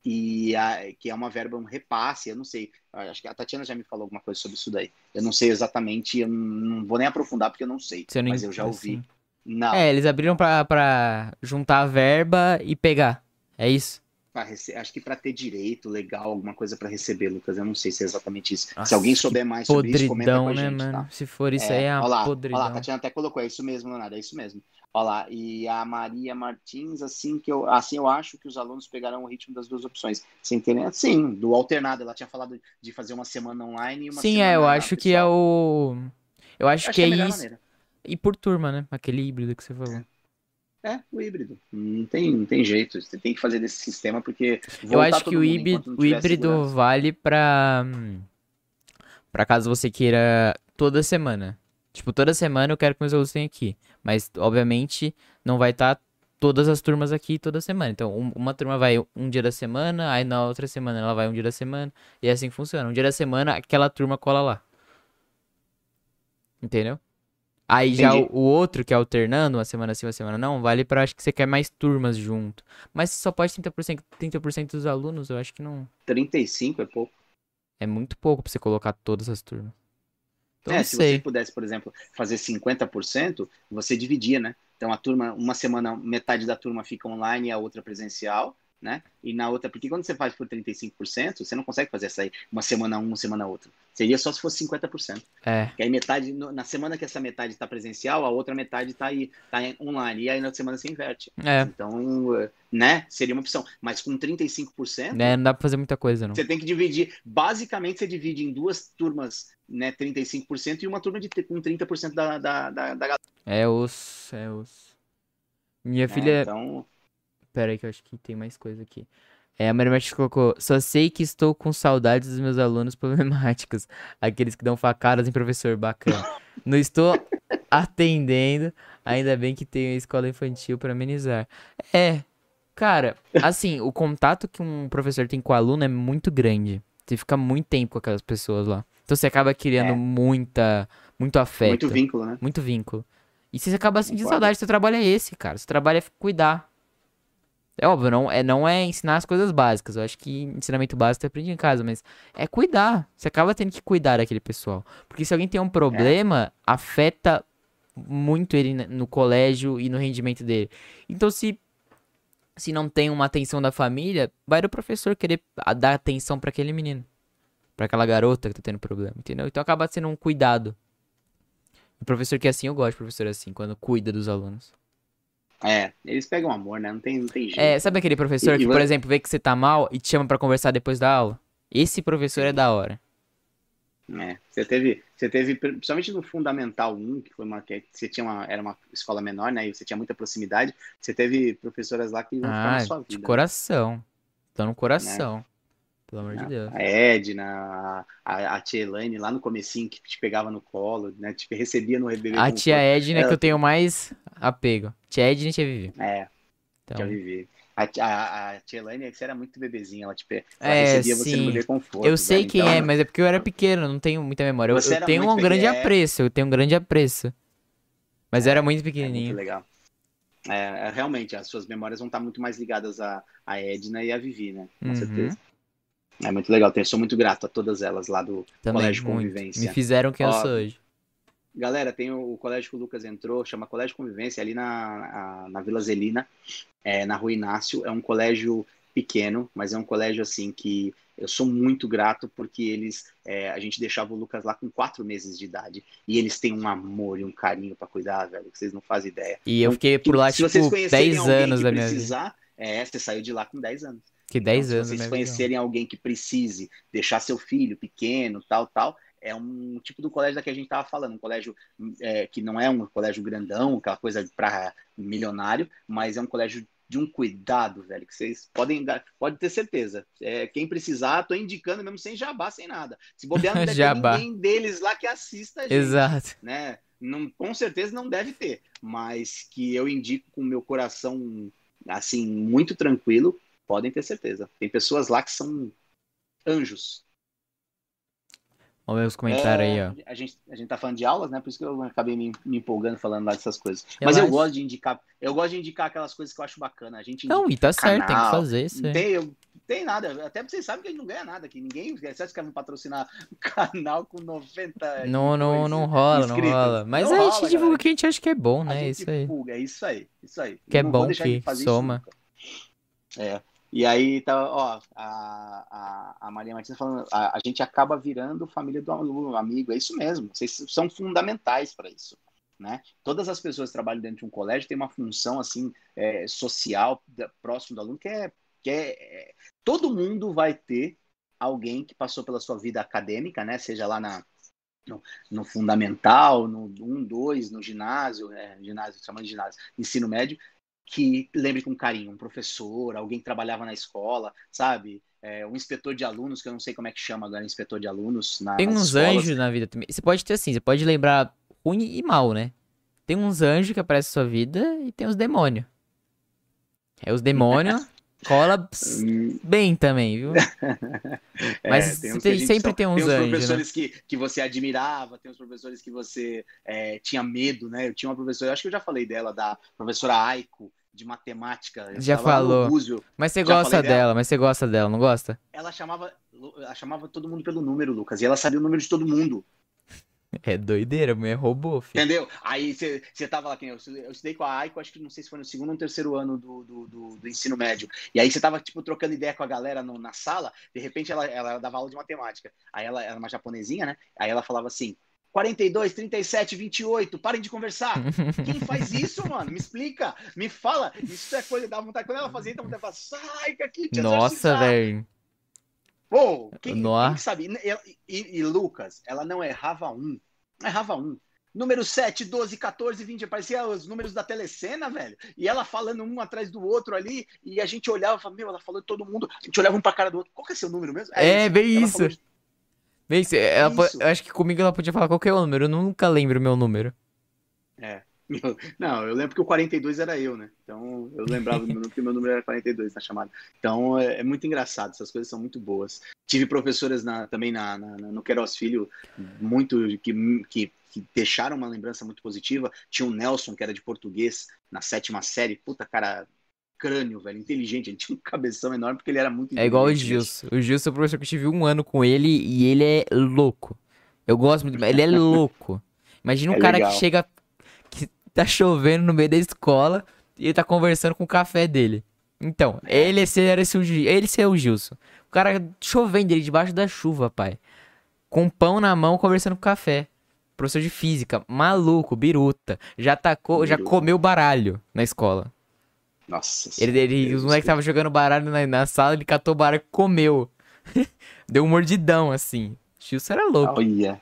e a, que é uma verba um repasse, eu não sei, acho que a Tatiana já me falou alguma coisa sobre isso daí. Eu não sei exatamente, eu não vou nem aprofundar porque eu não sei, não mas eu já ouvi. Assim. Não. É, eles abriram para juntar a verba e pegar. É isso? Acho que para ter direito legal, alguma coisa para receber, Lucas. Eu não sei se é exatamente isso. Nossa, se alguém souber mais sobre isso, comenta com a né, gente, né, mano? Tá? Se for isso é, aí, é a olha podridão. Olha lá, a Tatiana até colocou, é isso mesmo, Leonardo, é isso mesmo. Olha lá, e a Maria Martins, assim que eu, assim eu acho que os alunos pegarão o ritmo das duas opções. Sem ter, sim, do alternado. Ela tinha falado de fazer uma semana online e uma sim, semana é, eu acho pessoal. que é o. Eu acho, eu acho que, é, é isso. Maneira. E por turma, né? Aquele híbrido que você falou. É, o híbrido. Não tem, não tem jeito. Você tem que fazer desse sistema porque. Eu acho que o híbrido, o híbrido vale pra. Pra caso você queira toda semana. Tipo, toda semana eu quero que meus alunos tenham aqui. Mas, obviamente, não vai estar tá todas as turmas aqui toda semana. Então, um, uma turma vai um dia da semana, aí na outra semana ela vai um dia da semana. E é assim que funciona. Um dia da semana, aquela turma cola lá. Entendeu? Aí Entendi. já o, o, outro, que é alternando, uma semana sim, uma semana não, vale pra acho que você quer mais turmas junto. Mas só pode 30%, 30% dos alunos, eu acho que não. 35 é pouco. É muito pouco pra você colocar todas as turmas. Então, é, se sei. você pudesse, por exemplo, fazer 50%, você dividia, né? Então a turma, uma semana, metade da turma fica online e a outra presencial, né? E na outra, porque quando você faz por 35%, você não consegue fazer essa aí, uma semana um, uma semana outra. Seria só se fosse 50%. É. Que aí metade, na semana que essa metade está presencial, a outra metade está aí, tá online. E aí na semana se inverte. É. Então, né? Seria uma opção. Mas com 35%. É, não dá pra fazer muita coisa, não. Você tem que dividir. Basicamente, você divide em duas turmas, né? 35% e uma turma de, com 30% da, da, da, da galera. É os. É os. Minha filha. É, então. Pera aí que eu acho que tem mais coisa aqui. É, a Maria Martins colocou, só sei que estou com saudades dos meus alunos problemáticos, aqueles que dão facadas em professor, bacana. Não estou atendendo, ainda bem que tenho a escola infantil para amenizar. É, cara, assim, o contato que um professor tem com o aluno é muito grande. Você fica muito tempo com aquelas pessoas lá. Então você acaba criando é. muita, muito afeto. Muito vínculo, né? Muito vínculo. E você acaba sentindo saudade, seu trabalho é esse, cara. Seu trabalho é cuidar. É óbvio, não é, não é ensinar as coisas básicas. Eu acho que ensinamento básico você aprende em casa, mas é cuidar. Você acaba tendo que cuidar daquele pessoal. Porque se alguém tem um problema, é. afeta muito ele no colégio e no rendimento dele. Então, se, se não tem uma atenção da família, vai do professor querer dar atenção para aquele menino. para aquela garota que tá tendo problema, entendeu? Então acaba sendo um cuidado. O professor que é assim, eu gosto de professor assim, quando cuida dos alunos. É, eles pegam amor, né? Não tem, não tem jeito. É, sabe aquele professor E- que, por exemplo, vê que você tá mal e te chama pra conversar depois da aula? Esse professor é da hora. É, você teve, você teve, principalmente no Fundamental 1, que foi uma, que você tinha uma, era uma escola menor, né, e você tinha muita proximidade, você teve professoras lá que vão ficar Ah, na sua de vida. né? coração. Tô no coração. Pelo amor de Deus. A Edna, a, a, tia Elaine lá no comecinho, que te pegava no colo, né, te recebia no bebê A com tia força. Edna é que eu tenho mais apego. Tia Edna e tia Vivi. É, Então, já vivi. A, tia- a, a tia Elaine, você era muito bebezinha, ela, te, pe- ela É, recebia você no sim. bebê conforto. eu sei velho. quem Então, é, mas é porque eu era pequeno, não tenho muita memória. Eu, eu tenho um muito grande é. apreço, eu tenho um grande apreço. Mas eu era muito É muito pequenininho. legal. É, é, realmente, as suas memórias vão estar muito mais ligadas a, a Edna e a Vivi, né? Com Uhum. certeza. É muito legal. Eu sou muito grato a todas elas lá do Também, Colégio muito. Convivência. Me fizeram quem eu sou hoje. Galera, tem o, o colégio que o Lucas entrou, chama Colégio Convivência, ali na, na, na Vila Zelina, é, na Rua Inácio. É um colégio pequeno, mas é um colégio assim que eu sou muito grato porque eles, é, a gente deixava o Lucas lá com quatro meses de idade e eles têm um amor e um carinho pra cuidar, velho, que vocês não fazem ideia. E eu fiquei por lá, Se vocês tipo, conhecerem 10 alguém anos que da minha vida. é, você saiu de lá com 10 anos. Que 10 Então, anos se vocês vida. conhecerem alguém que precise deixar seu filho pequeno, tal, tal, é um tipo do colégio da que a gente estava falando, um colégio é, que não é um colégio grandão, aquela coisa para milionário, mas é um colégio de um cuidado, velho, que vocês podem dar, pode ter certeza. É, quem precisar, tô indicando mesmo sem jabá, sem nada. Se bobear, não deve ninguém deles lá que assista a gente Exato. né? Não, com certeza não deve ter, mas que eu indico com o meu coração assim muito tranquilo, podem ter certeza. Tem pessoas lá que são anjos. Vamos ver os comentários É, aí, ó. A gente, a gente tá falando de aulas, né? Por isso que eu acabei me, me empolgando falando lá dessas coisas. Mas eu Relaxa. gosto de indicar, eu gosto de indicar aquelas coisas que eu acho bacana. A gente Não, e tá certo, tem que canal, fazer isso não aí. tem, eu- tem nada. Até vocês sabem que a gente não ganha nada aqui. Ninguém. Vocês querem patrocinar um canal com 90. Não, não, não rola, não inscritos. rola. Mas Não a gente rola, divulga galera. o que a gente acha que é bom, né? Isso aí. divulga, é isso aí, isso aí. Que é Eu não vou bom, que soma. É. E aí, tá, ó, a, a, a Maria Martins falando, a, a gente acaba virando família do aluno, amigo, é isso mesmo. Vocês são fundamentais para isso. Né? Todas as pessoas que trabalham dentro de um colégio têm uma função assim é, social da- próximo do aluno que é, que é, é- todo mundo vai ter alguém que passou pela sua vida acadêmica, né? Seja lá na, no, no fundamental, no 1, 2, no ginásio, é, ginásio, chamando de ginásio, ensino médio, que lembre com carinho, um professor, alguém que trabalhava na escola, sabe? É, um inspetor de alunos, que eu não sei como é que chama agora, inspetor de alunos. Na, Tem uns anjos na vida também. Você pode ter assim, você pode lembrar ruim e mal, né? Tem uns anjos que aparecem na sua vida e tem os demônios. É os demônios cola Hum, bem também, viu? é, Mas que tem- gente sempre só- tem uns Tem uns anjos, né? professores que, que você admirava, tem uns professores que você é, tinha medo, né? Eu tinha uma professora, eu acho que eu já falei dela, da professora Aiko, de matemática. Eu Já falou. Roosevelt. Mas você gosta dela? dela, mas você gosta dela, não gosta? Ela chamava, ela chamava todo mundo pelo número, Lucas, e ela sabia o número de todo mundo. É doideira, mulher roubou, filho. Entendeu? Aí você você tava lá, quem eu, eu estudei com a Aiko, acho que não sei se foi no segundo ou no terceiro ano do, do, do- do ensino médio. E aí você tava, tipo, trocando ideia com a galera no- na sala, de repente ela, ela dava aula de matemática. Aí ela era uma japonesinha, né? Aí ela falava assim: 42, 37, 28, parem de conversar. Quem faz isso, mano? Me explica, me fala. Isso é coisa da vontade. Quando ela fazia, então vontade sai daqui, te Nossa, exorcizar." velho. Pô, quem, quem sabe? E, e- e Lucas, ela não errava um. Não errava um. Número 7, 12, 14, 20. Parecia os números da telecena, velho. E ela falando um atrás do outro ali. E a gente olhava e falava, meu, ela falou de todo mundo. A gente olhava um pra cara do outro. Qual que é seu número mesmo? É, esse. bem Ela isso. Cê- ela Isso. eu acho que comigo ela podia falar qualquer número. Eu nunca lembro o meu número. Não, eu lembro que o 42 era eu, né? Então eu lembrava que o meu número era 42 na chamada. Então é, é muito engraçado, essas coisas são muito boas. Tive professoras na- também na- na- no Queiroz Filho, muito que, que, que deixaram uma lembrança muito positiva. Tinha o Nelson, que era de português, na sétima série. Puta, cara, crânio, velho, inteligente. Ele tinha um cabeção enorme porque ele era muito É igual o inteligente. Gilson. O Gilson é o professor que eu tive um ano com ele e ele é louco. Eu gosto muito, ele é louco. Imagina um É cara legal. que chega, que tá chovendo no meio da escola e ele tá conversando com o café dele. Então, ele ser esse, o ele ser o Gilson. O cara chovendo ele debaixo da chuva, pai. Com pão na mão, conversando com café. professor de física, maluco, biruta. Já tacou, já Biruta. comeu baralho na escola. Nossa Ele, ele, Deus os moleques estavam jogando baralho na, na sala, ele catou o baralho e comeu. Deu um mordidão, assim. O Chilson era louco. Olha.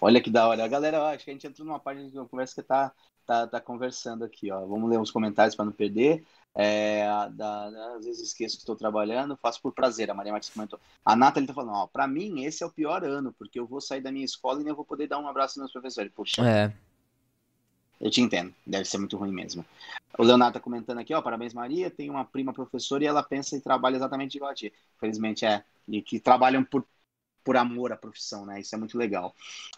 Olha que da hora. Galera, ó, acho que a gente entrou numa parte de uma conversa que tá, tá, tá conversando aqui, ó. Vamos ler os comentários para não perder. É, da- da- às vezes esqueço que estou trabalhando, faço por prazer. A Maria Martins comentou. A Nathalie tá falando, ó, pra mim esse é o pior ano, porque eu vou sair da minha escola e nem vou poder dar um abraço nos meus professores. Poxa, É. eu te entendo, deve ser muito ruim mesmo. O Leonardo tá comentando aqui, ó, parabéns Maria, tem uma prima professora e ela pensa e trabalha exatamente igual a ti. Infelizmente é, e que trabalham por, por amor à profissão, né? Isso é muito legal.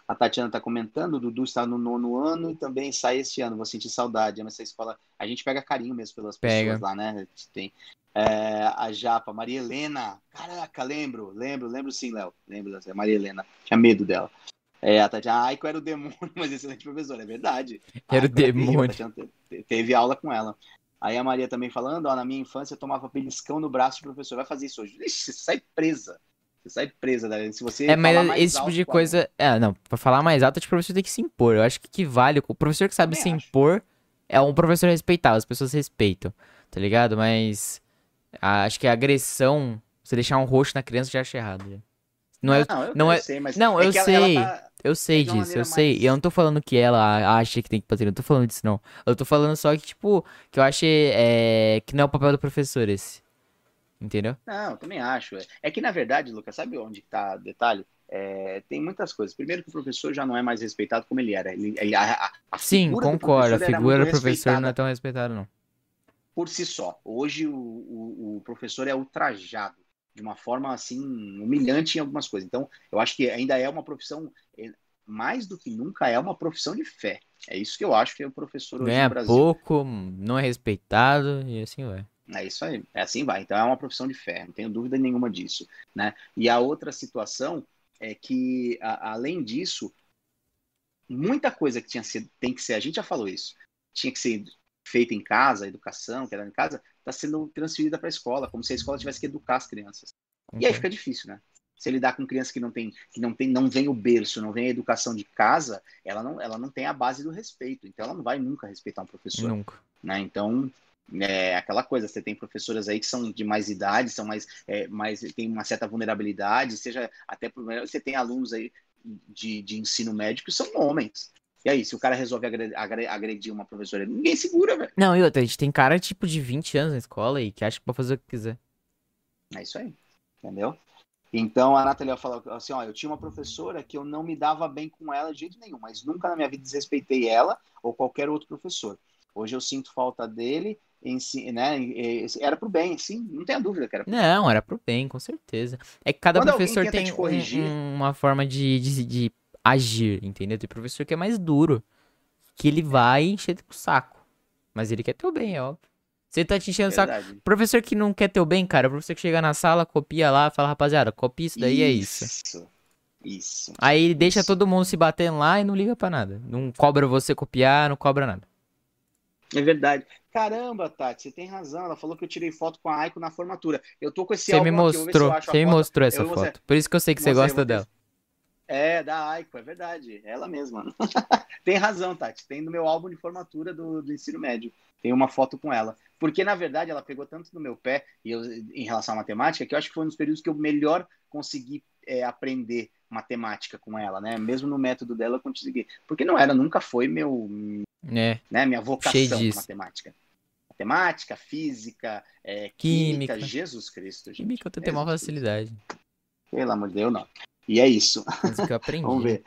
A Tatiana tá comentando, o Dudu está no nono ano e também sai este ano, vou sentir saudade. Nessa escola, a gente pega carinho mesmo pelas Pega. pessoas lá, né? A gente tem. É, a Japa, Maria Helena, caraca, lembro, lembro, lembro sim, Léo, lembro Maria Helena, tinha medo dela. É, a Tatiana, a Aiko era o demônio, mas excelente professora, é verdade. Era o Aiko terrível, demônio. a Tatiana te- te- teve aula com ela. Aí a Maria também falando, ó, na minha infância eu tomava beliscão no braço do professor, vai fazer isso hoje. Ixi, você sai presa. Você sai presa, né? Se você É, mas esse tipo de coisa. É, não, pra falar mais alto, o professor tem que se impor. Eu acho que equivale. O professor que sabe se acho. impor é um professor respeitável, as pessoas respeitam, tá ligado? Mas a- acho que a agressão, você deixar um roxo na criança já acha errado. já. Não é, Não, eu, não é- sei, mas não, é eu que ela- sei. ela tá- eu sei disso, eu sei. E eu não tô falando que ela acha que tem que fazer, eu não tô falando disso, não. Eu tô falando só que, tipo, que eu achei é, que não é o papel do professor esse. Entendeu? Não, eu também acho. É- É que, na verdade, Lucas, sabe onde está o detalhe? É, tem muitas coisas. Primeiro que o professor já não é mais respeitado como ele era. Ele, ele- a, a- Sim, concordo. A figura do professor não é tão respeitada, não. por si só. Hoje o, o, o professor é ultrajado de uma forma assim humilhante em algumas coisas. Então, eu acho que ainda é uma profissão é, mais do que nunca é uma profissão de fé. É isso que eu acho que é o professor hoje Ganha no Brasil. pouco, não é respeitado e assim vai. É isso aí, é assim vai. Então é uma profissão de fé, não tenho dúvida nenhuma disso, né? E a outra situação é que, a- além disso, muita coisa que tinha sido, tem que ser, a gente já falou isso, tinha que ser feita em casa, a educação que era em casa, está sendo transferida para a escola, como se a escola tivesse que educar as crianças. E aí fica difícil, né? Se lidar com criança que não tem, que não tem, não vem o berço, não vem a educação de casa, ela não, ela não tem a base do respeito. Então ela não vai nunca respeitar um professor Nunca. né? Então, é aquela coisa, você tem professoras aí que são de mais idade, são mais, é, mais tem uma certa vulnerabilidade, seja até por você tem alunos aí de, de ensino médio que são homens. E aí, se o cara resolve agre- agre- agredir uma professora, ninguém segura, velho. Não, e outra, a gente tem cara tipo de 20 anos na escola e que acha que pode fazer o que quiser. É isso aí, entendeu? Então a Nathalie falou assim: ó, eu tinha uma professora que eu não me dava bem com ela de jeito nenhum, mas nunca na minha vida desrespeitei ela ou qualquer outro professor. Hoje eu sinto falta dele, ensi- né? Era pro bem, sim, não tenha dúvida que era pro Não, era pro bem, com certeza. É que cada Quando professor tem te corrigir- um- uma forma de, de, de agir, entendeu? Tem professor que é mais duro, que ele vai encher o saco. Mas ele quer teu bem, é óbvio. Você tá te enchendo o saco. Professor que não quer teu bem, cara, é o professor que chega na sala, copia lá, fala, rapaziada, copia isso daí, é isso. Isso. Isso. Aí ele deixa Isso. todo mundo se batendo lá e não liga pra nada. Não cobra você copiar, não cobra nada. É verdade. Caramba, Tati, você tem razão. Ela falou que eu tirei foto com a Aiko na formatura. Eu tô com esse Você me aqui, mostrou, acho a você me foto. mostrou essa Eu vou mostrar. foto. Por isso que eu sei que você Mostrei, gosta vou ter- dela. É, da Aiko, é verdade. Ela mesma. tem razão, Tati. Tem no meu álbum de formatura do, do ensino médio. Tem uma foto com ela. Porque, na verdade, ela pegou tanto no meu pé e eu, em relação à matemática, que eu acho que foi um dos períodos que eu melhor consegui é, aprender matemática com ela, né? Mesmo no método dela eu consegui. Porque não era, nunca foi meu, É, né, minha vocação matemática. Matemática, física, é, química, Química. Jesus Cristo, gente. química eu tenho uma facilidade. Pelo amor de Deus, não. E é isso. Mas o que eu aprendi. Vamos ver.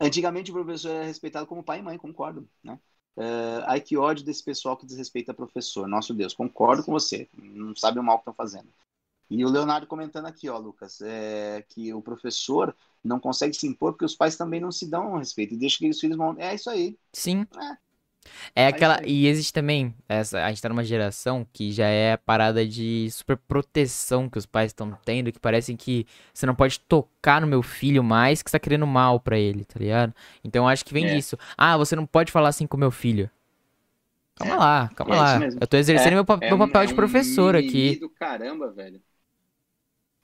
Antigamente o professor era respeitado como pai e mãe, concordo, né? É, ai, que ódio desse pessoal que desrespeita professor. Nosso Deus, concordo com você. Não sabe o mal que estão fazendo. E o Leonardo comentando aqui, ó, Lucas, é, que o professor não consegue se impor porque os pais também não se dão respeito e deixa que os filhos vão. É isso aí. Sim. É. É aquela. E existe também. Essa, a gente tá numa geração que já é a parada de super proteção que os pais estão tendo, que parecem que você não pode tocar no meu filho mais, que você tá querendo mal pra ele, tá ligado? Então eu acho que vem É. disso. Ah, você não pode falar assim com meu filho. Calma É. lá, calma É lá. Eu tô exercendo meu, pa- meu um- papel é de um professor mimimi aqui. do caramba, velho.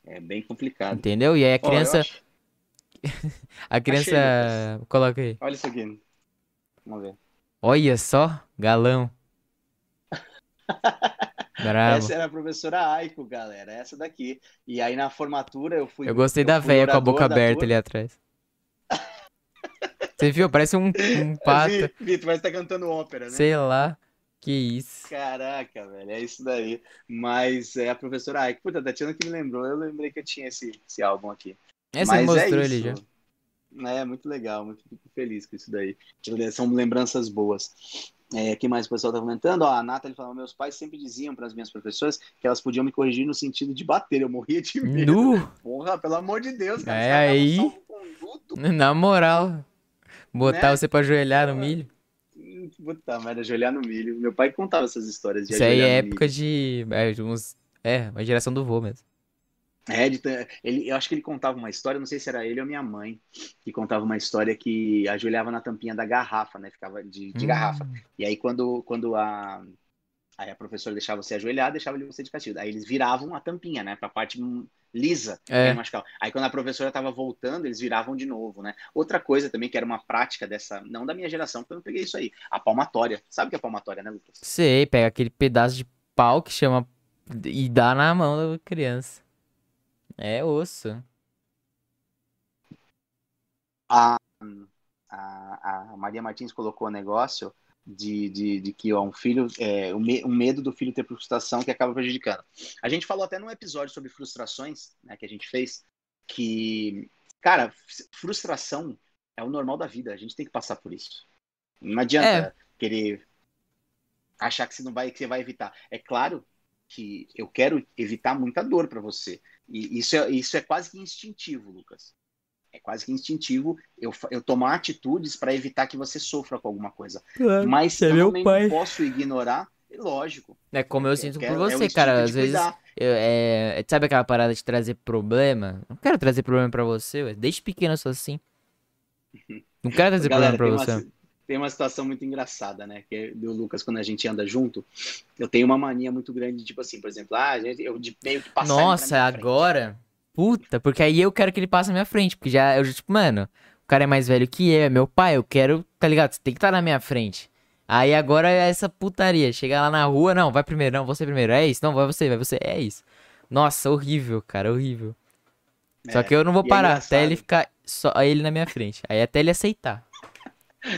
É bem complicado. Entendeu? E aí a criança. acho- A criança. Coloca aí. Olha isso aqui. Vamos ver. Olha só, galão. Bravo. Essa era a professora Aiko, galera. Essa daqui. E aí na formatura eu fui. Eu gostei da fui véia com a boca da aberta ali atrás. Você viu? Parece um, um pato. Vi- Vitor, que tá cantando ópera, né? Sei lá. Que isso. Caraca, velho, é isso daí. Mas é a professora Aiko. Puta, Tatiana que me lembrou. Eu lembrei que eu tinha esse, esse álbum aqui. É, você Mas mostrou é ele isso. já. É, muito legal, muito feliz com isso daí. São lembranças boas. É, que mais o pessoal tá comentando? Ó, a Nathalie falou: meus pais sempre diziam para as minhas professoras que elas podiam me corrigir no sentido de bater. Eu morria de medo. Nu! Porra, pelo amor de Deus, cara. É aí. salvo-conduto. Na moral. Botar Né? você pra ajoelhar no milho. Puta merda, ajoelhar no milho. Meu pai contava essas histórias de Isso aí é época milho. de. É, de uns. É, uma geração do vô mesmo. É, de ter- ele, eu acho que ele contava uma história, não sei se era ele ou minha mãe, que contava uma história que ajoelhava na tampinha da garrafa, né? Ficava de, de Hum. garrafa. E aí quando, quando a, aí a professora deixava você ajoelhar, deixava ele você de castigo. Aí eles viravam a tampinha, né? Pra parte lisa. É. Aí quando a professora tava voltando, eles viravam de novo, né? Outra coisa também que era uma prática dessa, não da minha geração, porque eu não peguei isso aí, a palmatória. Sabe o que é palmatória, né, Lucas? Sei, pega aquele pedaço de pau que chama. E dá na mão da criança. É osso. A, a, a Maria Martins colocou o negócio de, de, de que ó, um filho, é, o, me, medo do filho ter frustração que acaba prejudicando. A gente falou até num episódio sobre frustrações, né, que a gente fez, que, cara, frustração é o normal da vida, a gente tem que passar por isso. Não adianta querer achar que você não vai, que você vai evitar. É claro que eu quero evitar muita dor para você. E isso é, isso é quase que instintivo, Lucas. É quase que instintivo eu, eu tomar atitudes para evitar que você sofra com alguma coisa. Claro. Mas é eu meu também pai. não posso ignorar, é lógico. É como eu eu sinto quero- por é você, instinto cara. Às vezes. eu- é, sabe aquela parada de trazer problema? Não quero trazer problema pra você, ué. Desde pequeno eu sou assim. Não quero trazer Galera, problema pra uma, você. Tem uma situação muito engraçada, né? Que é do Lucas, quando a gente anda junto, eu tenho uma mania muito grande, tipo assim, por exemplo, ah, eu de meio que passar Nossa, minha frente. agora. Puta, porque aí eu quero que ele passe na minha frente. Porque já, eu, já, tipo, mano, o cara é mais velho que eu, é meu pai, eu quero, tá ligado? Você tem que estar na minha frente. Aí agora é essa putaria. Chegar lá na rua, não, vai primeiro, não, você primeiro. É isso, não, vai você, vai você. É isso. Nossa, horrível, cara, horrível. Só É, que eu não vou é parar até engraçado. ele ficar só ele na minha frente. Aí até ele aceitar.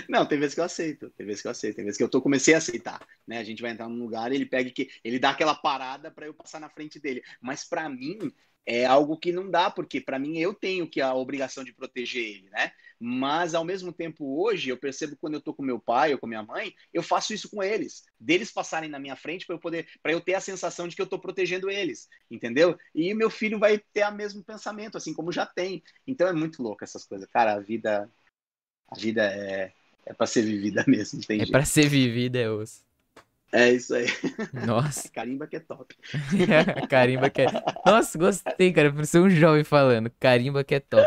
Não, tem vezes que eu aceito, tem vezes que eu aceito, tem vezes que eu tô comecei a aceitar, né? A gente vai entrar num lugar ele pega que ele dá aquela parada para eu passar na frente dele. Mas para mim é algo que não dá, porque para mim eu tenho que a obrigação de proteger ele, né? Mas ao mesmo tempo hoje eu percebo quando eu tô com meu pai ou com minha mãe, eu faço isso com eles, deles passarem na minha frente para eu poder, para eu ter a sensação de que eu tô protegendo eles, entendeu? E meu filho vai ter o mesmo pensamento, assim como já tem. Então é muito louco essas coisas, cara. A vida, a vida é é para ser vivida mesmo, tem É pra ser vivida, é osso. É isso aí. Nossa, Carimba que é top. carimba que é. Nossa, gostei, cara. Por ser um jovem falando. Carimba que é top.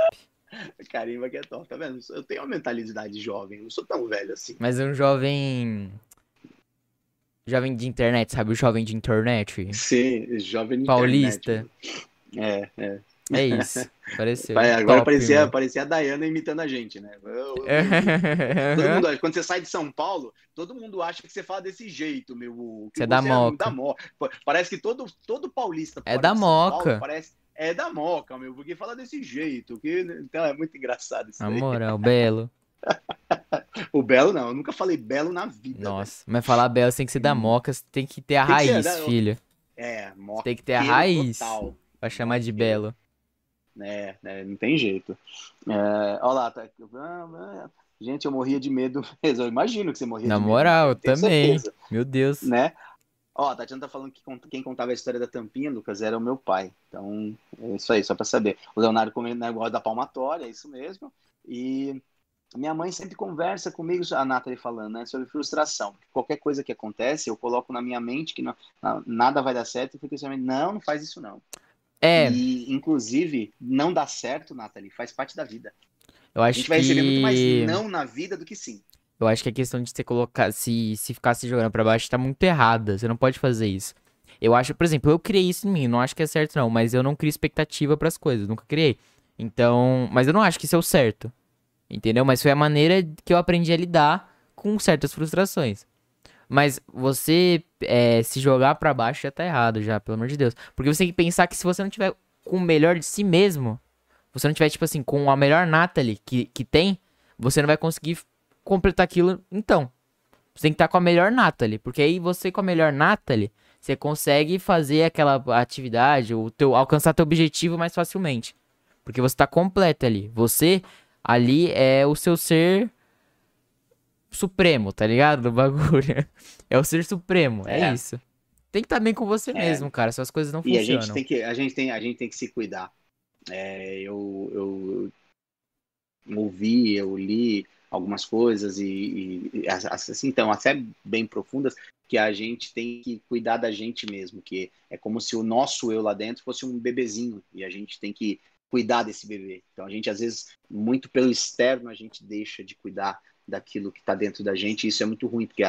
Carimba que é top, tá vendo? Eu tenho uma mentalidade jovem, não sou tão velho assim. Mas é um jovem. Jovem de internet, sabe? O jovem de internet. Sim, jovem na Paulista. internet, mano. É, é. É isso. Pareceu. Vai, agora Top, parecia, mano. parecia a Dayana imitando a gente, né? Eu- eu- É. Todo mundo, quando você sai de São Paulo, todo mundo acha que você fala desse jeito, meu. Você é da Moca. da Moca. Pô, Parece que todo, todo paulista É da Moca. Paulo parece, é da Moca, meu, porque fala desse jeito. Que, então é muito engraçado isso Na aí. moral, belo. O Belo não, eu nunca falei Belo na vida. Nossa, mas falar belo tem que ser da moca, você tem que ter a Tem ser, raiz, né? filho. É, Moca. Tem que ter a raiz Total. pra chamar de belo. É, é, não tem jeito. É, olha lá, tá, gente, eu morria de medo mesmo. Eu imagino que você morria Na de moral, eu medo. tenho também. certeza, Meu Deus. né? Ó, a Tatiana tá falando que quem contava a história da tampinha, Lucas, era o meu pai. Então, é isso aí, só pra saber. O Leonardo comendo negócio da palmatória, é isso mesmo. E minha mãe sempre conversa comigo, a Nathalie falando, né, sobre frustração. Porque qualquer coisa que acontece, eu coloco na minha mente que não- na- nada vai dar certo e fico assim, não, não faz isso não. É, E, inclusive, não dá certo, Nathalie, faz parte da vida. eu A acho gente vai receber muito mais que. não na vida do que sim. Eu acho que a questão de você colocar. Se, se ficar se jogando pra baixo tá muito errada. Você não pode fazer isso. Eu acho, por exemplo, eu criei isso em mim. Não acho que é certo, não. Mas eu não crio expectativa pras coisas. Nunca criei. Então, mas eu não acho que isso é o certo. Entendeu? Mas foi a maneira que eu aprendi a lidar com certas frustrações. Mas você é, se jogar para baixo já tá errado, já, pelo amor de Deus. Porque você tem que pensar que se você não tiver com o melhor de si mesmo, você não tiver, tipo assim, com a melhor Natalie que, que tem, você não vai conseguir completar aquilo então. Você tem que estar tá com a melhor Natalie. Porque aí você com a melhor Natalie, você consegue fazer aquela atividade, o teu, alcançar teu objetivo mais facilmente. Porque você tá completo ali. Você ali é o seu ser supremo, tá ligado? Do bagulho. É o ser supremo, é, é isso. Tem que estar tá bem com você é. mesmo, cara. Se as coisas não funcionam. E a gente tem que, a gente tem, a gente tem que se cuidar. É, eu, eu, eu ouvi, eu li algumas coisas e, e, assim, então, até bem profundas, que a gente tem que cuidar da gente mesmo, que é como se o nosso eu lá dentro fosse um bebezinho e a gente tem que cuidar desse bebê. Então a gente às vezes muito pelo externo a gente deixa de cuidar daquilo que está dentro da gente e isso é muito ruim porque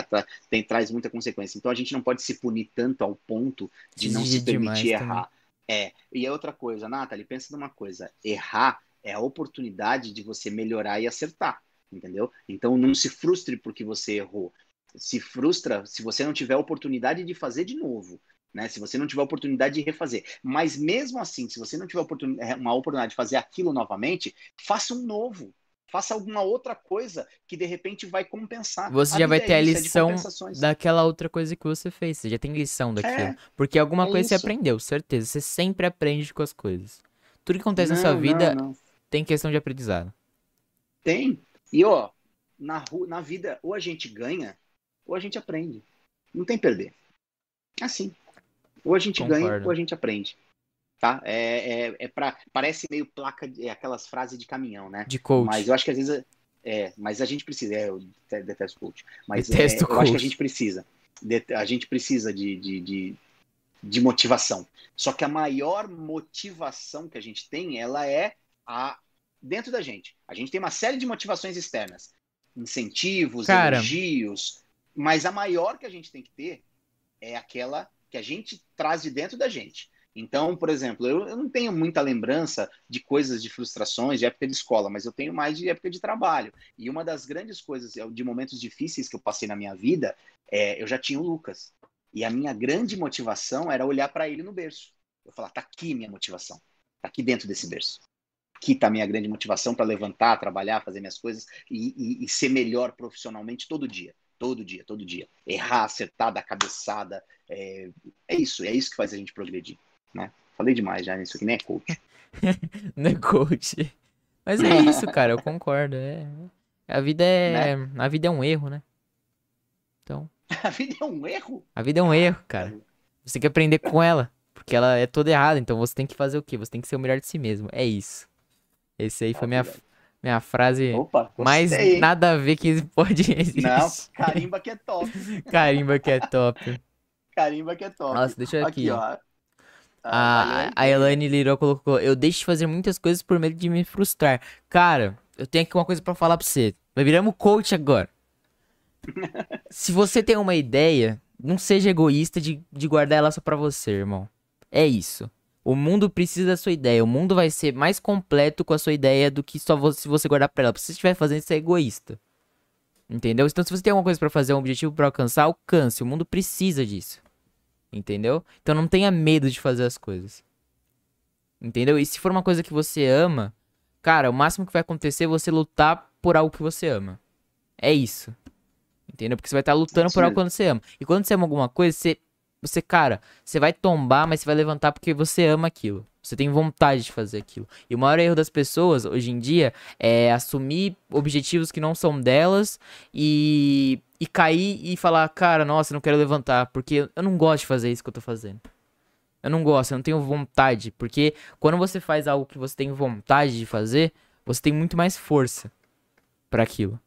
tem traz muita consequência. Então a gente não pode se punir tanto ao ponto de não se permitir errar. Também. É, e é outra coisa, Nathalie, pensa numa coisa, errar é a oportunidade de você melhorar e acertar entendeu? Então não se frustre porque você errou. Se frustra se você não tiver a oportunidade de fazer de novo. Né? Se você não tiver a oportunidade de refazer. Mas mesmo assim, se você não tiver é, uma oportunidade de fazer aquilo novamente, faça um novo. Faça alguma outra coisa que de repente vai compensar. Você a já vai ter é a é lição é daquela outra coisa que você fez. Você já tem lição daquilo. É, Porque alguma coisa isso. você aprendeu, certeza. Você sempre aprende com as coisas. Tudo que acontece não, na sua vida não, não. tem questão de aprendizado. Tem. E, ó, na, na vida, ou a gente ganha, ou a gente aprende. Não tem perder. É assim. Ou a gente Concordo. ganha, ou a gente aprende. Tá? É, é, é pra, parece meio placa, é aquelas frases de caminhão, né? De coach. Mas eu acho que às vezes. É, mas a gente precisa. É, eu detesto coach. Mas detesto é, coach. eu acho que a gente precisa. A gente precisa de, de, de, de motivação. Só que a maior motivação que a gente tem, ela é a dentro da gente. A gente tem uma série de motivações externas, incentivos, Cara. elogios, mas a maior que a gente tem que ter é aquela que a gente traz de dentro da gente. Então, por exemplo, eu, eu, não tenho muita lembrança de coisas de frustrações de época de escola, mas eu tenho mais de época de trabalho. E uma das grandes coisas, de momentos difíceis que eu passei na minha vida, é, eu já tinha o Lucas. E a minha grande motivação era olhar para ele no berço. Eu falar, tá aqui minha motivação. Tá aqui dentro desse berço que está a minha grande motivação para levantar, trabalhar, fazer minhas coisas e, e, e, ser melhor profissionalmente todo dia. Todo dia, todo dia. Errar, acertar, dar cabeçada. É, é isso, é isso que faz a gente progredir. Né? Falei demais já nisso aqui, nem é coach. não é coach. Mas é isso, cara, eu concordo. É... A vida é. Né? A vida é um erro, né? Então. A vida é um erro? A vida é um erro, cara. Você tem que aprender com ela. Porque ela é toda errada, então você tem que fazer o quê? Você tem que ser o melhor de si mesmo. É isso. Esse aí foi minha, minha frase Opa, mais nada a ver que pode existir. Não, carimba que é top. carimba que é top. carimba que é top. Nossa, deixa eu aqui. aqui ó. A, a Elaine Liró colocou: Eu deixo de fazer muitas coisas por medo de me frustrar. Cara, eu tenho aqui uma coisa para falar pra você. Vai viramos coach agora. Se você tem uma ideia, não seja egoísta de, de guardar ela só pra você, irmão. É isso. O mundo precisa da sua ideia. O mundo vai ser mais completo com a sua ideia do que só você, se você guardar pra ela. Se você estiver fazendo isso, é egoísta. Entendeu? Então, se você tem alguma coisa para fazer, um objetivo para alcançar, alcance. O mundo precisa disso. Entendeu? Então, não tenha medo de fazer as coisas. Entendeu? E se for uma coisa que você ama, cara, o máximo que vai acontecer é você lutar por algo que você ama. É isso. Entendeu? Porque você vai estar lutando por algo que você ama. E quando você ama alguma coisa, você você, cara, você vai tombar, mas você vai levantar porque você ama aquilo. Você tem vontade de fazer aquilo. E o maior erro das pessoas hoje em dia é assumir objetivos que não são delas e, e cair e falar, cara, nossa, não quero levantar, porque eu não gosto de fazer isso que eu tô fazendo. Eu não gosto, eu não tenho vontade. Porque quando você faz algo que você tem vontade de fazer, você tem muito mais força para aquilo.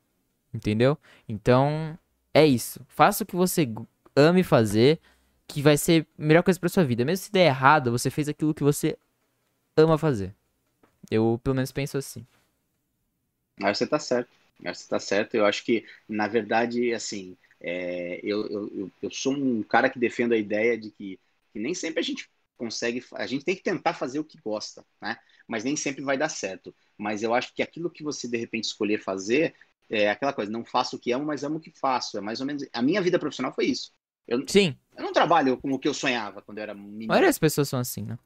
Entendeu? Então, é isso. Faça o que você ame fazer que vai ser a melhor coisa pra sua vida. Mesmo se der errado, você fez aquilo que você ama fazer. Eu, pelo menos, penso assim. Mas você tá certo. Você tá certo. Eu acho que, na verdade, assim, é, eu, eu, eu sou um cara que defendo a ideia de que, que nem sempre a gente consegue. A gente tem que tentar fazer o que gosta, né? Mas nem sempre vai dar certo. Mas eu acho que aquilo que você de repente escolher fazer é aquela coisa, não faço o que amo, mas amo o que faço. É mais ou menos. A minha vida profissional foi isso. Eu, Sim. Eu não trabalho com o que eu sonhava quando eu era menino. Várias pessoas são assim, né?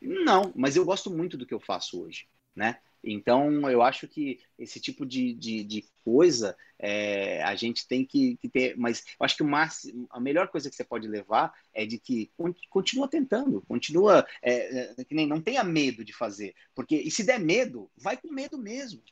Não, mas eu gosto muito do que eu faço hoje, né? Então, eu acho que esse tipo de, de, de coisa é, a gente tem que, que, ter. Mas eu acho que o máximo, a melhor coisa que você pode levar é de que continua tentando, continua. É, é, que nem não tenha medo de fazer. Porque, e se der medo, vai com medo mesmo.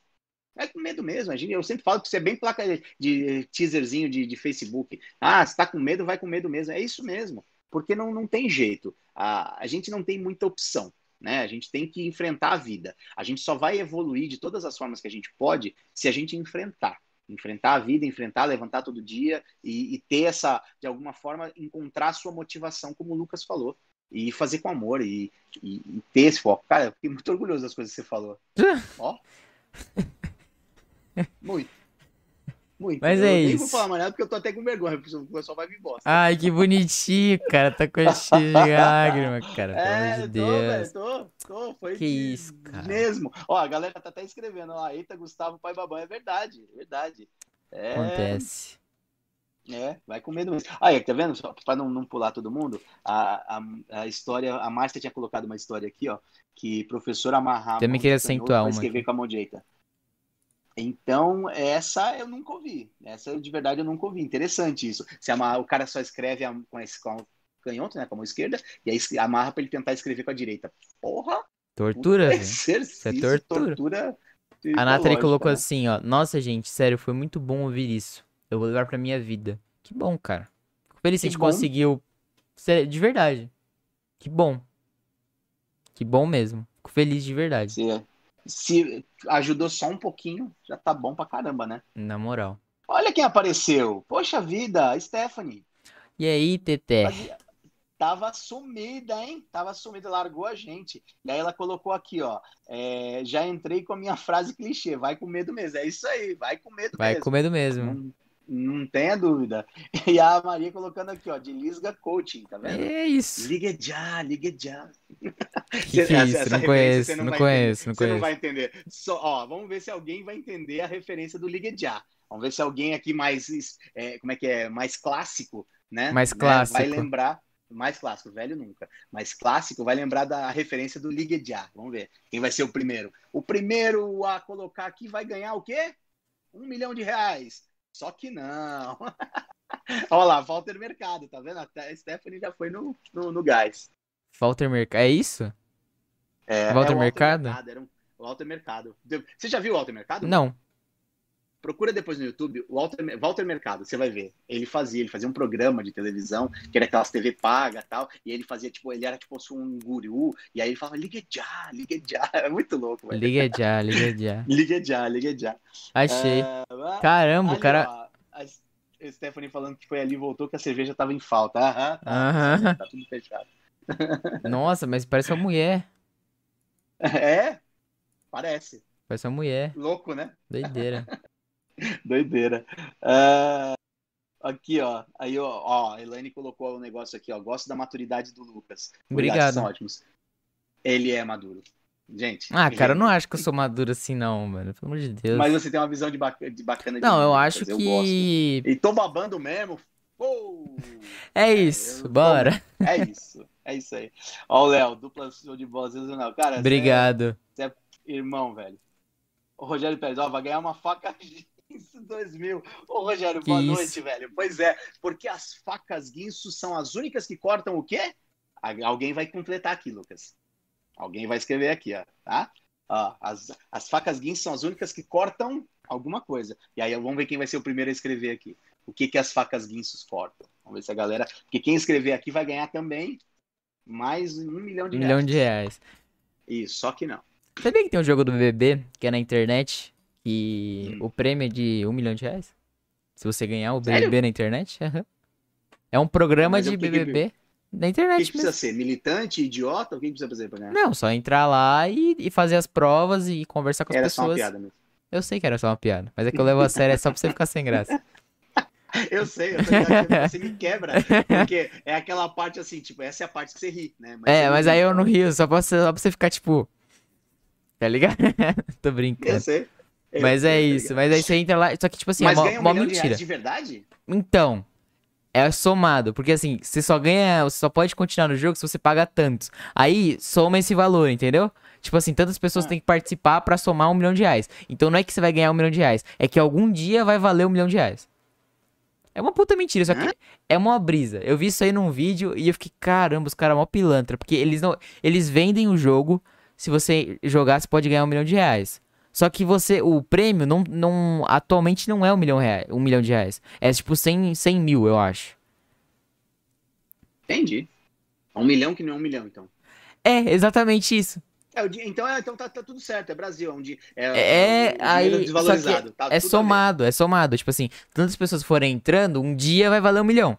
Vai com medo mesmo. Eu sempre falo que você é bem placa de teaserzinho de, de Facebook. Ah, se tá com medo, vai com medo mesmo. É isso mesmo. Porque não, não tem jeito. A, a gente não tem muita opção. Né? A gente tem que enfrentar a vida. A gente só vai evoluir de todas as formas que a gente pode se a gente enfrentar. Enfrentar a vida, enfrentar, levantar todo dia e, e ter essa, de alguma forma, encontrar a sua motivação, como o Lucas falou. E fazer com amor e, e, e ter esse foco. Cara, eu fiquei muito orgulhoso das coisas que você falou. Ó. Muito. Muito. Mas eu é nem isso. vou falar mais nada porque eu tô até com vergonha, porque o pessoal vai me bosta. Ai, que bonitinho, cara. Tá com cheio de lágrima, cara. Pelo É, amor de tô, Deus. velho, tô, tô, foi Que isso, cara. mesmo. Ó, a galera tá até escrevendo lá, eita, Gustavo Pai Babão, é verdade, é verdade. É, Acontece. é, vai com medo mesmo. Aí, tá vendo? Só pra não, não pular todo mundo, a, a, a história, a Márcia tinha colocado uma história aqui, ó, que professor amarrar a Também queria acentuar uma escrever aqui. com a mão direita. Então, essa eu nunca ouvi. Essa de verdade eu nunca ouvi. Interessante isso. Se amarra, o cara só escreve a- com, esse, com o canhoto, né, com a mão esquerda, e aí amarra pra ele tentar escrever com a direita. Porra! Tortura, velho. Exercício, Isso é tortura. tortura A Nathalie colocou né? assim, ó. Nossa, gente, sério, foi muito bom ouvir isso. Eu vou levar pra minha vida. Que bom, cara. Fico feliz que a gente bom. conseguiu. Sério, de verdade. Que bom. Que bom mesmo. Fico feliz de verdade. Se, se ajudou só um pouquinho, já tá bom pra caramba, né? Na moral. Olha quem apareceu. Poxa vida, Stephanie. E aí, Teté? Fazia- Tava sumida, hein? Tava sumida, largou a gente. E aí ela colocou aqui, ó. é, já entrei com a minha frase clichê, vai com medo mesmo. É isso aí, vai com medo Vai mesmo. com medo mesmo. Não, não tenha dúvida. E a Maria colocando aqui, ó, de Lisga Coaching, tá vendo? É isso. Liga já, liga já. Que que é isso? essa Não conheço, você não vai conheço, não Você não conheço. vai entender. Só, ó, vamos ver se alguém vai entender a referência do Liga já. Vamos ver se alguém aqui mais, é, como é que é, mais clássico, né? Mais né, clássico. Vai lembrar, mais clássico, velho nunca. Mais clássico vai lembrar da referência do Liga já. Vamos ver quem vai ser o primeiro. O primeiro a colocar aqui vai ganhar o quê? Um milhão de reais. Só que não. Olha lá, Walter Mercado, tá vendo? Até a Stephanie já foi no, no, no gás. Walter Mercado. É isso? É, Walter é o Mercado? Era um, Walter Mercado. Você já viu o Walter Mercado? Não. Procura depois no YouTube o Walter, Walter Mercado, você vai ver. Ele fazia, ele fazia um programa de televisão, que era aquelas TV paga e tal, e ele fazia, tipo, ele era tipo um guru, e aí ele falava, liga já, liga já. É muito louco, velho. Liga já, liga já. Liga já, liga já. Achei. Ah, Caramba, o ali, cara. ó, a Stephanie falando que foi ali e voltou que a cerveja tava em falta. Aham, tá, Aham. tá tudo fechado. Nossa, mas parece uma mulher. É? Parece. Parece uma mulher. Louco, né? Doideira. Doideira. Ah, aqui, ó. Aí, ó, ó, a Elaine colocou um negócio aqui, ó. Gosto da maturidade do Lucas. Obrigado. São ótimos. Ele é maduro. Gente. Ah, cara, eu gente, não acho que eu sou maduro assim, não, mano. Pelo amor de Deus. Mas você tem uma visão de, bac- de bacana de Não, eu acho eu gosto. que. E tô babando mesmo. Pô! É isso, tô- bora. É isso. É isso aí. Ó, o Léo, dupla show de bola sensacional. Cara, você Obrigado. é irmão, velho. O Rogério Pérez, ó, vai ganhar uma faca Guinso 2000. Ô, Rogério, Que boa isso? noite, velho. Pois é, porque as facas Guinso são as únicas que cortam o quê? Alguém vai completar aqui, Lucas. Alguém vai escrever aqui, ó, tá? Ó, as, as facas Guinso são as únicas que cortam alguma coisa. E aí vamos ver quem vai ser o primeiro a escrever aqui. O que, que as facas Guinsos cortam? Vamos ver se a galera. Porque quem escrever aqui vai ganhar também mais um milhão de Um reais. milhão de reais. Isso, só que não. Sabia que tem um jogo do BBB que é na internet que Hum. o prêmio é de um milhão de reais? Se você ganhar o Sério? BBB na internet? Aham. É um programa Mas de que que- BBB na O que, internet que precisa ser? Militante, idiota? O que, que precisa fazer pra ganhar? Não, só entrar lá e, e fazer as provas e conversar com as Era só uma pessoas. piada mesmo. Eu sei que era só uma piada, mas é que eu levo a sério, é só pra você ficar sem graça. Eu sei, eu ligado, você me quebra. Porque é aquela parte assim, tipo, essa é a parte que você ri, né? é, você mas aí eu não rio, só, posso, só pra você ficar tipo. Tá ligado? Tô Eu brincando. sei. Eu Mas é tá isso, mas aí você entra lá. Só que, tipo assim, Mas é mó, ganha um mó milhão de mentira. reais de verdade? Então, é somado, porque assim, você só ganha, você só pode continuar no jogo se você paga tantos. Aí soma esse valor, entendeu? Tipo assim, tantas pessoas Ah. têm que participar pra somar um milhão de reais. Então não é que você vai ganhar um milhão de reais, é que algum dia vai valer um milhão de reais. É uma puta mentira, só que é uma brisa. Eu vi isso aí num vídeo e eu fiquei, caramba, os caras mó pilantra, porque eles não, eles vendem o jogo, se você jogar você pode ganhar um milhão de reais. Só que você, o prêmio não, não atualmente não é um milhão, reais, um milhão de reais. É tipo 100, 100 mil, eu acho. Entendi. Um milhão que não é um milhão, então. É, exatamente isso. É, então é, então tá, tá tudo certo, é Brasil, é dia. É, É, dinheiro aí. Só desvalorizado. que tá é somado, é somado. Tipo assim, tantas pessoas forem entrando, um dia vai valer um milhão.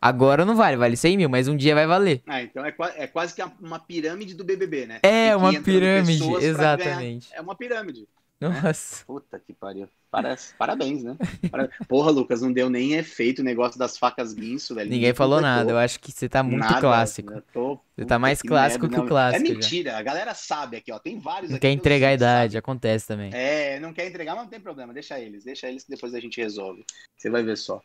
Agora não vale, vale 100 mil, mas um dia vai valer. Ah, então é, é quase que uma pirâmide do BBB, né? É, uma pirâmide, exatamente. É uma pirâmide. Nossa. Puta que pariu. Parece. Parabéns, né? Para- Porra, Lucas, não deu nem efeito o negócio das facas guinso, velho. Ninguém falou nada. Eu acho que você tá muito Nada, clássico. eu tô- Você tá mais que clássico merda, que o clássico É já. mentira, a galera sabe aqui, ó. Tem vários Não aqui quer entregar a idade, sabem. acontece também. É, não quer entregar, mas não tem problema, deixa eles, deixa eles que depois a gente resolve. Você vai ver só.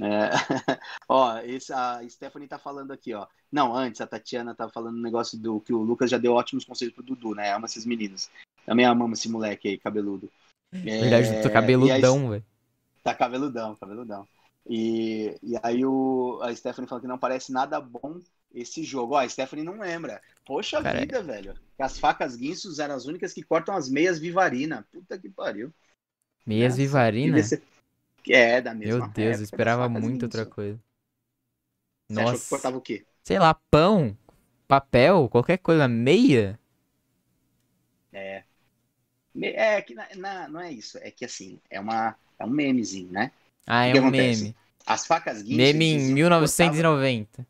É, ó, esse, a Stephanie tá falando aqui, ó. Não, antes a Tatiana tá falando um negócio do que o Lucas já deu ótimos conselhos pro Dudu, né? Ama esses meninos. Também amamos esse moleque aí, cabeludo. É, Verdade, eu tô cabeludão, velho. Tá cabeludão, cabeludão. E, e aí o, a Stephanie falou que não parece nada bom esse jogo. Ó, a Stephanie não lembra. Poxa Cara, vida, velho. Que as facas guinsos eram as únicas que cortam as meias Vivarina. Puta que pariu. Meias Nossa, Vivarina? ser- É, da mesma Meu Deus, época, eu esperava muito outra coisa. Você achou que Nossa. cortava o quê? Sei lá, pão, papel, qualquer coisa, meia. Me- É que na, na- não é isso. É que assim, é, uma, é um memezinho, né? Ah, é um acontece? meme. As facas guinso. Meme em diziam que 1990.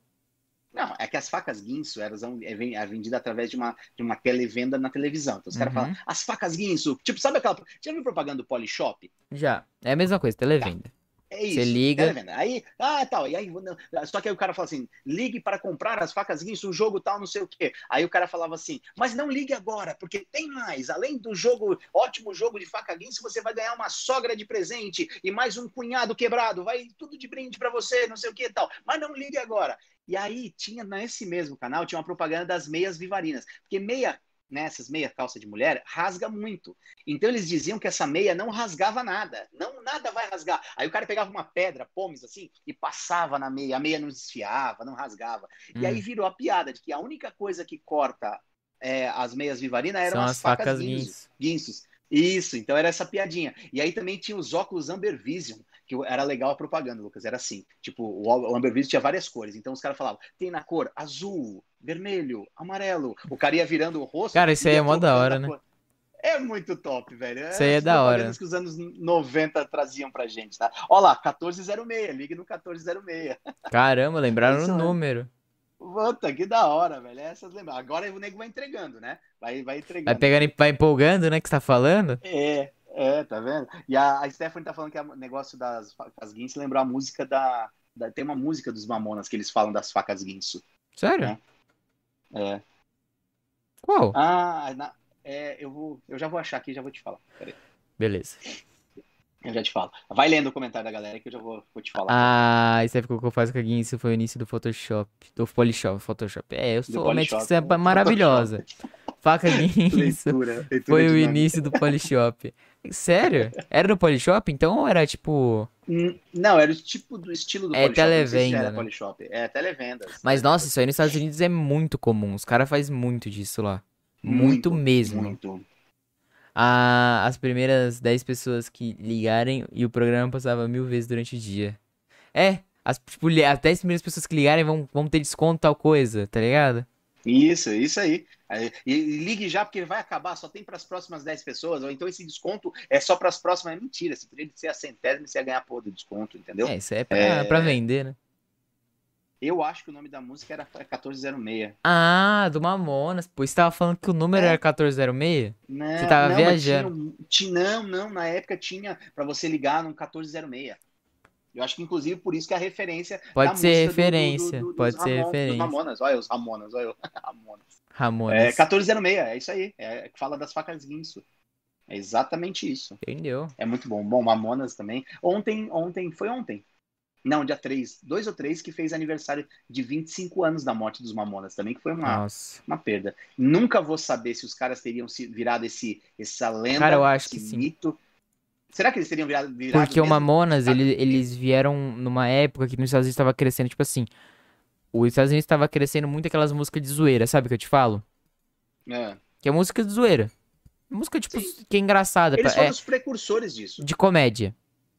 Não, é que as facas guinso elas são é é vendida através de uma, de uma televenda na televisão. Então os caras Uhum. falam, as facas guinso. Tipo, sabe aquela. Já viu propaganda do Polishop? Já. É a mesma coisa, televenda. É isso. Você liga. televenda. Aí, ah, tal. E aí, não, só que aí o cara fala assim: ligue para comprar as facas guinso, o jogo tal, não sei o quê. Aí o cara falava assim: mas não ligue agora, porque tem mais. Além do jogo, ótimo jogo de faca guinso, você vai ganhar uma sogra de presente e mais um cunhado quebrado. Vai tudo de brinde para você, não sei o que e tal. Mas não ligue agora. E aí tinha nesse mesmo canal tinha uma propaganda das meias vivarinas, porque meia nessas meia calça de mulher rasga muito. Então eles diziam que essa meia não rasgava nada, não nada vai rasgar. Aí o cara pegava uma pedra, pomes assim, e passava na meia, a meia não desfiava, não rasgava. E aí Hum, virou a piada de que a única coisa que corta é, as meias vivarinas eram São as, as facas guinso- guinso. guinsos. Isso, então era essa piadinha. E aí também tinha os óculos Amber Vision, que era legal a propaganda, Lucas. Era assim: tipo, o Amber Vision tinha várias cores. Então os caras falavam, tem na cor azul, vermelho, amarelo. O cara ia virando o rosto. Cara, isso aí é mó da trocando hora, né? cor. É muito top, velho. Isso aí é as da hora. que os anos 90 traziam pra gente, tá? Ó lá, 1406, ligue no 1406. Caramba, lembraram o é. número. Puta, que da hora, velho. Essas lembram. Agora o nego vai entregando, né? Vai, vai entregando. Vai pegando e vai empolgando, né, que você tá falando? É, é, tá vendo? E a, a Stephanie tá falando que o negócio das facas guinso lembrou a música da, da- Tem uma música dos Mamonas que eles falam das facas guinso. Sério? É. É. Qual? Ah, na- é, eu, vou, eu já vou achar aqui e já vou te falar. Peraí, Beleza. eu já te falo. Vai lendo o comentário da galera que eu já vou, vou te falar. Ah, isso aí ficou que eu faço com a isso foi o início do Photoshop. Do Polishop, Photoshop. É, eu sou uma dicção é maravilhosa. Faca Guinso leitura, leitura foi o início do Polishop. Sério? Era no Polishop? Então ou era tipo. Hum, Não, era o tipo do estilo do É Polishop. se televenda, era né? Polishop. É, televendas. Mas nossa, isso aí nos Estados Unidos é muito comum. Os caras fazem muito disso lá. Muito, mesmo. Muito. Ah, as primeiras 10 pessoas que ligarem e o programa passava mil vezes durante o dia. É, as, tipo, as 10 primeiras pessoas que ligarem vão, vão ter desconto tal coisa, tá ligado? Isso, isso aí. E, ligue já, porque vai acabar, só tem para as próximas 10 pessoas, ou então esse desconto é só para as próximas. É mentira, se poderia ser a centésima, você ia ganhar pô do desconto, entendeu? É, isso aí é pra, É. vender, né? Eu acho que o nome da música era 1406. Ah, do Mamonas. Pô, você tava falando que o número É. era 1406? Não, Você tava não, viajando. tinha um- ti- não, não, na época tinha para você ligar no 1406. Eu acho que, inclusive, por isso que a referência. Pode ser referência. Do, do, do, pode ser Ramon, referência. Ramonas, olha os Ramonas, olha Ramonas. Ramonas. É 1406, é isso aí. É, fala das facas guinso. É exatamente isso. Entendeu? É muito bom. Bom, Mamonas também. Ontem, ontem, foi ontem. Não, dia 3, dois ou três, que fez aniversário de 25 anos da morte dos Mamonas também, que foi uma, uma perda. Nunca vou saber se os caras teriam se virado esse, essa lenda, Cara, eu acho esse que mito. Sim. Será que eles teriam virado, virado Porque o Mamonas, ele, eles vieram numa época que nos Estados Unidos estava crescendo, tipo assim, os Estados Unidos estava crescendo muito aquelas músicas de zoeira, sabe o que eu te falo? É. Que é música de zoeira. Música, tipo, Sim. que é engraçada. Eles foram é, os precursores disso. De comédia,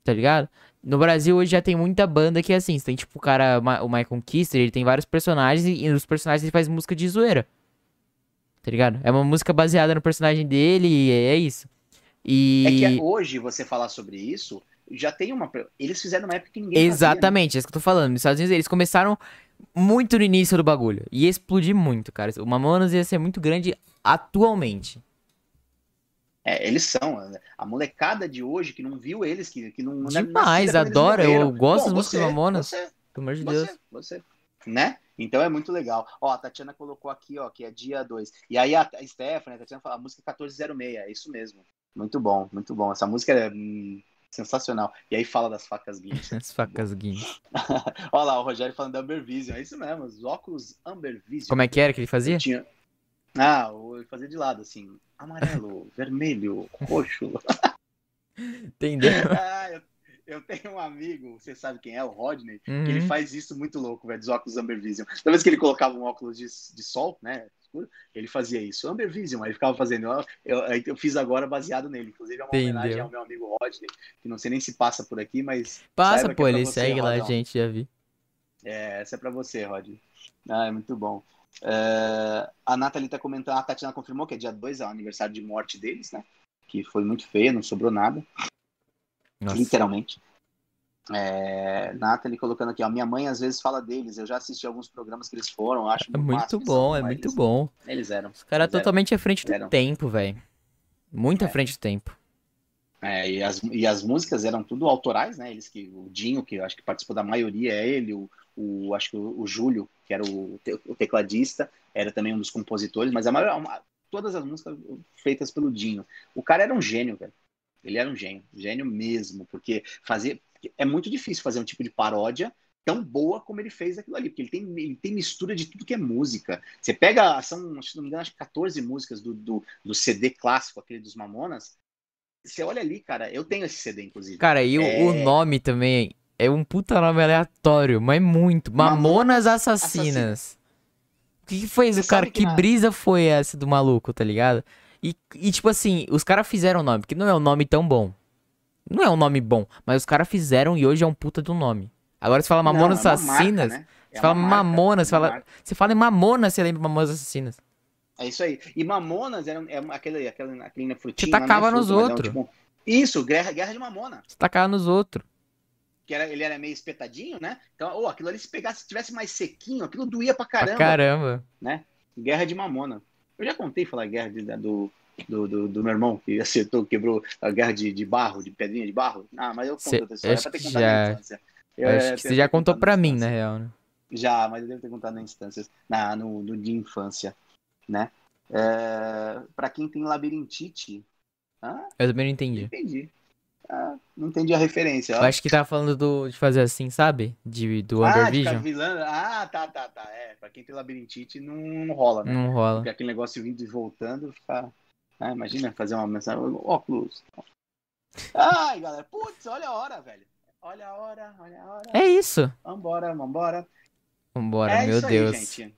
tá ligado? No Brasil hoje já tem muita banda que é assim. Você tem tipo o cara, o Michael Kister, ele tem vários personagens e, e nos personagens ele faz música de zoeira. Tá ligado? É uma música baseada no personagem dele e é isso. E... É que hoje você falar sobre isso, já tem uma. Eles fizeram uma época que ninguém Exatamente, fazia, né? é isso que eu tô falando. Nos Estados Unidos eles começaram muito no início do bagulho. Ia explodir muito, cara. O Mamonas ia ser muito grande atualmente. É, eles são. A molecada de hoje que não viu eles, que, que não. Demais, adora. Eu gosto Bom, músicas Mamonas. Você, Pelo amor de você, Deus. Você, né? Então é muito legal. Ó, a Tatiana colocou aqui, ó, que é dia 2. E aí a, a Stephanie, a Tatiana fala, a música 1406, é isso mesmo. Muito bom, muito bom. Essa música é hum, sensacional. E aí fala das facas guinchas. As facas guinchas. Olha lá, o Rogério falando da Amber Vision. É isso mesmo, os óculos Amber Vision. Como é que era que ele fazia? Tinha... Ah, ele fazia de lado, assim. Amarelo, vermelho, roxo. Entendeu? ah, eu, eu, tenho um amigo, você sabe quem é, o Rodney, uhum. que ele uhum. faz isso muito louco, velho, dos óculos Amber Vision. Toda vez que ele colocava um óculos de, de sol, né, escuro, ele fazia isso. Amber Vision, aí ficava fazendo. Eu, eu, eu fiz agora baseado nele. Inclusive, é uma Entendeu. homenagem ao meu amigo Rodney, que não sei nem se passa por aqui, mas. Passa, pô, é ele você, segue Rodão. lá, gente, já vi. É, essa é pra você, Rod. Ah, é muito bom. É, a Nathalie tá comentando, a Tatiana confirmou que é dia 2 é o aniversário de morte deles, né? Que foi muito feia, não sobrou nada. Nossa. Literalmente. É, Nathalie colocando aqui, ó, minha mãe às vezes fala deles, eu já assisti alguns programas que eles foram, acho É muito bom, é muito eles, bom. Eles eram. Os caras totalmente à frente do eram. tempo, velho. Muito é. à frente do tempo. É, e, as, e as músicas eram tudo autorais, né? Eles que, o Dinho, que eu acho que participou da maioria, é ele, o, o acho que o, o Júlio, que era o, o, tecladista, era também um dos compositores, mas a maior, uma, todas as músicas feitas pelo Dinho. O cara era um gênio, velho. Ele era um gênio, gênio mesmo, porque fazer é muito difícil fazer um tipo de paródia tão boa como ele fez aquilo ali, porque ele tem, ele tem mistura de tudo que é música. Você pega, são, se não me engano, acho que 14 músicas do, do, do, CD clássico, aquele dos Mamonas. Você olha ali, cara, eu tenho esse CD, inclusive. Cara, e é... o, nome também é um puta nome aleatório, mas muito. Mamonas, Assassinas. Assassinas. O que, que foi isso, cara? Que, que brisa foi essa do maluco, tá ligado? E, e tipo assim, os caras fizeram o nome, porque não é um nome tão bom. Não é um nome bom, mas os caras fizeram e hoje é um puta do nome. Agora você fala Mamonas não, é Assassinas. Marca, né? Você é fala marca, Mamonas, é você fala. Você fala em Mamonas, você lembra Mamonas Assassinas. É isso aí. E Mamonas era, é aquele, aquele, aquele frutinho. Você tacava nos outros. tipo, isso, guerra, guerra de Mamona. Você tacava nos outros. Que era, ele era meio espetadinho, né? Então, oh, aquilo ali, se pegasse, se tivesse mais sequinho, aquilo doía pra caramba. Pra caramba. Né? Guerra de Mamona. Eu já contei falar guerra de, do, do, do, do, meu irmão, que acertou, quebrou a guerra de, de barro, de pedrinha de barro. Ah, mas eu conto outra história, pra ter contado já... na instância. Eu, eu acho que você já contou pra mim, na real, né? Já, mas eu devo ter contado na instância, na, no, no de infância, né? É, pra quem tem labirintite... Ah, eu também não entendi. Entendi. Ah, não entendi a referência. Eu acho que tava falando do, de fazer assim, sabe? De, do ah, Under Vision. Ah, tá, tá, tá. É, pra quem tem labirintite não, não rola, né? Não rola. Porque aquele negócio vindo e voltando fica... Ah, imagina fazer uma mensagem. Óculos. Ai, galera. Putz, olha a hora, velho. Olha a hora, olha a hora. É isso. Vambora, vambora. Vambora, é meu Deus. Aí, gente.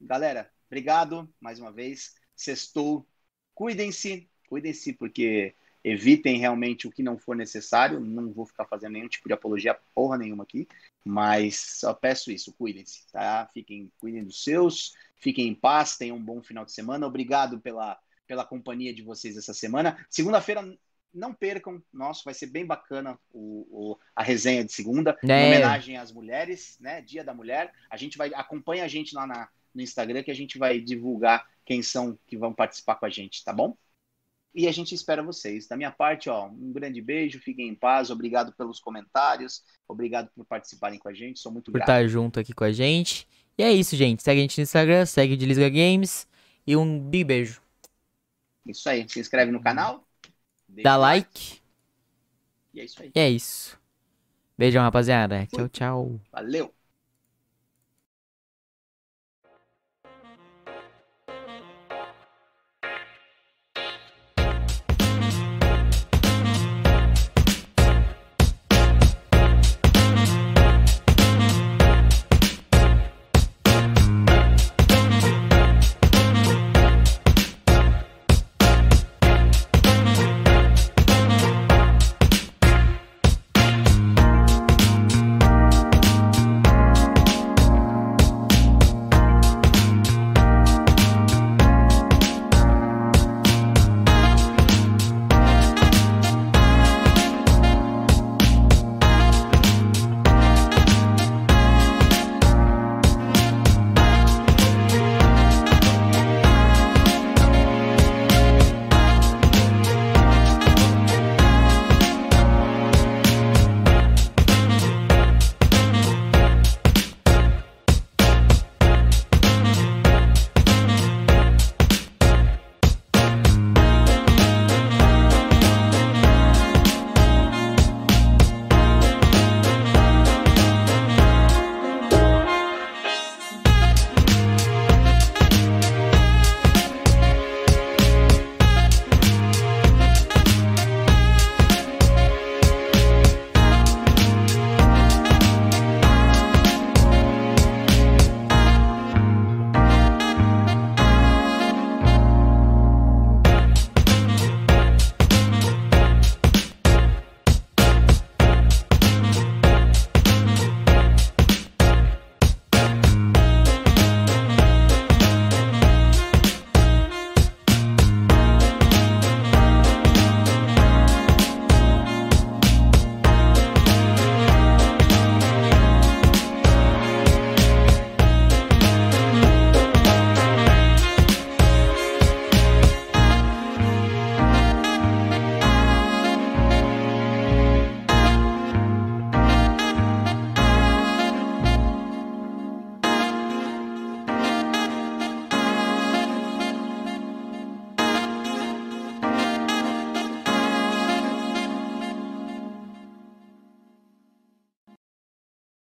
Galera, obrigado mais uma vez. Sextou. Cuidem-se, cuidem-se, porque evitem realmente o que não for necessário. Não vou ficar fazendo nenhum tipo de apologia, porra nenhuma aqui. Mas só peço isso, cuidem-se, tá? Fiquem, cuidem dos seus, fiquem em paz, tenham um bom final de semana. Obrigado pela pela companhia de vocês essa semana. Segunda-feira, não percam, nossa, vai ser bem bacana o, o a resenha de segunda, em é. homenagem às mulheres, né? Dia da Mulher. A gente vai acompanha a gente lá na, no Instagram que a gente vai divulgar quem são que vão participar com a gente, tá bom? E a gente espera vocês. Da minha parte, ó, um grande beijo, fiquem em paz, obrigado pelos comentários, obrigado por participarem com a gente, sou muito por grato. Por estar junto aqui com a gente. E é isso, gente. Segue a gente no Instagram, segue o Delisga Games e um big beijo. Isso aí. Se inscreve no uhum. canal. Dá like. E é isso aí. E é isso. Beijão, rapaziada. Fui. Tchau, tchau. Valeu.